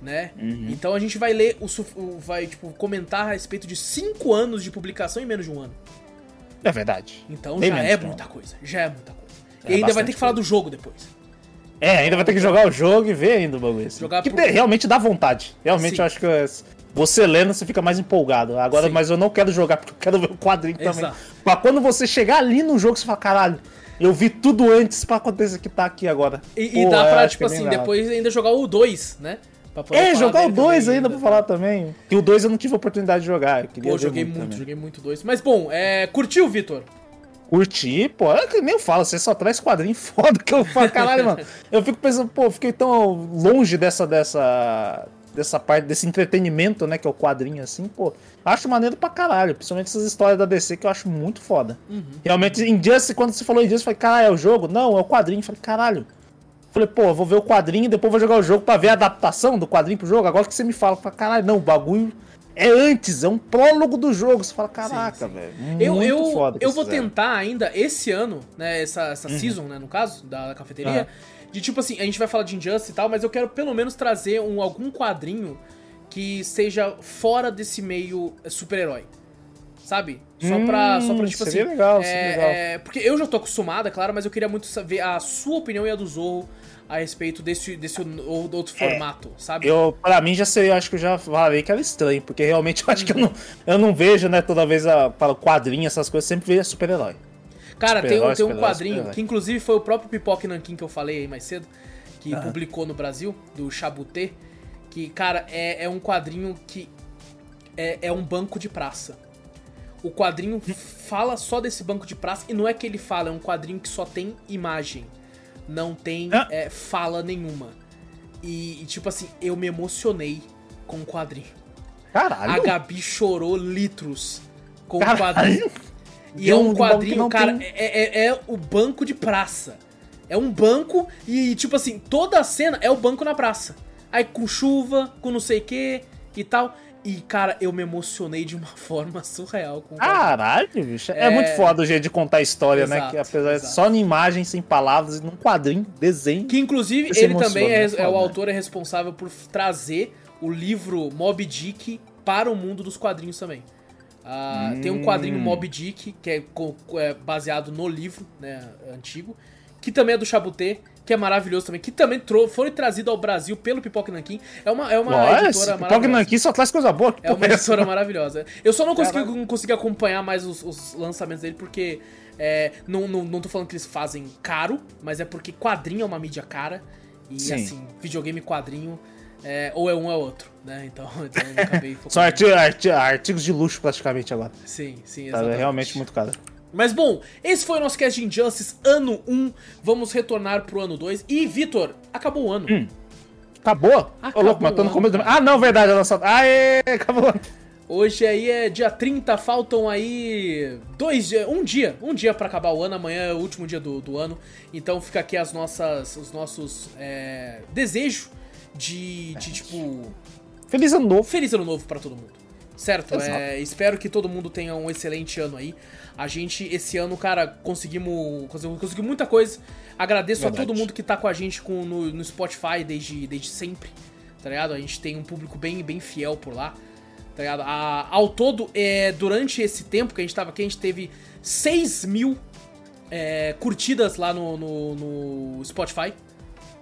Né? Uhum. Então a gente vai ler o, o, vai tipo comentar a respeito de cinco anos de publicação em menos de um ano. É verdade. Então Bem já é muita coisa, já é muita coisa. É e ainda vai ter que falar do jogo depois. É, ainda vai ter que jogar o jogo e ver ainda o bagulho. Assim. Jogar que pro... realmente dá vontade. Realmente Sim. eu acho que você lendo, você fica mais empolgado. Agora, Sim. mas eu não quero jogar porque eu quero ver o quadrinho Exato. também. Mas quando você chegar ali no jogo, você fala, caralho, eu vi tudo antes pra acontecer que tá aqui agora. E, Pô, e dá pra, tipo assim, depois ainda jogar o 2, né? É, jogar o 2 ainda pra falar também. Que o 2 eu não tive oportunidade de jogar. Eu Pô, joguei muito, muito joguei muito 2. Mas bom, é, curtiu, Vitor? Curti, pô, é que nem eu falo, você só traz quadrinho <laughs> foda que eu falo, caralho, mano. Eu fico pensando, pô, fiquei tão longe dessa, dessa, dessa parte, desse entretenimento, né, que é o quadrinho, assim, pô. Acho maneiro pra caralho, principalmente essas histórias da DC que eu acho muito foda. Uhum. Realmente, Injustice, quando você falou Injustice, eu falei, caralho, é o jogo? Não, é o quadrinho. Eu falei, caralho. falei, pô, vou ver o quadrinho e depois vou jogar o jogo pra ver a adaptação do quadrinho pro jogo. Agora que você me fala, eu falei, caralho, não, o bagulho é antes, é um prólogo do jogo. Você fala, caraca, velho. Eu, eu, foda eu vou fizeram. tentar ainda esse ano, né? Essa, essa uhum. season, né, no caso, da cafeteria. Uhum. De tipo assim, a gente vai falar de Injustice e tal, mas eu quero pelo menos trazer um, algum quadrinho que seja fora desse meio super-herói. Sabe? Só pra, hum, só pra tipo seria assim. Legal, é, seria legal. É, porque eu já tô acostumado, é claro, mas eu queria muito saber a sua opinião e a do Zorro a respeito desse, desse outro é, formato, sabe? Eu, pra mim, já seria, acho que eu já falei que era estranho, porque realmente eu acho que eu não, eu não vejo, né, toda vez a, para o quadrinho, essas coisas, sempre vejo super-herói. Cara, super tem, tem um quadrinho, que inclusive foi o próprio Pipoque Nankin que eu falei aí mais cedo, que publicou no Brasil, do Chabutê, que, cara, é, é um quadrinho que é, é um banco de praça. O quadrinho fala só desse banco de praça, e não é que ele fala, é um quadrinho que só tem imagem não tem ah. é, fala nenhuma. E, e, tipo assim, eu me emocionei com o quadrinho. Caralho. A Gabi chorou litros com Caralho. o quadrinho. E é um quadrinho, cara, tem... é, é, é, o banco de praça. É um banco e, tipo assim, toda a cena é o banco na praça. Aí com chuva, com não sei o que e tal. E, cara, eu me emocionei de uma <laughs> forma surreal com Caralho, bicho. É... é... muito foda o jeito de contar a história, exato, né? Que apesar de só em imagem, sem palavras, num quadrinho, desenho. Que inclusive ele também é, é, o autor é responsável por trazer o livro Mob Dick para o mundo dos quadrinhos também. Uh, hum. Tem um quadrinho hum. Mob Dick, que é, é, baseado no livro né, antigo, que também é do Chabutê que é maravilhoso também, que também foi trazido ao Brasil pelo Pipoque Nankin. É uma, é uma Nossa, editora maravilhosa. Pipoque Nankin só traz coisa boa. É uma editora maravilhosa. Eu só não consegui, não consegui acompanhar mais os, os lançamentos dele, porque é, não, não, não tô falando que eles fazem caro, mas é porque quadrinho é uma mídia cara. E Sim. assim, videogame quadrinho É, ou é um ou é outro, né? Então, <laughs> então eu acabei <laughs> São artigos, arti artigos de luxo praticamente agora. Sim, sim, tá, é exatamente. Tá realmente muito caro. Mas bom, esse foi o nosso cast de Injustice ano 1. Vamos retornar pro ano 2. E, Vitor, acabou o ano. Hum. Acabou? Acabou Ô, louco, mas tô no começo do... Ah, não, verdade, a nossa. Aê, acabou. Hoje aí é dia 30, faltam aí dois dias, um dia, um dia para acabar o ano, amanhã é o último dia do, do ano. Então fica aqui as nossas, os nossos é, desejos de, de tipo... Feliz ano novo. Feliz ano novo para todo mundo. Certo? É, espero que todo mundo tenha um excelente ano aí. A gente, esse ano, cara, conseguimos, conseguimos muita coisa. Agradeço Verdade. a todo mundo que tá com a gente com, no, no Spotify desde, desde sempre, tá ligado? A gente tem um público bem, bem fiel por lá, tá ligado? A, ao todo, é, durante esse tempo que a gente tava aqui, a gente teve 6 mil é, curtidas lá no, no, no Spotify.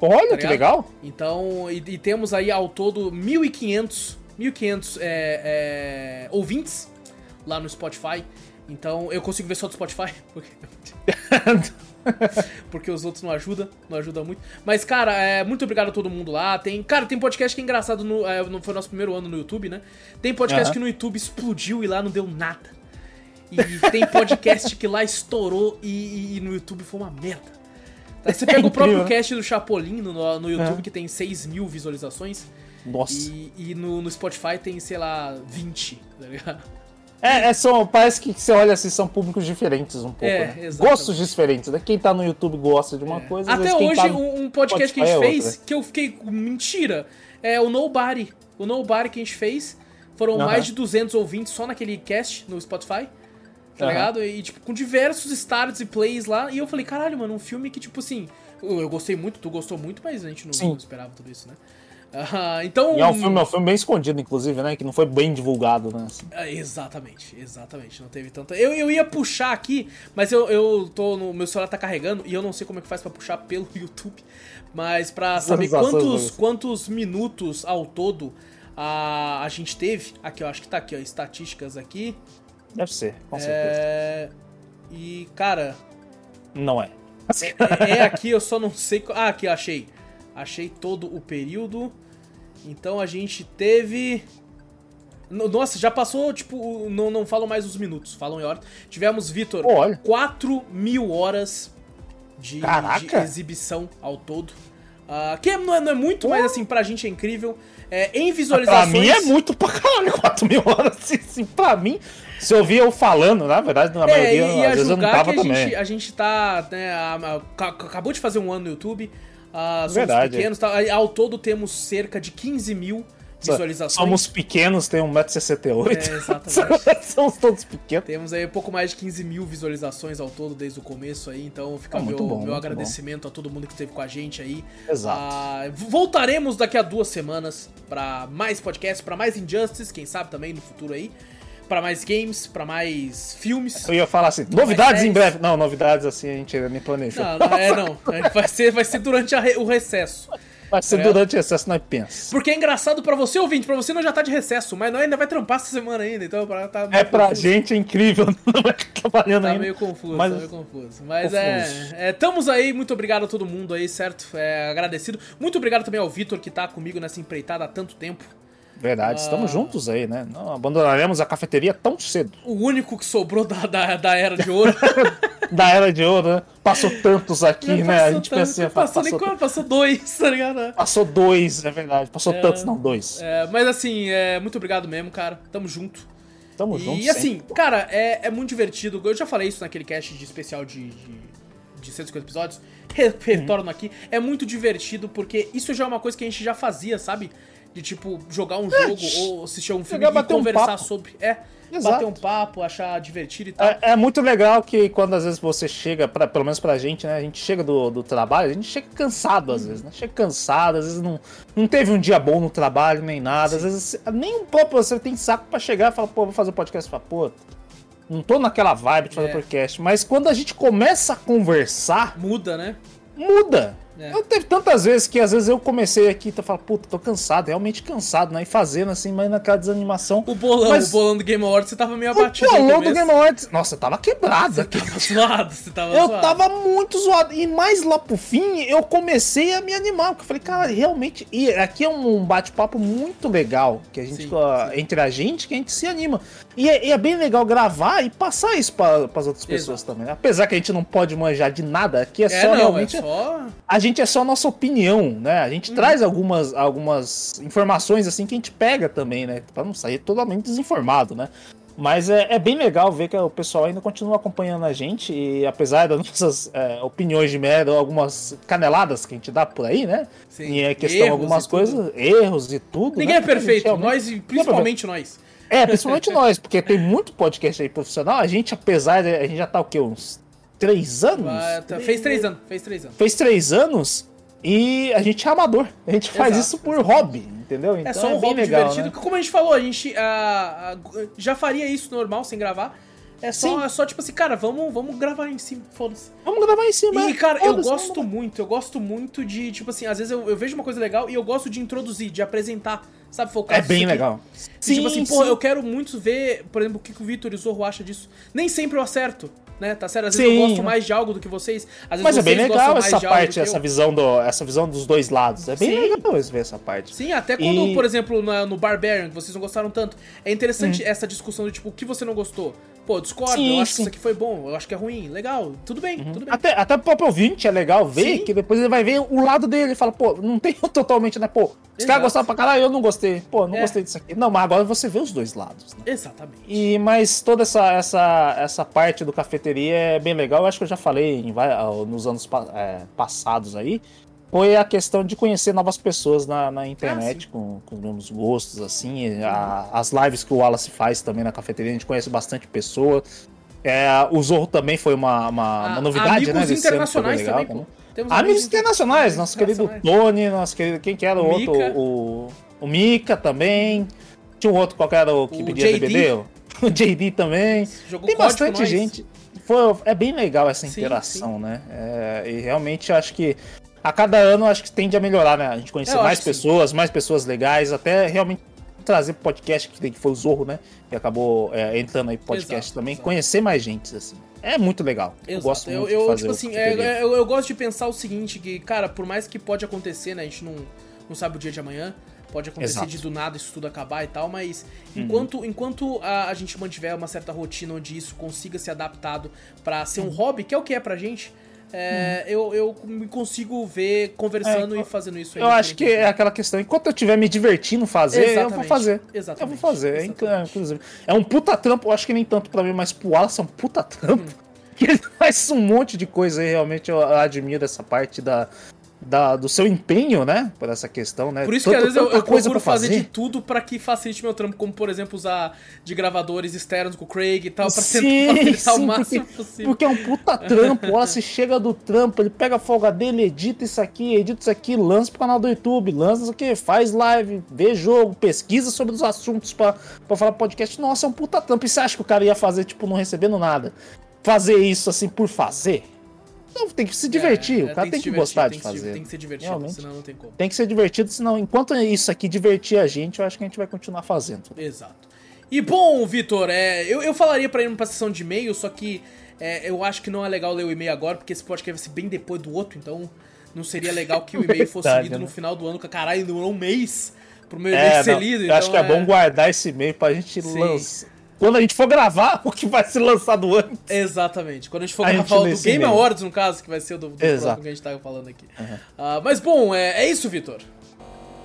Olha, tá que legal! Então, e, e, temos aí ao todo 1.500 1.500 é, é, ouvintes lá no Spotify. Então eu consigo ver só do Spotify. <laughs> Porque, <laughs> porque os outros não ajudam, não ajudam muito. Mas, cara, é, muito obrigado a todo mundo lá. Tem, cara, tem podcast que é engraçado, no, é, foi nosso primeiro ano no YouTube, né? Tem podcast uhum. que no YouTube explodiu e lá não deu nada. E tem podcast que lá estourou e, e, no YouTube foi uma merda. Você <laughs> pega é o próprio cast do Chapolin no, no YouTube, que tem 6 mil visualizações. Nossa. E, e no, no Spotify tem, sei lá, 20, tá ligado? É, é só, parece que você olha assim, são públicos diferentes um pouco, é, né? Gostos diferentes, né? Quem tá no YouTube gosta de uma é. coisa. Até hoje, tá um podcast que a gente é fez, outra. que eu fiquei. Mentira! É o Nobody. O Nobody que a gente fez. Foram mais de 200 ouvintes só naquele cast no Spotify. Tá ligado? E, tipo, com diversos starts e plays lá. E eu falei, caralho, mano, um filme que, tipo assim. Eu, eu gostei muito, tu gostou muito, mas a gente não, não esperava tudo isso, né? Uh, então. E é um filme, é um filme bem escondido, inclusive, né? Que não foi bem divulgado, né? Assim. É, exatamente, exatamente. Não teve tanta. Eu, eu ia puxar aqui, mas eu, eu tô no. Meu celular tá carregando e eu não sei como é que faz para puxar pelo <laughs> YouTube. Mas para saber quantos, quantos minutos ao todo a, a gente teve. Aqui, eu acho que tá aqui, ó. Estatísticas aqui. Deve ser, com é... certeza. E, cara. Não é. é. É aqui, eu só não sei. Ah, aqui, achei. Achei todo o período. Então a gente teve. Nossa, já passou, tipo, não, não falam mais os minutos, falam em horas. Tivemos, Vitor, 4 mil horas de, de, exibição ao todo. Uh, que não é, não é muito, mas assim, pra gente é incrível. É, em visualizações. Pra mim é muito pra caralho, <laughs> 4 mil horas. Assim, pra mim, se eu ouvir eu falando, na verdade, na é, maioria, e às vezes eu não tava que a também. Gente, a gente tá, né, a, a, acabou de fazer um ano no YouTube. Uh, Verdade. pequenos. Tá, ao todo temos cerca de 15 mil visualizações. Somos pequenos, tem 1,68m. É, <laughs> exatamente. Somos todos pequenos. Temos aí um pouco mais de 15 mil visualizações ao todo desde o começo aí, então fica ah, meu, bom, meu agradecimento bom. a todo mundo que esteve com a gente aí. Exato. Uh, voltaremos daqui a duas semanas para mais podcasts, para mais Injustice, quem sabe também no futuro aí para mais games, para mais filmes. Eu ia falar assim, novidades em breve. Não, novidades assim a gente ainda nem planejou. Não, não é não. <laughs> Vai ser, vai ser durante re, o recesso. Vai ser é. durante o recesso, nós pensa. Porque é engraçado pra você, ouvinte, pra você não já tá de recesso, mas nós ainda vai trampar essa semana ainda, então pra, tá É pra confuso. gente é incrível, <laughs> não vai trabalhando tá ainda. Meio confuso, mas... tá meio confuso. Mas confuso. é, é. Estamos aí, muito obrigado a todo mundo aí, certo? É, agradecido. Muito obrigado também ao Vitor que tá comigo nessa empreitada há tanto tempo. Verdade, ah. estamos juntos aí, né? Não abandonaremos a cafeteria tão cedo. O único que sobrou da, da, da Era de Ouro. <laughs> da Era de Ouro, né? Passou tantos aqui, né? A gente pensa assim, passou, passou, qual, passou dois, tá ligado? Passou dois, é verdade. Passou é, tantos, não, dois. É, mas assim, é, muito obrigado mesmo, cara. Tamo junto. Tamo junto. E assim, sempre. cara, é, é muito divertido. Eu já falei isso naquele cast de especial de, de, de 150 episódios. Retorno uhum. aqui. É muito divertido porque isso já é uma coisa que a gente já fazia, sabe? De tipo, jogar um é, jogo ou assistir um filme e conversar um sobre. É. Exato. Bater um papo, achar divertido e tal. É, é, muito legal que quando às vezes você chega, pra, pelo menos pra gente, né? A gente chega do, do trabalho, a gente chega cansado às hum. vezes, né? Chega cansado, às vezes não, não teve um dia bom no trabalho, nem nada. Sim. Às vezes nem um próprio você tem saco pra chegar e falar, pô, vou fazer um podcast. Fala, pô, não tô naquela vibe de fazer é. podcast. Mas quando a gente começa a conversar. Muda, né? Muda. É. Eu teve tantas vezes que às vezes eu comecei aqui e falo, puta, tô cansado, realmente cansado, né? E fazendo assim, mas naquela desanimação. O bolão, mas... o bolão do Game Awards, você tava meio abatido. O bolão do Game Awards, nossa, eu tava quebrado. Você aqui. tava zoado, você tava Eu zoado. tava muito zoado. E mais lá pro fim, eu comecei a me animar. Porque eu falei, cara, realmente. E aqui é um bate-papo muito legal. Que a gente, sim, uh, sim. entre a gente, que a gente se anima. E é, e é bem legal gravar e passar isso para as outras pessoas Exato. também. Né? Apesar que a gente não pode manjar de nada, aqui é, é só não, realmente. É só... A gente é só a nossa opinião, né? A gente hum. traz algumas, algumas informações assim que a gente pega também, né? Pra não sair totalmente desinformado, né? Mas é, é, bem legal ver que o pessoal ainda continua acompanhando a gente e apesar das <laughs> nossas é, opiniões de merda, algumas caneladas que a gente dá por aí, né? Sim. E é questão de algumas coisas, erros e tudo. Ninguém né? é perfeito, nós e principalmente nós. É, principalmente nós, porque tem muito podcast aí profissional. A gente, apesar de. A gente já tá o quê? Uns três anos? Ah, tá, fez três anos, fez três anos. Fez três anos e a gente é amador. A gente faz Exato. isso por hobby, entendeu? É então é só um é hobby legal, divertido. Né? Como a gente falou, a gente uh, já faria isso normal, sem gravar. É só, é só tipo assim, cara, vamos, vamos gravar em cima, foda-se. Vamos gravar em cima. E, cara, eu gosto muito, eu gosto muito de, tipo assim, às vezes eu, eu, vejo uma coisa legal e eu gosto de introduzir, de apresentar, sabe, focar É bem legal. Sim, tipo assim, sim. pô, eu quero muito ver, por exemplo, o que o Vitor e o Zorro acham disso. Nem sempre eu acerto, né? Tá certo? Às vezes Sim. eu gosto mais de algo do que vocês. Às vezes Mas é bem legal essa parte, essa visão, do, essa visão dos dois lados. É bem Sim. legal ver essa parte. Sim, até quando, e... por exemplo, no, no Barbarian, que vocês não gostaram tanto, é interessante hum. essa discussão do tipo, o que você não gostou? Pô, discordo, sim, eu acho sim. que isso aqui foi bom, eu acho que é ruim, legal, tudo bem, uhum. tudo bem. Até, até o próprio ouvinte é legal ver, sim. que depois ele vai ver o lado dele e fala, pô, não tem <laughs> totalmente, né, pô, os caras gostaram pra caralho, eu não gostei, pô, não é. gostei disso aqui. Não, mas agora você vê os dois lados. Né? Exatamente. E, mas toda essa, essa, essa parte do cafeteria é bem legal, eu acho que eu já falei em, nos anos é, passados aí, foi a questão de conhecer novas pessoas na, na internet, ah, com, com os gostos, assim. A, as lives que o Wallace faz também na cafeteria, a gente conhece bastante pessoa. É, o Zorro também foi uma, uma, uma novidade, amigos né? internacionais também, pô. Temos amigos, amigos internacionais, nosso querido Tony, nosso querido. Quem que era o, outro? O, o Mika também. Tinha um outro qualquer o que o pedia JD. <laughs> O JD também. Jogou Tem bastante gente. Foi, é bem legal essa interação, sim. né? É, e realmente acho que a cada ano acho que tende a melhorar, né? A gente conhecer mais pessoas, sim. mais pessoas legais, até realmente trazer pro podcast, que foi o Zorro, né? Que acabou é, entrando aí pro podcast exato, também, exato. conhecer mais gente, assim. É muito legal. Exato. Eu gosto muito eu, eu, de fazer tipo assim, é, eu, eu, gosto de pensar o seguinte, que, cara, por mais que pode acontecer, né? A gente não, não sabe o dia de amanhã. Pode acontecer Exato. de do nada isso tudo acabar e tal, mas uhum. enquanto, enquanto a, a, gente mantiver uma certa rotina onde isso consiga ser adaptado para ser um uhum. hobby, que é o que é pra gente, é, hum. eu, eu me consigo ver conversando é, e fazendo isso aí. Eu acho que é aquela questão, enquanto eu estiver me divertindo fazer, Exatamente. eu vou fazer. Exatamente. Eu vou fazer. Exatamente. Inclusive. É um puta trampo, eu acho que nem tanto pra mim, mas pro Wallace é um puta trampo. Hum. <laughs> Que ele faz um monte de coisa aí, realmente eu admiro essa parte da, da, do seu empenho, né? Por essa questão, né? Por isso que às vezes eu, eu procuro fazer. fazer de tudo para que facilite meu trampo, como por exemplo usar de gravadores externos com o Craig e tal, pra sim, tentar facilitar sim, o máximo porque, <laughs> possível. Porque é um puta trampo, ó, você chega do trampo, ele pega a folga dele, edita isso aqui, edita isso aqui, lança pro canal do YouTube, lança isso aqui, faz live, vê jogo, pesquisa sobre os assuntos para falar podcast. Nossa, é um puta trampo. E você acha que o cara ia fazer, tipo, não recebendo nada? Fazer isso assim por fazer? Não, tem que se divertir. É, o cara tem, tem que, gostar de fazer. Tem que ser divertido, Realmente. senão não tem como. Tem que ser divertido, senão, enquanto isso aqui divertir a gente, eu acho que a gente vai continuar fazendo. Exato. E bom, Vitor, é, eu, eu falaria pra ir pra sessão de e-mail, só que é, eu acho que não é legal ler o e-mail agora, porque esse podcast vai ser bem depois do outro, então não seria legal que o e-mail <laughs> fosse lido né? no final do ano, que caralho, demorou um mês pro meu e-mail é, ser lido. Eu então, acho que é, bom guardar esse e-mail pra gente lançar quando a gente for gravar <laughs> o que vai ser lançado antes. Exatamente. Quando a gente for a gravar gente o do Game Awards, no caso, que vai ser o do, do que a gente tava falando aqui. Uhum. Uh, mas bom, é, é isso, Vitor.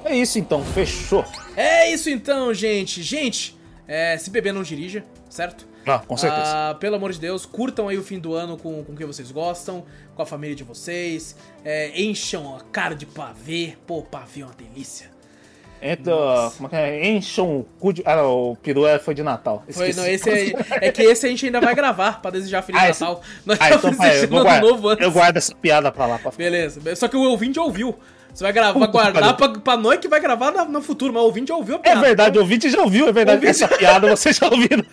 É isso então, fechou. É isso então, gente. Gente, é, se beber não dirija, certo? Ah, com certeza. Uh, pelo amor de Deus, curtam aí o fim do ano com, com quem vocês gostam, com a família de vocês. É, encham a cara de pavê. Pô, pavê é uma delícia. Entra. Como é é? Encham o cu de. Ah, o peru é, foi de Natal. Foi, não, esse aí, <laughs> é que esse a gente ainda vai gravar pra desejar Feliz ah, Natal. Nós ah, então, pai, eu, guarda, novo antes. eu guardo essa piada pra lá. Pra Beleza. Só que o ouvinte ouviu. Você vai gravar, guardar pra, pra nós que vai gravar no, no futuro, mas o ouvinte já ouviu a piada. É verdade, o ouvinte já ouviu, é verdade. Ouvinte... Essa piada vocês já ouviram.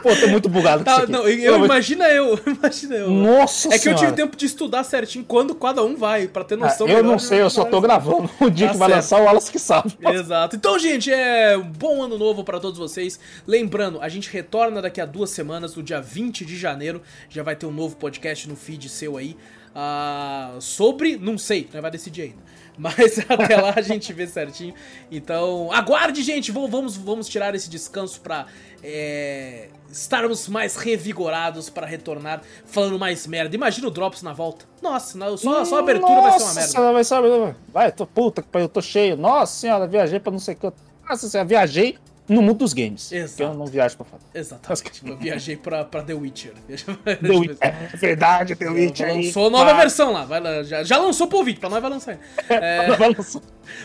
Pô, tô muito bugado tá, não, eu, imagina eu, <laughs> imagina eu. Nossa É que senhora. eu tive tempo de estudar certinho quando cada um vai, pra ter noção. Ah, eu não sei, eu só tô gravando. O dia tá que vai lançar o Wallace que sabe. Exato. Então, gente, é um bom ano novo para todos vocês. Lembrando, a gente retorna daqui a duas semanas, no dia 20 de janeiro. Já vai ter um novo podcast no feed seu aí. Uh, sobre, não sei, não vai decidir ainda. Mas <laughs> até lá a gente vê certinho. Então, aguarde, gente. Vamos, vamos tirar esse descanso pra é, estarmos mais revigorados para retornar falando mais merda. Imagina o Drops na volta. Nossa, só, só a abertura Nossa, vai ser uma merda. Vai ser, vai, tô puta, eu tô cheio. Nossa senhora, viajei pra não sei o que. Nossa senhora, viajei no mundo dos games. Exato. eu não viajo pra fora. Exatamente. eu viajei pra, pra The Witcher. <laughs> The Witcher. É verdade, The Witcher. Lançou nova pá. versão lá. Vai lá já, já lançou pro vídeo, <laughs> pra nós vai lançar. É...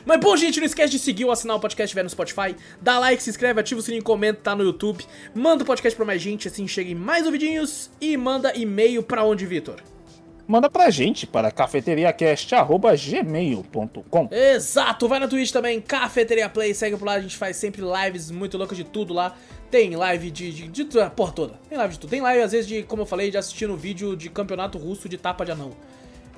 Mas bom, gente, não esquece de seguir ou assinar o podcast estiver no Spotify. Dá like, se inscreve, ativa o sininho, comenta, tá no YouTube. Manda o podcast pra mais gente, assim cheguem mais ouvidinhos. E manda e-mail pra onde, Vitor? Manda pra gente para cafeteriacast.gmail.com. Exato, vai na Twitch também, Cafeteria Play, segue por lá, a gente faz sempre lives muito loucas de tudo lá. Tem live de, de, de, de porra toda, tem live de tudo. Tem live, às vezes, de, como eu falei, de assistindo vídeo de campeonato russo de tapa de anão.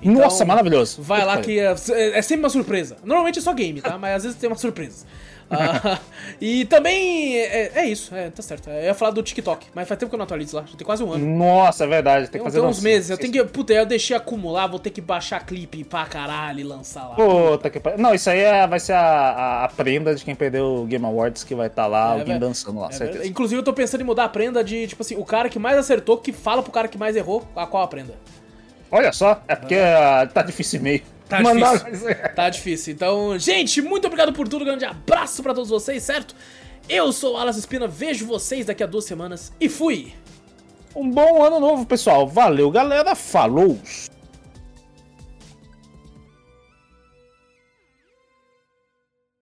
Então, Nossa, maravilhoso. Vai lá que é, é, sempre uma surpresa. Normalmente é só game, tá? Mas às vezes tem uma surpresa. Ah, <laughs> e também é, é, isso, é, tá certo. Eu ia falar do TikTok, mas faz tempo que eu não atualizo lá, já tem quase um ano. Nossa, é verdade, tem, fazer tem uns meses. Eu tenho que. Puta, eu deixei acumular, vou ter que baixar clipe pra caralho e lançar lá. Puta que Não, isso aí é, vai ser a, a, a, prenda de quem perdeu o Game Awards que vai estar tá lá, é, alguém dançando lá, é, certeza. Inclusive, eu tô pensando em mudar a prenda de, tipo assim, o cara que mais acertou que fala pro cara que mais errou a qual a prenda. Olha só, é porque uh, tá difícil meio. Tá difícil. tá difícil. Então, gente, muito obrigado por tudo. Grande abraço para todos vocês, certo? Eu sou o Alas Espina, vejo vocês daqui a duas semanas e fui! Um bom ano novo, pessoal. Valeu, galera. Falou!